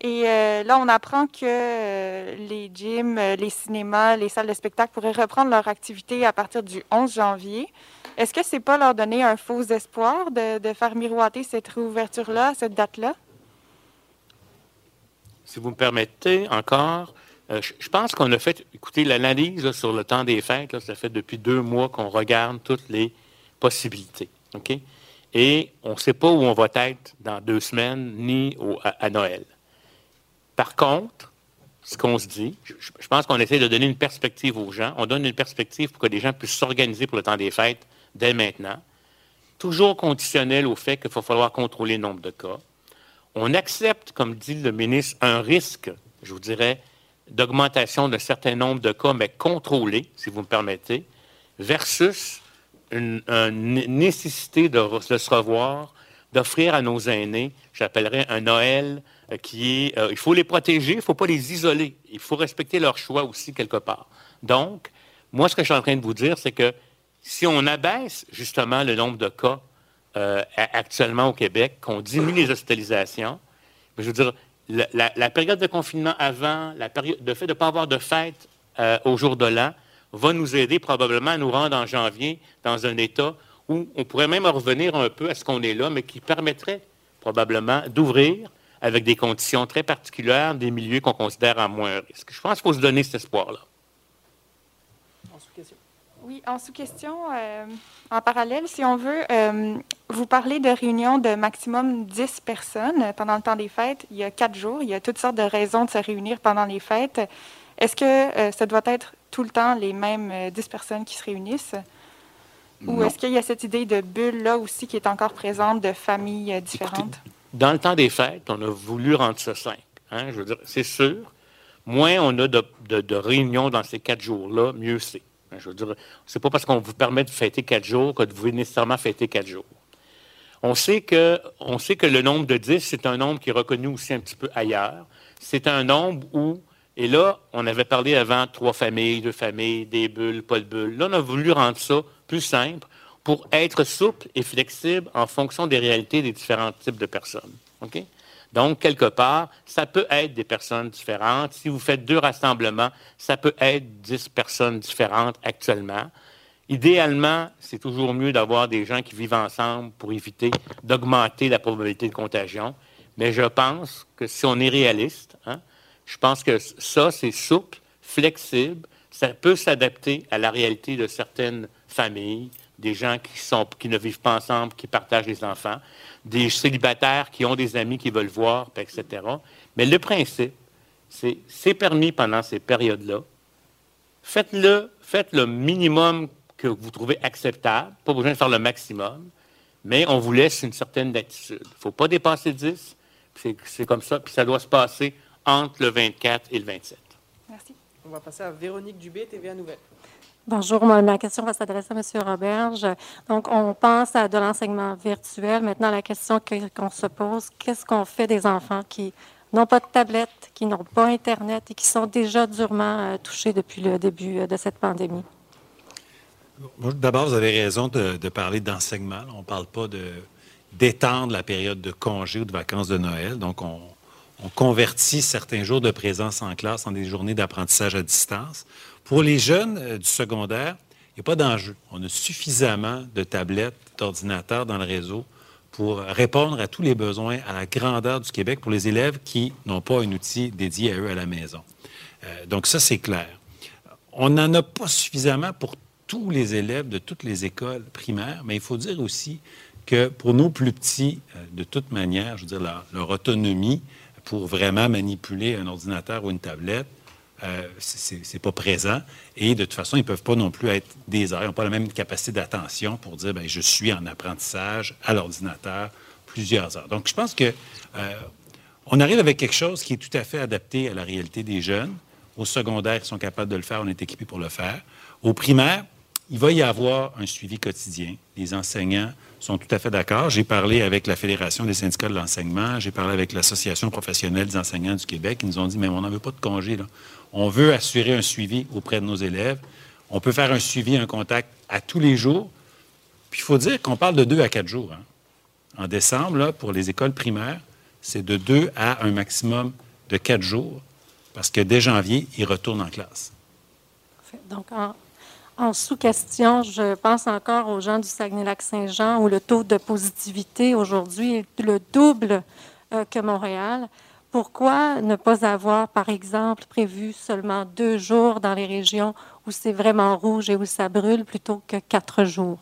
Et là, on apprend que les gyms, les cinémas, les salles de spectacle pourraient reprendre leur activité à partir du 11 janvier. Est-ce que c'est pas leur donner un faux espoir de, de faire miroiter cette réouverture-là, cette date-là? Si vous me permettez encore, euh, je pense qu'on a fait, écoutez, l'analyse sur le temps des fêtes, ça fait depuis deux mois qu'on regarde toutes les possibilités. OK? Et on ne sait pas où on va être dans deux semaines ni à, Noël. Par contre, ce qu'on se dit, je, je pense qu'on essaie de donner une perspective aux gens. On donne une perspective pour que les gens puissent s'organiser pour le temps des fêtes dès maintenant. toujours conditionnel au fait qu'il va falloir contrôler le nombre de cas. On accepte, comme dit le ministre, un risque, je vous dirais, d'augmentation d'un certain nombre de cas, mais contrôlé, si vous me permettez, versus une, nécessité de, se revoir, d'offrir à nos aînés, j'appellerais un Noël euh, qui est... Euh, il faut les protéger, il ne faut pas les isoler. Il faut respecter leur choix aussi quelque part. Donc, moi, ce que je suis en train de vous dire, c'est que si on abaisse justement le nombre de cas euh, actuellement au Québec, qu'on diminue les hospitalisations, je veux dire, la, période de confinement avant, la période, le fait de ne pas avoir de fête euh, au jour de l'an, va nous aider probablement à nous rendre en janvier dans un état où on pourrait même revenir un peu à ce qu'on est là, mais qui permettrait probablement d'ouvrir avec des conditions très particulières des milieux qu'on considère en moins risque. Je pense qu'il faut se donner cet espoir-là. Oui, en sous-question, euh, en parallèle, si on veut, euh, vous parlez de réunions de maximum 10 personnes pendant le temps des fêtes. Il y a quatre jours, il y a toutes sortes de raisons de se réunir pendant les fêtes. Est-ce que euh, ça doit être tout le temps les mêmes 10 personnes qui se réunissent? Ou est-ce qu'il y a cette idée de bulle là aussi qui est encore présente, de familles différentes? dans le temps des fêtes, on a voulu rendre ça simple. Hein? Je veux dire, c'est sûr, moins on a de réunions dans ces quatre jours-là, mieux c'est. Ben, je veux dire, c'est pas parce qu'on vous permet de fêter quatre jours que vous pouvez nécessairement fêter quatre jours. On sait que, on sait que le nombre de 10, c'est un nombre qui est reconnu aussi un petit peu ailleurs. C'est un nombre où, et là, on avait parlé avant trois familles, deux familles, des bulles, pas de bulles. Là, on a voulu rendre ça plus simple pour être souple et flexible en fonction des réalités des différents types de personnes. Donc, quelque part, ça peut être des personnes différentes. Si vous faites deux rassemblements, ça peut être dix personnes différentes actuellement. Idéalement, c'est toujours mieux d'avoir des gens qui vivent ensemble pour éviter d'augmenter la probabilité de contagion. Mais je pense que si on est réaliste, hein, je pense que ça, c'est souple, flexible, ça peut s'adapter à la réalité de certaines familles, des gens qui, sont, qui ne vivent pas ensemble, qui partagent les enfants des célibataires qui ont des amis qui veulent voir, etc. Mais le principe, c'est c'est permis pendant ces périodes-là. Faites-le, faites le minimum que vous trouvez acceptable, pas besoin de faire le maximum, mais on vous laisse une certaine attitude. Il ne faut pas dépasser 10, c'est comme ça, puis ça doit se passer entre le 24 et le 27. Merci. On va passer à Véronique Dubé, TVA Nouvelle. Bonjour, ma question va s'adresser à M. Roberge. Donc, on pense à de l'enseignement virtuel. Maintenant, la question qu'on se pose, qu'est-ce qu'on fait des enfants qui n'ont pas de tablette, qui n'ont pas Internet et qui sont déjà durement euh, touchés depuis le début euh, de cette pandémie? D'abord, vous avez raison de, parler d'enseignement. On ne parle pas d'étendre la période de congé ou de vacances de Noël. Donc, on, on convertit certains jours de présence en classe en des journées d'apprentissage à distance. Pour les jeunes euh, du secondaire, il n'y a pas d'enjeu. On a suffisamment de tablettes, d'ordinateurs dans le réseau pour répondre à tous les besoins à la grandeur du Québec pour les élèves qui n'ont pas un outil dédié à eux à la maison. Euh, donc ça, c'est clair. On n'en a pas suffisamment pour tous les élèves de toutes les écoles primaires, mais il faut dire aussi que pour nos plus petits, euh, de toute manière, je veux dire, leur autonomie pour vraiment manipuler un ordinateur ou une tablette, euh, c'est pas présent. Et de toute façon, ils peuvent pas non plus être des heures. Ils n'ont pas la même capacité d'attention pour dire ben, je suis en apprentissage à l'ordinateur plusieurs heures. Donc, je pense que euh, on arrive avec quelque chose qui est tout à fait adapté à la réalité des jeunes. Au secondaire, ils sont capables de le faire, on est équipés pour le faire. Au primaire, il va y avoir un suivi quotidien. Les enseignants sont tout à fait d'accord. J'ai parlé avec la Fédération des syndicats de l'enseignement, j'ai parlé avec l'Association professionnelle des enseignants du Québec. Ils nous ont dit, mais on n'en veut pas de congé. Là. On veut assurer un suivi auprès de nos élèves. On peut faire un suivi, un contact à tous les jours. Puis il faut dire qu'on parle de deux à quatre jours. Hein. En décembre, pour les écoles primaires, c'est de deux à un maximum de quatre jours, parce que dès janvier, ils retournent en classe. Donc, en, sous-question, je pense encore aux gens du Saguenay-Lac-Saint-Jean où le taux de positivité aujourd'hui est le double euh, que Montréal. Pourquoi ne pas avoir, par exemple, prévu seulement deux jours dans les régions où c'est vraiment rouge et où ça brûle plutôt que quatre jours?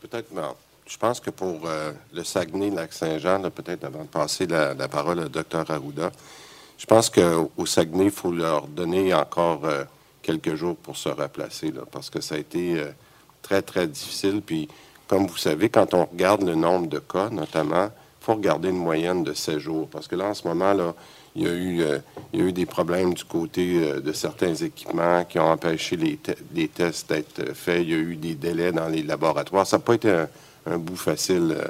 Peut-être, non. Je pense que pour euh, le Saguenay-Lac-Saint-Jean, peut-être avant de passer la, parole au docteur Arruda, je pense qu'au Saguenay, il faut leur donner encore euh, quelques jours pour se replacer, parce que ça a été euh, très, très difficile. Puis comme vous savez, quand on regarde le nombre de cas, notamment, faut regarder une moyenne de 7 jours. Parce que là, en ce moment, là, il y a eu, euh, il y a eu des problèmes du côté euh, de certains équipements qui ont empêché les, te- les tests d'être faits. Il y a eu des délais dans les laboratoires. Ça n'a pas été un, un bout facile. euh.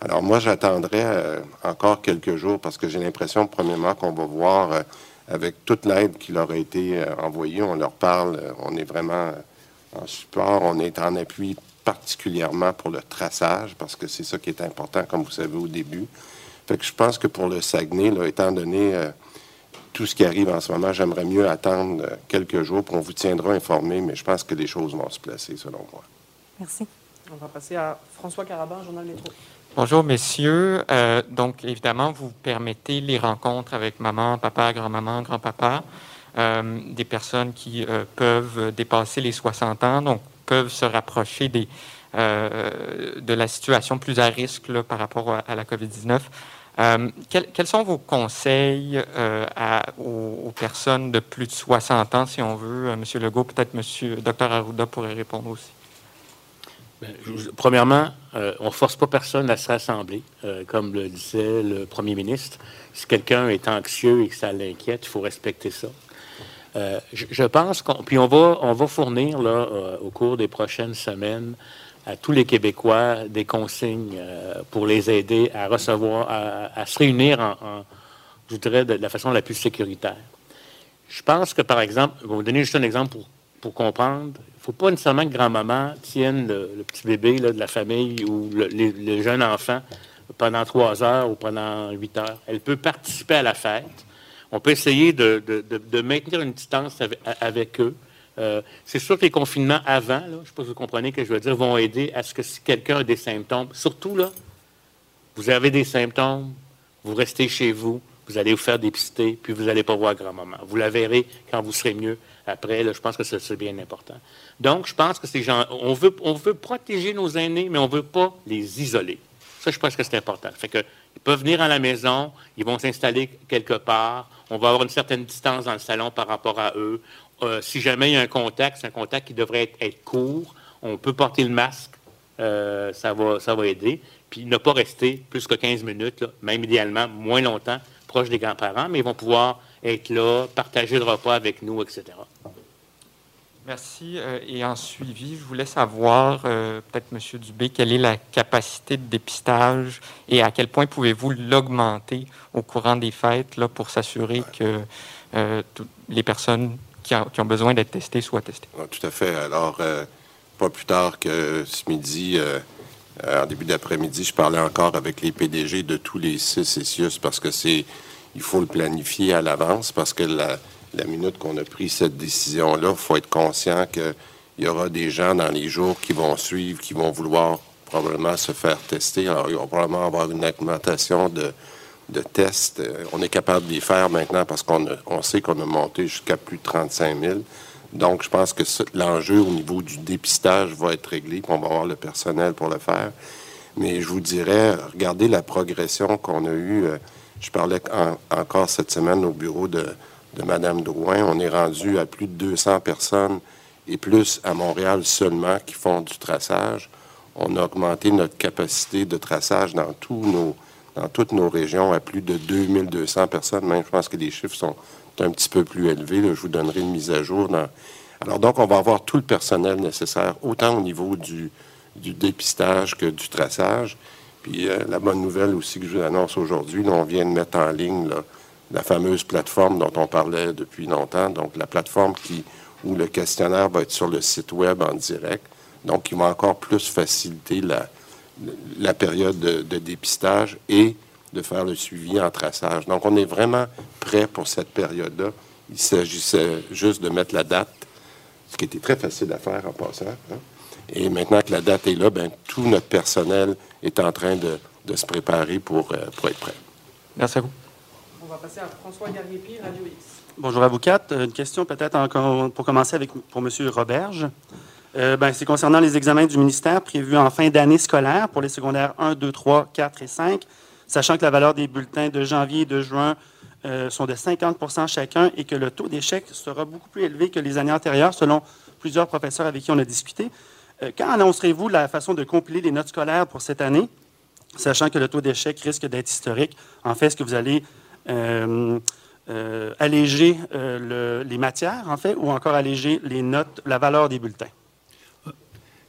Alors moi, j'attendrai euh, encore quelques jours parce que j'ai l'impression, premièrement, qu'on va voir euh, avec toute l'aide qui leur a été euh, envoyée, on leur parle, euh, on est vraiment euh, en support, on est en appui particulièrement pour le traçage parce que c'est ça qui est important, comme vous savez au début. Fait que je pense que pour le Saguenay, là, étant donné euh, tout ce qui arrive en ce moment, j'aimerais mieux attendre euh, quelques jours, puis on vous tiendra informé, mais je pense que les choses vont se placer, selon moi. Merci. On va passer à François Caraban, Journal Métro. Bonjour, messieurs. Euh, donc, évidemment, vous permettez les rencontres avec maman, papa, grand-maman, grand-papa, euh, des personnes qui euh, peuvent dépasser les 60 ans, donc peuvent se rapprocher des, euh, de la situation plus à risque par rapport à, la COVID-19. Euh, quels, sont vos conseils euh, aux, personnes de plus de 60 ans, si on veut? Monsieur Legault, peut-être Monsieur Dr Arruda pourrait répondre aussi. Ben, premièrement, on ne force pas personne à se rassembler. Comme le disait le premier ministre, si quelqu'un est anxieux et que ça l'inquiète, il faut respecter ça. Euh, je, pense qu'on puis on va on va fournir là euh, au cours des prochaines semaines à tous les Québécois des consignes euh, pour les aider à recevoir à, se réunir en, je dirais de la façon la plus sécuritaire. Je pense que par exemple, je vais vous donner juste un exemple pour pour comprendre. Il ne faut pas nécessairement que grand-maman tienne le, petit bébé là, de la famille ou le jeune enfant pendant trois heures ou pendant huit heures. Elle peut participer à la fête. On peut essayer de, maintenir une distance avec, eux. Euh, c'est sûr que les confinements avant, je ne sais pas si vous comprenez ce que je veux dire, vont aider à ce que si quelqu'un a des symptômes, surtout là, vous avez des symptômes, vous restez chez vous, vous allez vous faire dépister, puis vous n'allez pas voir grand-maman. Vous la verrez quand vous serez mieux après. Je pense que c'est bien important. Donc, je pense que ces gens, on veut, on veut protéger nos aînés, mais on ne veut pas les isoler. Ça, je pense que c'est important. Fait que, ils peuvent venir à la maison, ils vont s'installer quelque part, on va avoir une certaine distance dans le salon par rapport à eux. Euh, si jamais il y a un contact, c'est un contact qui devrait être, court, on peut porter le masque, euh, ça, va, ça aider. Puis ne pas rester plus que 15 minutes, même idéalement moins longtemps, proche des grands-parents, mais ils vont pouvoir être là, partager le repas avec nous, etc. Merci. Euh, et en suivi, je voulais savoir, euh, peut-être, M. Dubé, quelle est la capacité de dépistage et à quel point pouvez-vous l'augmenter au courant des fêtes là, pour s'assurer que euh, toutes les personnes qui, ont besoin d'être testées soient testées? Ah, tout à fait. Alors, euh, pas plus tard que ce midi, en début d'après-midi, je parlais encore avec les PDG de tous les six parce que c'est, il faut le planifier à l'avance parce que la, la minute qu'on a pris cette décision-là, il faut être conscient qu'il y aura des gens dans les jours qui vont suivre, qui vont vouloir probablement se faire tester. Alors, il va probablement avoir une augmentation de, de tests. Euh, On est capable de les faire maintenant parce qu'on on sait qu'on a monté jusqu'à plus de 35 000. Donc, je pense que l'enjeu au niveau du dépistage va être réglé, puis on va avoir le personnel pour le faire. Mais je vous dirais, regardez la progression qu'on a eue. Euh, Je parlais en- encore cette semaine au bureau de, de Mme Drouin. On est rendu à plus de 200 personnes et plus à Montréal seulement qui font du traçage. On a augmenté notre capacité de traçage dans, toutes nos régions à plus de 2200 personnes. Même, je pense que les chiffres sont un petit peu plus élevés. Je vous donnerai une mise à jour. Alors, donc, on va avoir tout le personnel nécessaire, autant au niveau du, dépistage que du traçage. Puis euh, la bonne nouvelle aussi que je vous annonce aujourd'hui, on vient de mettre en ligne la fameuse plateforme dont on parlait depuis longtemps, donc la plateforme qui, où le questionnaire va être sur le site web en direct, donc qui va encore plus faciliter la, la période de, dépistage et de faire le suivi en traçage. Donc on est vraiment prêt pour cette période-là. Il s'agissait juste de mettre la date, ce qui était très facile à faire en passant. hein. Et maintenant que la date est là, ben, tout notre personnel est en train de, de se préparer pour, euh, pour être prêt. Merci à vous. Va passer à François Gariepi, Radio X. Bonjour avocate. Euh, Une question peut-être pour commencer avec pour M. Roberge. Euh, ben, c'est concernant les examens du ministère prévus en fin d'année scolaire pour les secondaires 1, 2, 3, 4 et 5, sachant que la valeur des bulletins de janvier et de juin euh, sont de 50% chacun et que le taux d'échec sera beaucoup plus élevé que les années antérieures, selon plusieurs professeurs avec qui on a discuté. Quand annoncerez-vous la façon de compiler les notes scolaires pour cette année, sachant que le taux d'échec risque d'être historique? En fait, est-ce que vous allez alléger euh, le- les matières, en fait, ou encore alléger les notes, la valeur des bulletins?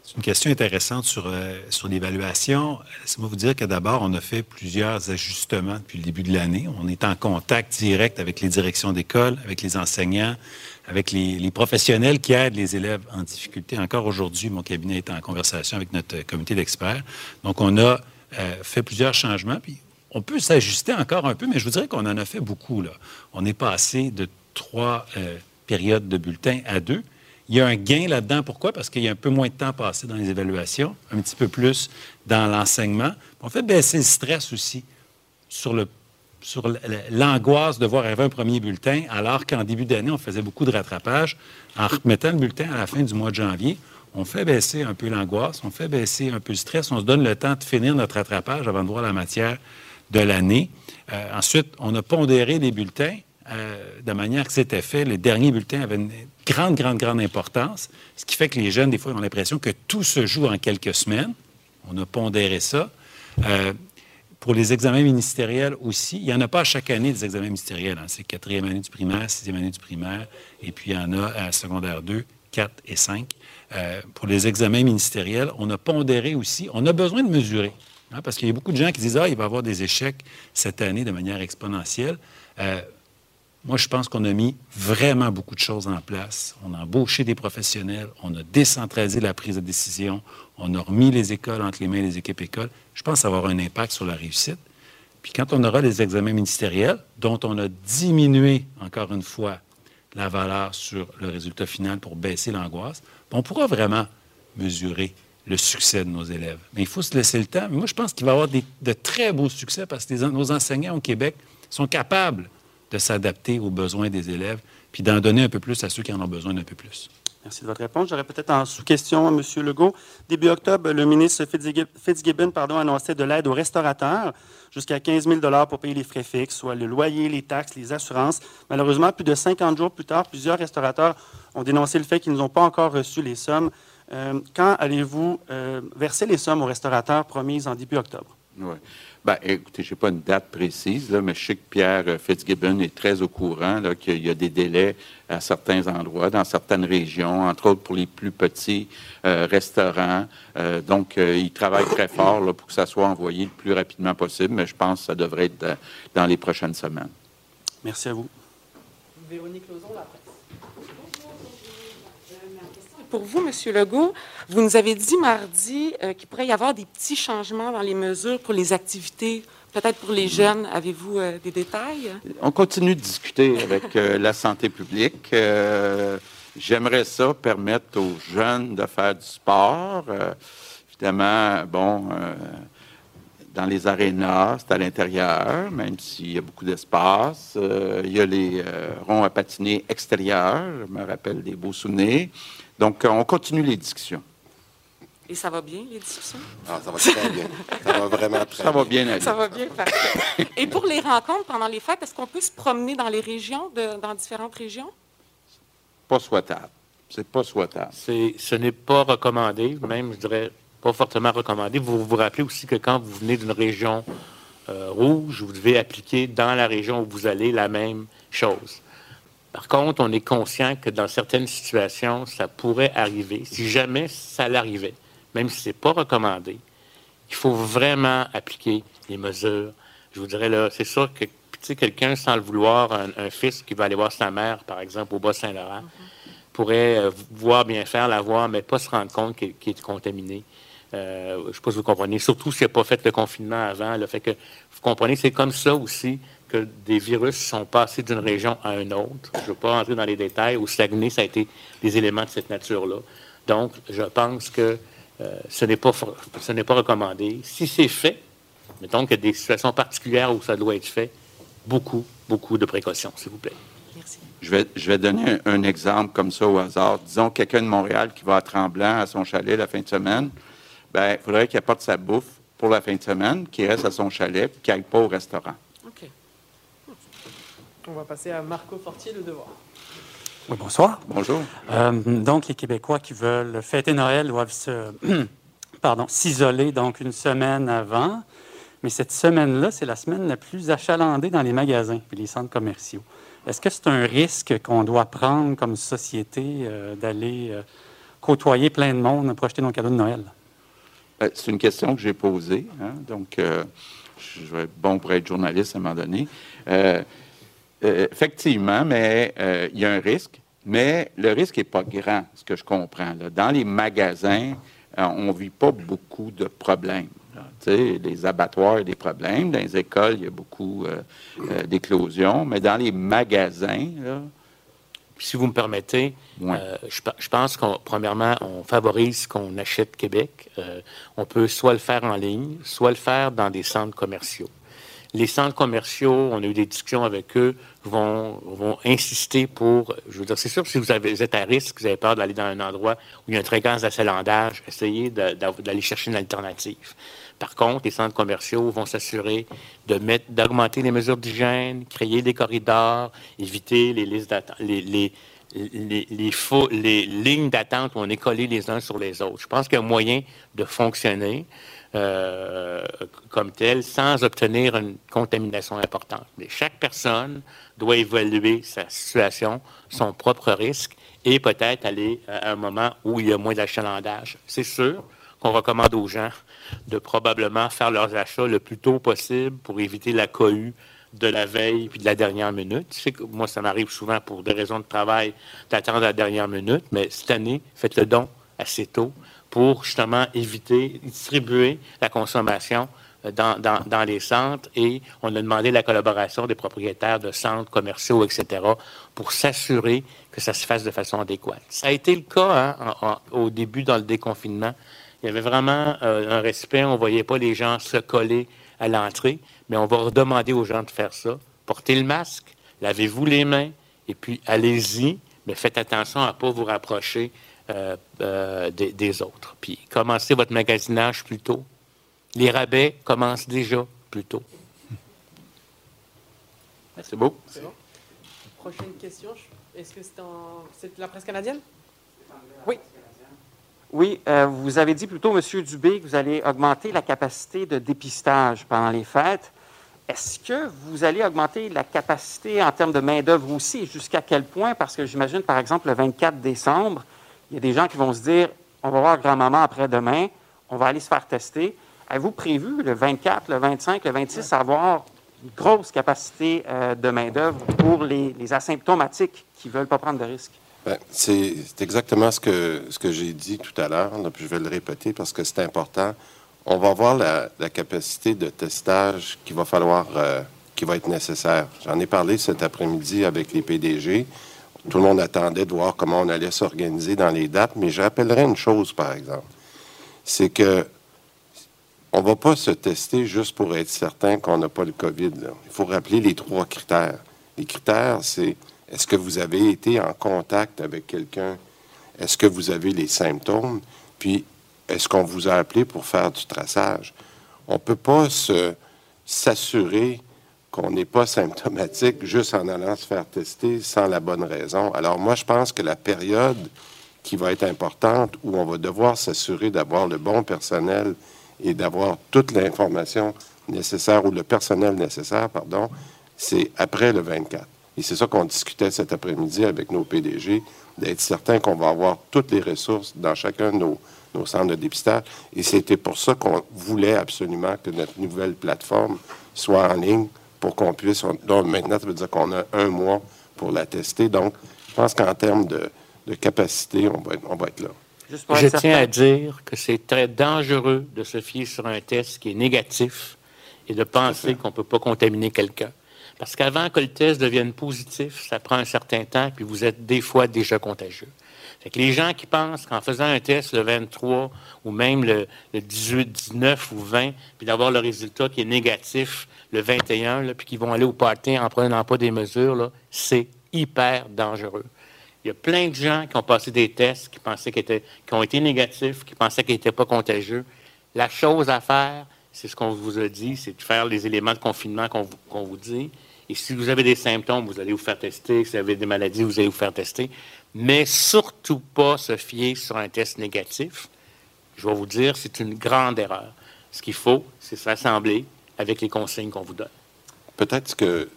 C'est une question intéressante sur, euh, sur l'évaluation. Laissez-moi vous dire que d'abord, on a fait plusieurs ajustements depuis le début de l'année. On est en contact direct avec les directions d'école, avec les enseignants, avec les, professionnels qui aident les élèves en difficulté. Encore aujourd'hui, mon cabinet est en conversation avec notre comité d'experts. Donc, on a euh, fait plusieurs changements. On peut s'ajuster encore un peu, mais je vous dirais qu'on en a fait beaucoup. Là. On est passé de trois euh, périodes de bulletins à deux. Il y a un gain là-dedans. Pourquoi? Parce qu'il y a un peu moins de temps passé dans les évaluations, un petit peu plus dans l'enseignement. On fait baisser le stress aussi sur sur l'angoisse de voir arriver un premier bulletin, alors qu'en début d'année, on faisait beaucoup de rattrapage. En remettant le bulletin à la fin du mois de janvier, on fait baisser un peu l'angoisse, on fait baisser un peu le stress, on se donne le temps de finir notre rattrapage avant de voir la matière de l'année. Euh, ensuite, on a pondéré les bulletins euh, de manière que c'était fait. Les derniers bulletins avaient une grande, grande, grande importance, ce qui fait que les jeunes, des fois, ont l'impression que tout se joue en quelques semaines. On a pondéré ça. Euh, pour les examens ministériels aussi, il n'y en a pas à chaque année des examens ministériels. hein. C'est quatrième année du primaire, sixième année du primaire, et puis il y en a à secondaire 2, 4 et 5. Euh, pour les examens ministériels, on a pondéré aussi, on a besoin de mesurer, hein, parce qu'il y a beaucoup de gens qui disent, ah, il va y avoir des échecs cette année de manière exponentielle. Euh, moi, je pense qu'on a mis vraiment beaucoup de choses en place. On a embauché des professionnels, on a décentralisé la prise de décision, on a remis les écoles entre les mains des équipes écoles. Je pense avoir un impact sur la réussite. Puis quand on aura les examens ministériels, dont on a diminué, encore une fois, la valeur sur le résultat final pour baisser l'angoisse, on pourra vraiment mesurer le succès de nos élèves. Mais il faut se laisser le temps. Mais moi, je pense qu'il va y avoir de très beaux succès parce que nos enseignants au Québec sont capables de s'adapter aux besoins des élèves puis d'en donner un peu plus à ceux qui en ont besoin d'un peu plus. Merci de votre réponse. J'aurais peut-être en sous-question, M. Legault. Début octobre, le ministre Fitzgib- Fitzgibbon pardon, annonçait de l'aide aux restaurateurs, jusqu'à 15 000 pour payer les frais fixes, soit le loyer, les taxes, les assurances. Malheureusement, plus de 50 jours plus tard, plusieurs restaurateurs ont dénoncé le fait qu'ils n'ont pas encore reçu les sommes. Euh, quand allez-vous euh, verser les sommes aux restaurateurs promises en début octobre? Oui. Ben, écoutez, je n'ai pas une date précise, là, mais je sais que Pierre euh, Fitzgibbon est très au courant là, qu'il y a des délais à certains endroits, dans certaines régions, entre autres pour les plus petits euh, restaurants. Euh, donc, euh, il travaille très fort là, pour que ça soit envoyé le plus rapidement possible, mais je pense que ça devrait être dans, dans les prochaines semaines. Merci à vous. Véronique Lauzon, la presse. Pour vous, M. Legault, vous nous avez dit mardi euh, qu'il pourrait y avoir des petits changements dans les mesures pour les activités, peut-être pour les jeunes. Avez-vous euh, des détails? On continue de discuter avec euh, la santé publique. J'aimerais ça permettre aux jeunes de faire du sport. Évidemment, bon, dans les arénas, c'est à l'intérieur, même s'il y a beaucoup d'espace. Il y a les ronds à patiner extérieurs. Je me rappelle des beaux souvenirs. Donc, euh, on continue les discussions. Et ça va bien, les discussions? Ah, ça va très bien. Ça va vraiment très Ça va bien aller. Ça va bien, parfait. Et pour les rencontres pendant les fêtes, est-ce qu'on peut se promener dans les régions, de- dans différentes régions? Pas souhaitable. C'est pas souhaitable. C'est- Ce n'est pas recommandé, même, je dirais, pas fortement recommandé. Vous vous rappelez aussi que quand vous venez d'une région euh, rouge, vous devez appliquer dans la région où vous allez la même chose. Par contre, on est conscient que dans certaines situations, ça pourrait arriver. Si jamais ça l'arrivait, même si ce n'est pas recommandé, il faut vraiment appliquer les mesures. Je vous dirais, là, c'est sûr que quelqu'un, sans le vouloir, un, fils qui va aller voir sa mère, par exemple, au Bas-Saint-Laurent, pourrait euh, voir bien faire, la voir, mais pas se rendre compte qu'il qu'il est contaminé. Euh, je ne sais pas si vous comprenez. Surtout s'il n'a pas fait le confinement avant. Le fait que vous comprenez, c'est comme ça aussi que des virus sont passés d'une région à une autre. Je ne veux pas entrer dans les détails. Au Saguenay, ça a été des éléments de cette nature-là. Donc, je pense que euh, ce n'est pas, for- ce n'est pas recommandé. Si c'est fait, mettons qu'il y a des situations particulières où ça doit être fait, beaucoup, beaucoup de précautions, s'il vous plaît. Je vais, je vais donner un, un exemple comme ça au hasard. Disons quelqu'un de Montréal qui va à Tremblant à son chalet la fin de semaine. Ben, il faudrait qu'il apporte sa bouffe pour la fin de semaine, qu'il reste à son chalet, puis qu'il n'aille pas au restaurant. On va passer à Marco Fortier, le devoir. Oui, bonsoir. Bonjour. Euh, donc, les Québécois qui veulent fêter Noël doivent se, [CLEARS THROAT] pardon, s'isoler donc une semaine avant. Mais cette semaine-là, c'est la semaine la plus achalandée dans les magasins et les centres commerciaux. Est-ce que c'est un risque qu'on doit prendre comme société euh, d'aller euh, côtoyer plein de monde pour acheter nos cadeaux de Noël? Ben, c'est une question que j'ai posée. hein. Donc, euh, je vais être bon pour être journaliste à un moment donné. Euh, effectivement, mais euh, il y a un risque, mais le risque n'est pas grand, ce que je comprends. là. Dans les magasins, euh, on ne vit pas beaucoup de problèmes. les abattoirs, il y a des problèmes. Dans les écoles, il y a beaucoup d'éclosions. Mais dans les magasins, là, Si vous me permettez, euh, je, pe- je pense qu'on, premièrement, on favorise qu'on achète Québec. Euh, on peut soit le faire en ligne, soit le faire dans des centres commerciaux. Les centres commerciaux, on a eu des discussions avec eux, vont, vont insister pour, je veux dire, c'est sûr si vous, avez, êtes à risque, vous avez peur d'aller dans un endroit où il y a une fréquence d'achalandage, essayez d'aller chercher une alternative. Par contre, les centres commerciaux vont s'assurer d'augmenter les mesures d'hygiène, créer des corridors, éviter les listes d'attente, lignes d'attente où on est collés les uns sur les autres. Je pense qu'il y a un moyen de fonctionner euh, comme tel sans obtenir une contamination importante. Mais chaque personne doit évaluer sa situation, son propre risque et peut-être aller à un moment où il y a moins d'achalandage. C'est sûr qu'on recommande aux gens de probablement faire leurs achats le plus tôt possible pour éviter la cohue de la veille puis de la dernière minute. Je sais que moi, ça m'arrive souvent pour des raisons de travail d'attendre la dernière minute, mais cette année, faites le don assez tôt pour justement éviter, distribuer la consommation euh, dans, les centres et on a demandé la collaboration des propriétaires de centres commerciaux, etc., pour s'assurer que ça se fasse de façon adéquate. Ça a été le cas hein, au début dans le déconfinement. Il y avait vraiment euh, un respect, on ne voyait pas les gens se coller à l'entrée, mais on va redemander aux gens de faire ça. Portez le masque, lavez-vous les mains, et puis allez-y, mais faites attention à ne pas vous rapprocher euh, euh, des, des autres. Puis commencez votre magasinage plus tôt. Les rabais commencent déjà plus tôt. c'est beau. Prochaine question. Est-ce que c'est en... la presse canadienne? Oui. Oui, euh, vous avez dit plutôt, M. Dubé, que vous allez augmenter la capacité de dépistage pendant les fêtes. Est-ce que vous allez augmenter la capacité en termes de main-d'œuvre aussi? Jusqu'à quel point? Parce que j'imagine, par exemple, le 24 décembre, il y a des gens qui vont se dire on va voir grand-maman après-demain, on va aller se faire tester. Avez-vous prévu le 24, le 25, le 26 avoir une grosse capacité euh, de main-d'œuvre pour les, les asymptomatiques qui ne veulent pas prendre de risques? Ben, c'est c'est exactement ce que, ce que j'ai dit tout à l'heure, là, puis je vais le répéter parce que c'est important. On va voir la, la capacité de testage qu'il va falloir, euh, qui va être nécessaire. J'en ai parlé cet après-midi avec les PDG. Tout le monde attendait de voir comment on allait s'organiser dans les dates, mais je rappellerai une chose, par exemple. C'est que on ne va pas se tester juste pour être certain qu'on n'a pas le COVID. Il faut rappeler les trois critères. Les critères, c'est est-ce que vous avez été en contact avec quelqu'un? Est-ce que vous avez les symptômes? Puis, est-ce qu'on vous a appelé pour faire du traçage? On ne peut pas s'assurer qu'on n'est pas symptomatique juste en allant se faire tester sans la bonne raison. Alors moi, je pense que la période qui va être importante, où on va devoir s'assurer d'avoir le bon personnel et d'avoir toute l'information nécessaire ou le personnel nécessaire, pardon, c'est après le 24. Et c'est ça qu'on discutait cet après-midi avec nos PDG, d'être certain qu'on va avoir toutes les ressources dans chacun de nos, nos centres de dépistage. Et c'était pour ça qu'on voulait absolument que notre nouvelle plateforme soit en ligne pour qu'on puisse... on- donc maintenant, ça veut dire qu'on a un mois pour la tester. Donc, je pense qu'en termes de, de capacité, on va être, on va être là. Je tiens à dire que c'est très dangereux de se fier sur un test qui est négatif et de penser qu'on ne peut pas contaminer quelqu'un. Parce qu'avant que le test devienne positif, ça prend un certain temps, puis vous êtes des fois déjà contagieux. Fait que les gens qui pensent qu'en faisant un test le 23 ou même le, le 18, 19 ou 20, puis d'avoir le résultat qui est négatif le 21, là, puis qui vont aller au party en prenant pas des mesures, c'est hyper dangereux. Il y a plein de gens qui ont passé des tests, qui pensaient qu'ils étaient, qui ont été négatifs, qui pensaient qu'ils n'étaient pas contagieux. La chose à faire, c'est ce qu'on vous a dit, c'est de faire les éléments de confinement qu'on vous dit Et si vous avez des symptômes, vous allez vous faire tester. Si vous avez des maladies, vous allez vous faire tester. Mais surtout pas se fier sur un test négatif. Je vais vous dire, c'est une grande erreur. Ce qu'il faut, c'est s'assembler avec les consignes qu'on vous donne. Peut-être que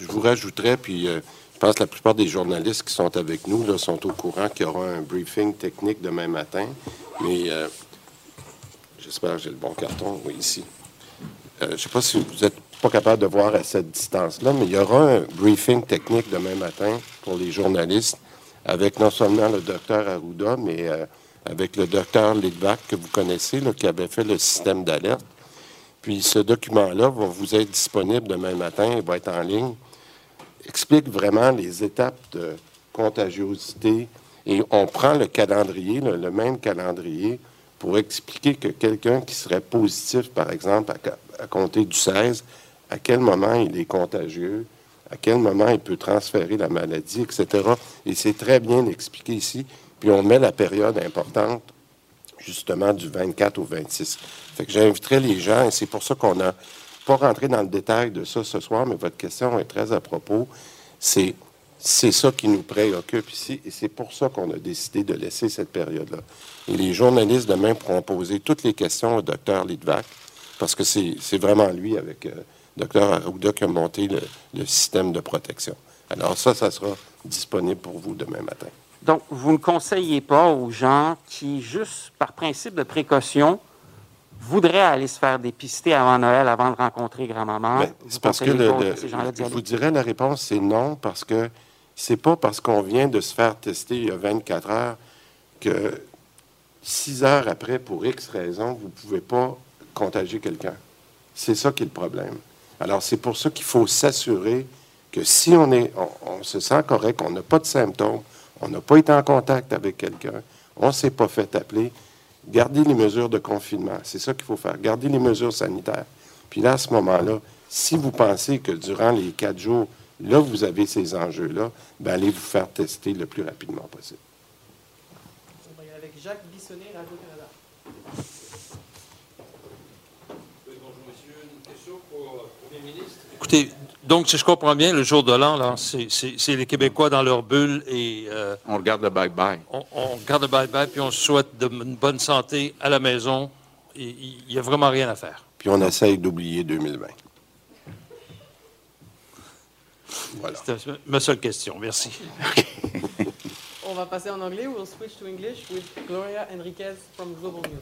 je vous rajouterais, puis euh, je pense que la plupart des journalistes qui sont avec nous sont au courant qu'il y aura un briefing technique demain matin. Mais euh, j'espère que j'ai le bon carton, oui, ici. Euh, je ne sais pas si vous n'êtes pas capable de voir à cette distance-là, mais il y aura un briefing technique demain matin pour les journalistes avec non seulement le docteur Arruda, mais avec le docteur Lidvac que vous connaissez, qui avait fait le système d'alerte. Puis ce document-là va vous être disponible demain matin, il va être en ligne. Explique vraiment les étapes de contagiosité et on prend le calendrier, le, même calendrier, pour expliquer que quelqu'un qui serait positif, par exemple, à compter du 16, à quel moment il est contagieux, à quel moment il peut transférer la maladie, etc. Et c'est très bien expliqué ici. Puis on met la période importante, justement, du 24 au 26. Fait que j'inviterai les gens, et c'est pour ça qu'on n'a pas rentré dans le détail de ça ce soir, mais votre question est très à propos. C'est c'est ça qui nous préoccupe ici, et c'est pour ça qu'on a décidé de laisser cette période-là. Et les journalistes demain pourront poser toutes les questions au docteur Lidvac, parce que c'est vraiment lui, avec euh, docteur a monté le, le système de protection. Alors ça, ça sera disponible pour vous demain matin. Donc, vous ne conseillez pas aux gens qui, juste par principe de précaution, voudraient aller se faire dépister avant Noël, avant de rencontrer grand-maman? Ben, C'est parce que le, le- je vous dirais la réponse, c'est non, parce que c'est pas parce qu'on vient de se faire tester il y a 24 heures que six heures après, pour X raison, vous ne pouvez pas contagier quelqu'un. C'est ça qui est le problème. Alors, c'est pour ça qu'il faut s'assurer que si on, est, on, se sent correct, on n'a pas de symptômes, on n'a pas été en contact avec quelqu'un, on ne s'est pas fait appeler, gardez les mesures de confinement. C'est ça qu'il faut faire. Gardez les mesures sanitaires. Puis là, à ce moment-là, si vous pensez que durant les quatre jours, là, vous avez ces enjeux-là, ben, allez vous faire tester le plus rapidement possible. Écoutez, donc, si je comprends bien, le jour de l'an, là, c'est- c'est c'est les Québécois dans leur bulle et... euh, On regarde le bye-bye. on, on regarde le bye-bye, puis on se souhaite de, une bonne santé à la maison. Il n'y a vraiment rien à faire. Puis on essaye d'oublier 2020. Voilà. C'était ma seule question. Merci. [LAUGHS] On va passer en anglais. We'll switch to English with Gloria Enriquez from Global News?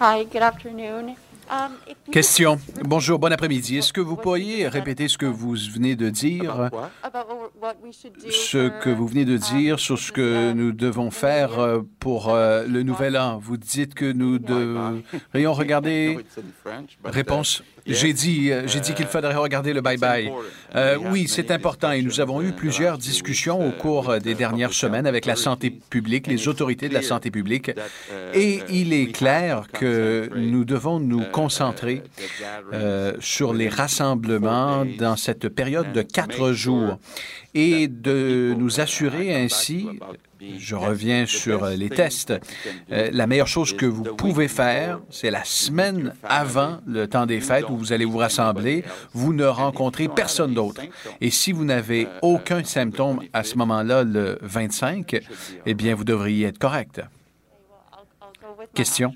Hi, good afternoon. Question. Bonjour, bon après-midi. Est-ce que vous pourriez répéter ce que vous venez de dire, ce que vous venez de dire sur ce que nous devons faire euh, pour euh, le nouvel an? Vous dites que nous devrions regarder... Réponse. J'ai dit, euh, j'ai dit qu'il faudrait regarder le bye-bye. Euh, oui, c'est important et nous avons eu plusieurs discussions au cours euh, des dernières semaines avec la santé publique, les autorités de la santé publique, et il est clair que nous devons nous concentrer euh, sur les rassemblements dans cette période de quatre jours et de nous assurer ainsi, je reviens sur euh, les tests, euh, la meilleure chose que vous pouvez faire, c'est la semaine avant le temps des fêtes où vous allez vous rassembler, vous ne rencontrez personne d'autre. Et si vous n'avez aucun symptôme à ce moment-là, le 25, eh bien, vous devriez être correct. Question?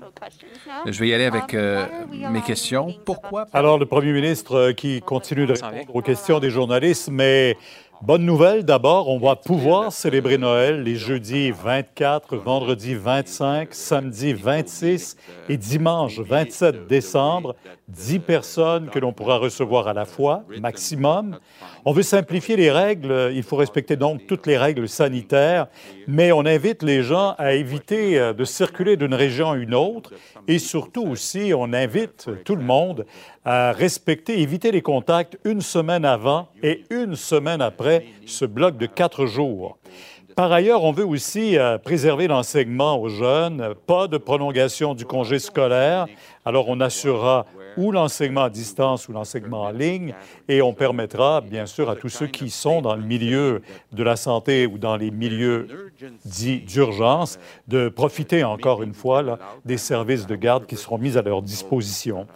Je vais y aller avec euh, mes questions. Pourquoi? Alors, le premier ministre qui continue de répondre aux questions des journalistes, mais bonne nouvelle d'abord, on va pouvoir célébrer Noël les jeudis 24, vendredi 25, samedi 26 et dimanche 27 décembre. 10 personnes que l'on pourra recevoir à la fois, maximum. On veut simplifier les règles. Il faut respecter donc toutes les règles sanitaires, mais on invite les gens à éviter euh, de circuler d'une région à une autre et surtout aussi, on invite tout le monde à respecter, éviter les contacts une semaine avant et une semaine après ce bloc de quatre jours. Par ailleurs, on veut aussi euh, préserver l'enseignement aux jeunes, pas de prolongation du congé scolaire. Alors, on assurera ou l'enseignement à distance ou l'enseignement en ligne et on permettra, bien sûr, à tous ceux qui sont dans le milieu de la santé ou dans les milieux dits d'urgence de profiter encore une fois des services de garde qui seront mis à leur disposition.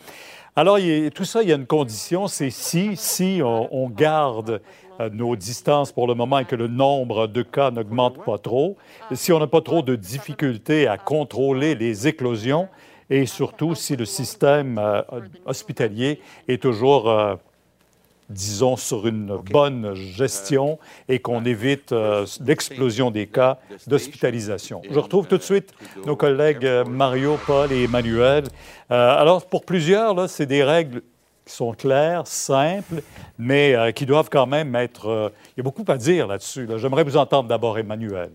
Alors, tout ça, il y a une condition, c'est si, si on, on garde euh, nos distances pour le moment et que le nombre de cas n'augmente pas trop, si on n'a pas trop de difficultés à contrôler les éclosions et surtout si le système euh, hospitalier est toujours, euh, disons, sur une bonne gestion et qu'on évite euh, l'explosion des cas d'hospitalisation. Je retrouve tout de suite nos collègues euh, Mario, Paul et Emmanuel. Euh, alors, pour plusieurs, là, c'est des règles qui sont claires, simples, mais euh, qui doivent quand même être... euh, il y a beaucoup à dire là-dessus. là. J'aimerais vous entendre d'abord, Emmanuel.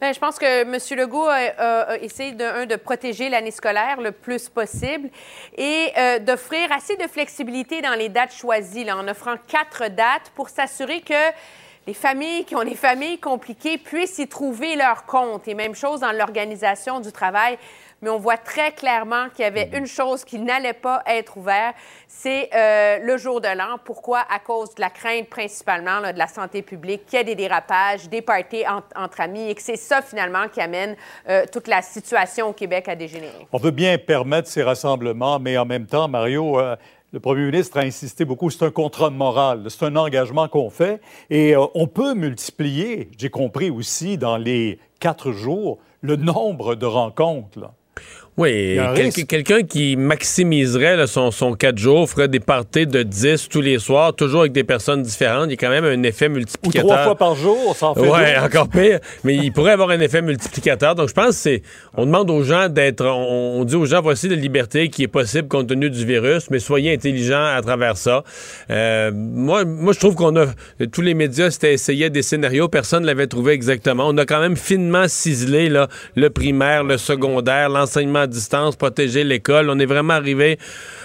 Bien, je pense que M. Legault a, a- essayé de, protéger l'année scolaire le plus possible et euh, d'offrir assez de flexibilité dans les dates choisies, en offrant quatre dates pour s'assurer que les familles qui ont des familles compliquées puissent y trouver leur compte. Et même chose dans l'organisation du travail. Mais on voit très clairement qu'il y avait une chose qui n'allait pas être ouverte, c'est euh, le jour de l'an. Pourquoi? À cause de la crainte principalement là, de la santé publique, qu'il y ait des dérapages, des parties en- entre amis, et que c'est ça finalement qui amène euh, toute la situation au Québec à dégénérer. On veut bien permettre ces rassemblements, mais en même temps, Mario, euh, le premier ministre a insisté beaucoup, c'est un contrat moral, c'est un engagement qu'on fait et euh, on peut multiplier, j'ai compris aussi, dans les quatre jours, le nombre de rencontres. là. Oui, quel- quelqu'un qui maximiserait là, son, son 4 jours, ferait des parties de 10 tous les soirs, toujours avec des personnes différentes. Il y a quand même un effet Ou multiplicateur. trois fois par jour, ça en fait Ouais, deux. encore pire. Mais il pourrait avoir un effet multiplicateur. Donc, je pense que c'est. On demande aux gens d'être. On, on dit aux gens, voici la liberté qui est possible compte tenu du virus, mais soyez intelligents à travers ça. Euh, moi, moi, je trouve qu'on a. Tous les médias s'étaient essayé des scénarios, personne ne l'avait trouvé exactement. On a quand même finement ciselé là, le primaire, le secondaire, l'enseignement à distance, protéger l'école. On est vraiment arrivé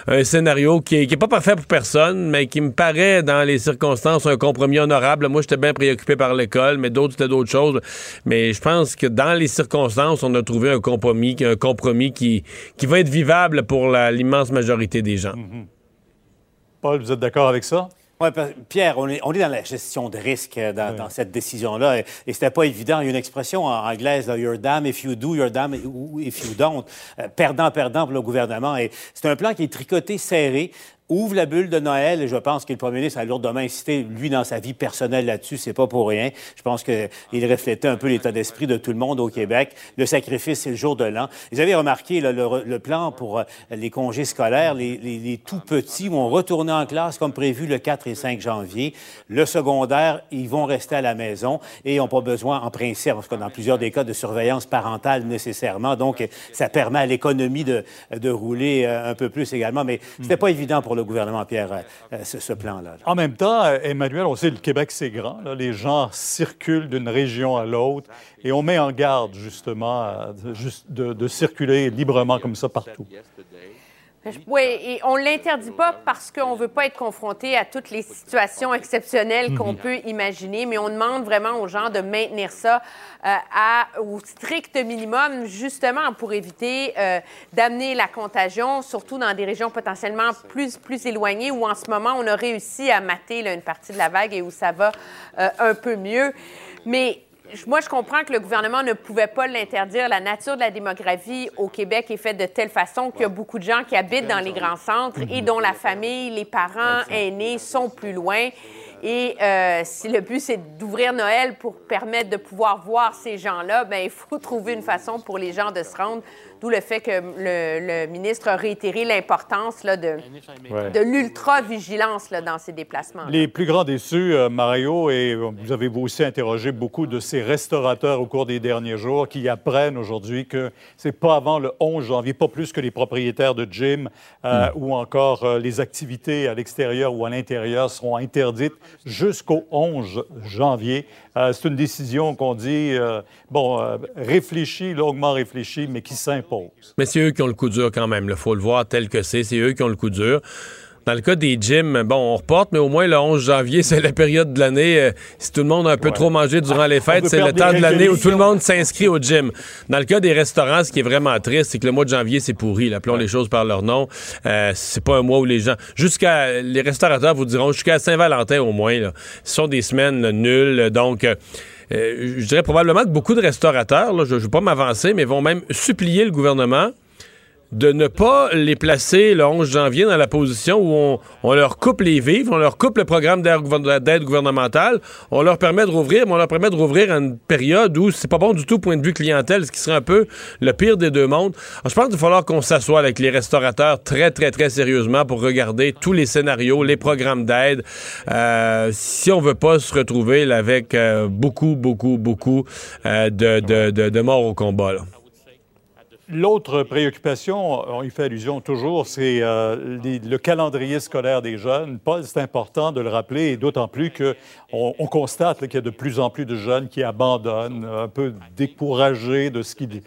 à un scénario qui est, qui est pas parfait pour personne, mais qui me paraît, dans les circonstances, un compromis honorable. Moi, j'étais bien préoccupé par l'école, mais d'autres, c'était d'autres choses. Mais je pense que dans les circonstances, on a trouvé un compromis, un compromis qui, qui va être vivable pour l'immense majorité des gens. Paul, vous êtes d'accord avec ça? Oui, Pierre, on est, on est dans la gestion de risque euh, dans, dans cette décision-là. Et, et c'était pas évident. Il y a une expression en anglaise, là, you're damn if you do, you're damn if you don't. Euh, Perdant-perdant pour le gouvernement. Et c'est un plan qui est tricoté, serré. Ouvre la bulle de Noël et je pense que le premier ministre a lourdement incité, lui, dans sa vie personnelle là-dessus, c'est pas pour rien. Je pense qu'il reflétait un peu l'état d'esprit de tout le monde au Québec. Le sacrifice, c'est le jour de l'an. Vous avez remarqué le, plan pour euh, les congés scolaires, les, tout petits vont retourner en classe comme prévu le 4 et 5 janvier. Le secondaire, ils vont rester à la maison et n'ont pas besoin, en principe, parce que dans plusieurs des cas, de surveillance parentale nécessairement. Donc, ça permet à l'économie de, de rouler euh, un peu plus également. Mais c'était pas évident pour le gouvernement, Pierre, euh, euh, ce, plan-là. En même temps, euh, Emmanuel, on sait le Québec, c'est grand. Les gens circulent d'une région à l'autre et on met en garde, justement, de, juste de- de circuler librement comme ça partout. Oui, et on ne l'interdit pas parce qu'on ne veut pas être confronté à toutes les situations exceptionnelles qu'on Mhm. peut imaginer, mais on demande vraiment aux gens de maintenir ça euh, à, au strict minimum, justement pour éviter euh, d'amener la contagion, surtout dans des régions potentiellement plus, plus éloignées où en ce moment on a réussi à mater là, une partie de la vague et où ça va euh, un peu mieux. Mais moi, je comprends que le gouvernement ne pouvait pas l'interdire. La nature de la démographie au Québec est faite de telle façon qu'il y a beaucoup de gens qui habitent dans les grands centres et dont la famille, les parents aînés sont plus loin. Et euh, si le but, c'est d'ouvrir Noël pour permettre de pouvoir voir ces gens-là, ben il faut trouver une façon pour les gens de se rendre. D'où le fait que le, le ministre a réitéré l'importance là, de, Ouais. de l'ultra-vigilance là, dans ces déplacements. Les plus grands déçus, euh, Mario, et euh, vous avez vous aussi interrogé beaucoup de ces restaurateurs au cours des derniers jours qui apprennent aujourd'hui que c'est pas avant le 11 janvier, pas plus que les propriétaires de gym euh, ou encore euh, les activités à l'extérieur ou à l'intérieur seront interdites jusqu'au 11 janvier. Euh, c'est une décision qu'on dit, euh, bon, euh, réfléchie, longuement réfléchie, mais qui s'impose. Mais c'est eux qui ont le coup dur quand même. Il faut le voir tel que c'est. C'est eux qui ont le coup dur. Dans le cas des gyms, bon, on reporte, mais au moins le 11 janvier, c'est la période de l'année. euh, si tout le monde a un peu trop mangé durant les fêtes, c'est le temps de l'année où tout le monde s'inscrit au gym. Dans le cas des restaurants, ce qui est vraiment triste, c'est que le mois de janvier, c'est pourri. là. Appelons les choses par leur nom. Euh, c'est pas un mois où les gens. Jusqu'à. Les restaurateurs vous diront jusqu'à Saint-Valentin au moins. Là, ce sont des semaines là, nulles. Donc. euh, euh, je dirais probablement que beaucoup de restaurateurs, là, je ne veux pas m'avancer, mais vont même supplier le gouvernement de ne pas les placer le 11 janvier dans la position où on, leur coupe les vivres, on leur coupe le programme d'aide gouvernementale, on leur permet de rouvrir, mais on leur permet de rouvrir à une période où c'est pas bon du tout point de vue clientèle, ce qui serait un peu le pire des deux mondes. je pense qu'il va falloir qu'on s'assoie avec les restaurateurs très, très, très sérieusement pour regarder tous les scénarios, les programmes d'aide, euh, si on veut pas se retrouver avec euh, beaucoup, beaucoup, beaucoup euh, de, de, de, morts au combat. L'autre préoccupation, on y fait allusion toujours, c'est euh, le calendrier scolaire des jeunes. Paul, c'est important de le rappeler, d'autant plus qu'on on constate qu'il y a de plus en plus de jeunes qui abandonnent, un peu découragés de ce qu'ils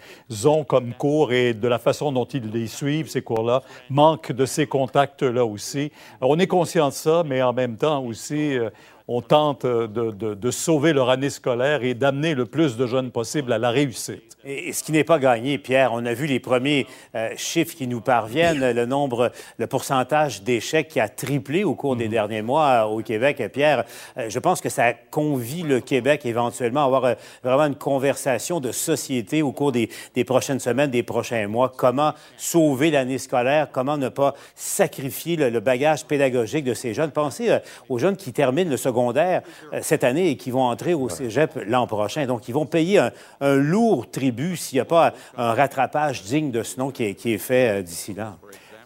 ont comme cours et de la façon dont ils les suivent, ces cours-là, manque de ces contacts-là aussi. On est conscient de ça, mais en même temps aussi, euh, on tente de, de, sauver leur année scolaire et d'amener le plus de jeunes possible à la réussite. Et, ce qui n'est pas gagné, Pierre, on a vu les premiers euh, chiffres qui nous parviennent, le nombre, le pourcentage d'échecs qui a triplé au cours des mhm. derniers mois euh, au Québec. Pierre, euh, je pense que ça convie le Québec éventuellement à avoir vraiment une conversation de société au cours des, des, prochaines semaines, des prochains mois. Comment sauver l'année scolaire, comment ne pas sacrifier le, le, bagage pédagogique de ces jeunes? Pensez aux jeunes qui terminent le second secondaire euh, cette année et qui vont entrer au cégep l'an prochain. Donc, ils vont payer un, lourd tribut s'il n'y a pas un rattrapage digne de ce nom qui est, fait euh, d'ici là.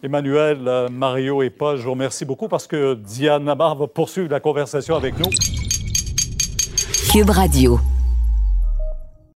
Emmanuel, euh, Mario et Paul, je vous remercie beaucoup parce que Diane Nabar va poursuivre la conversation avec nous. Cube Radio.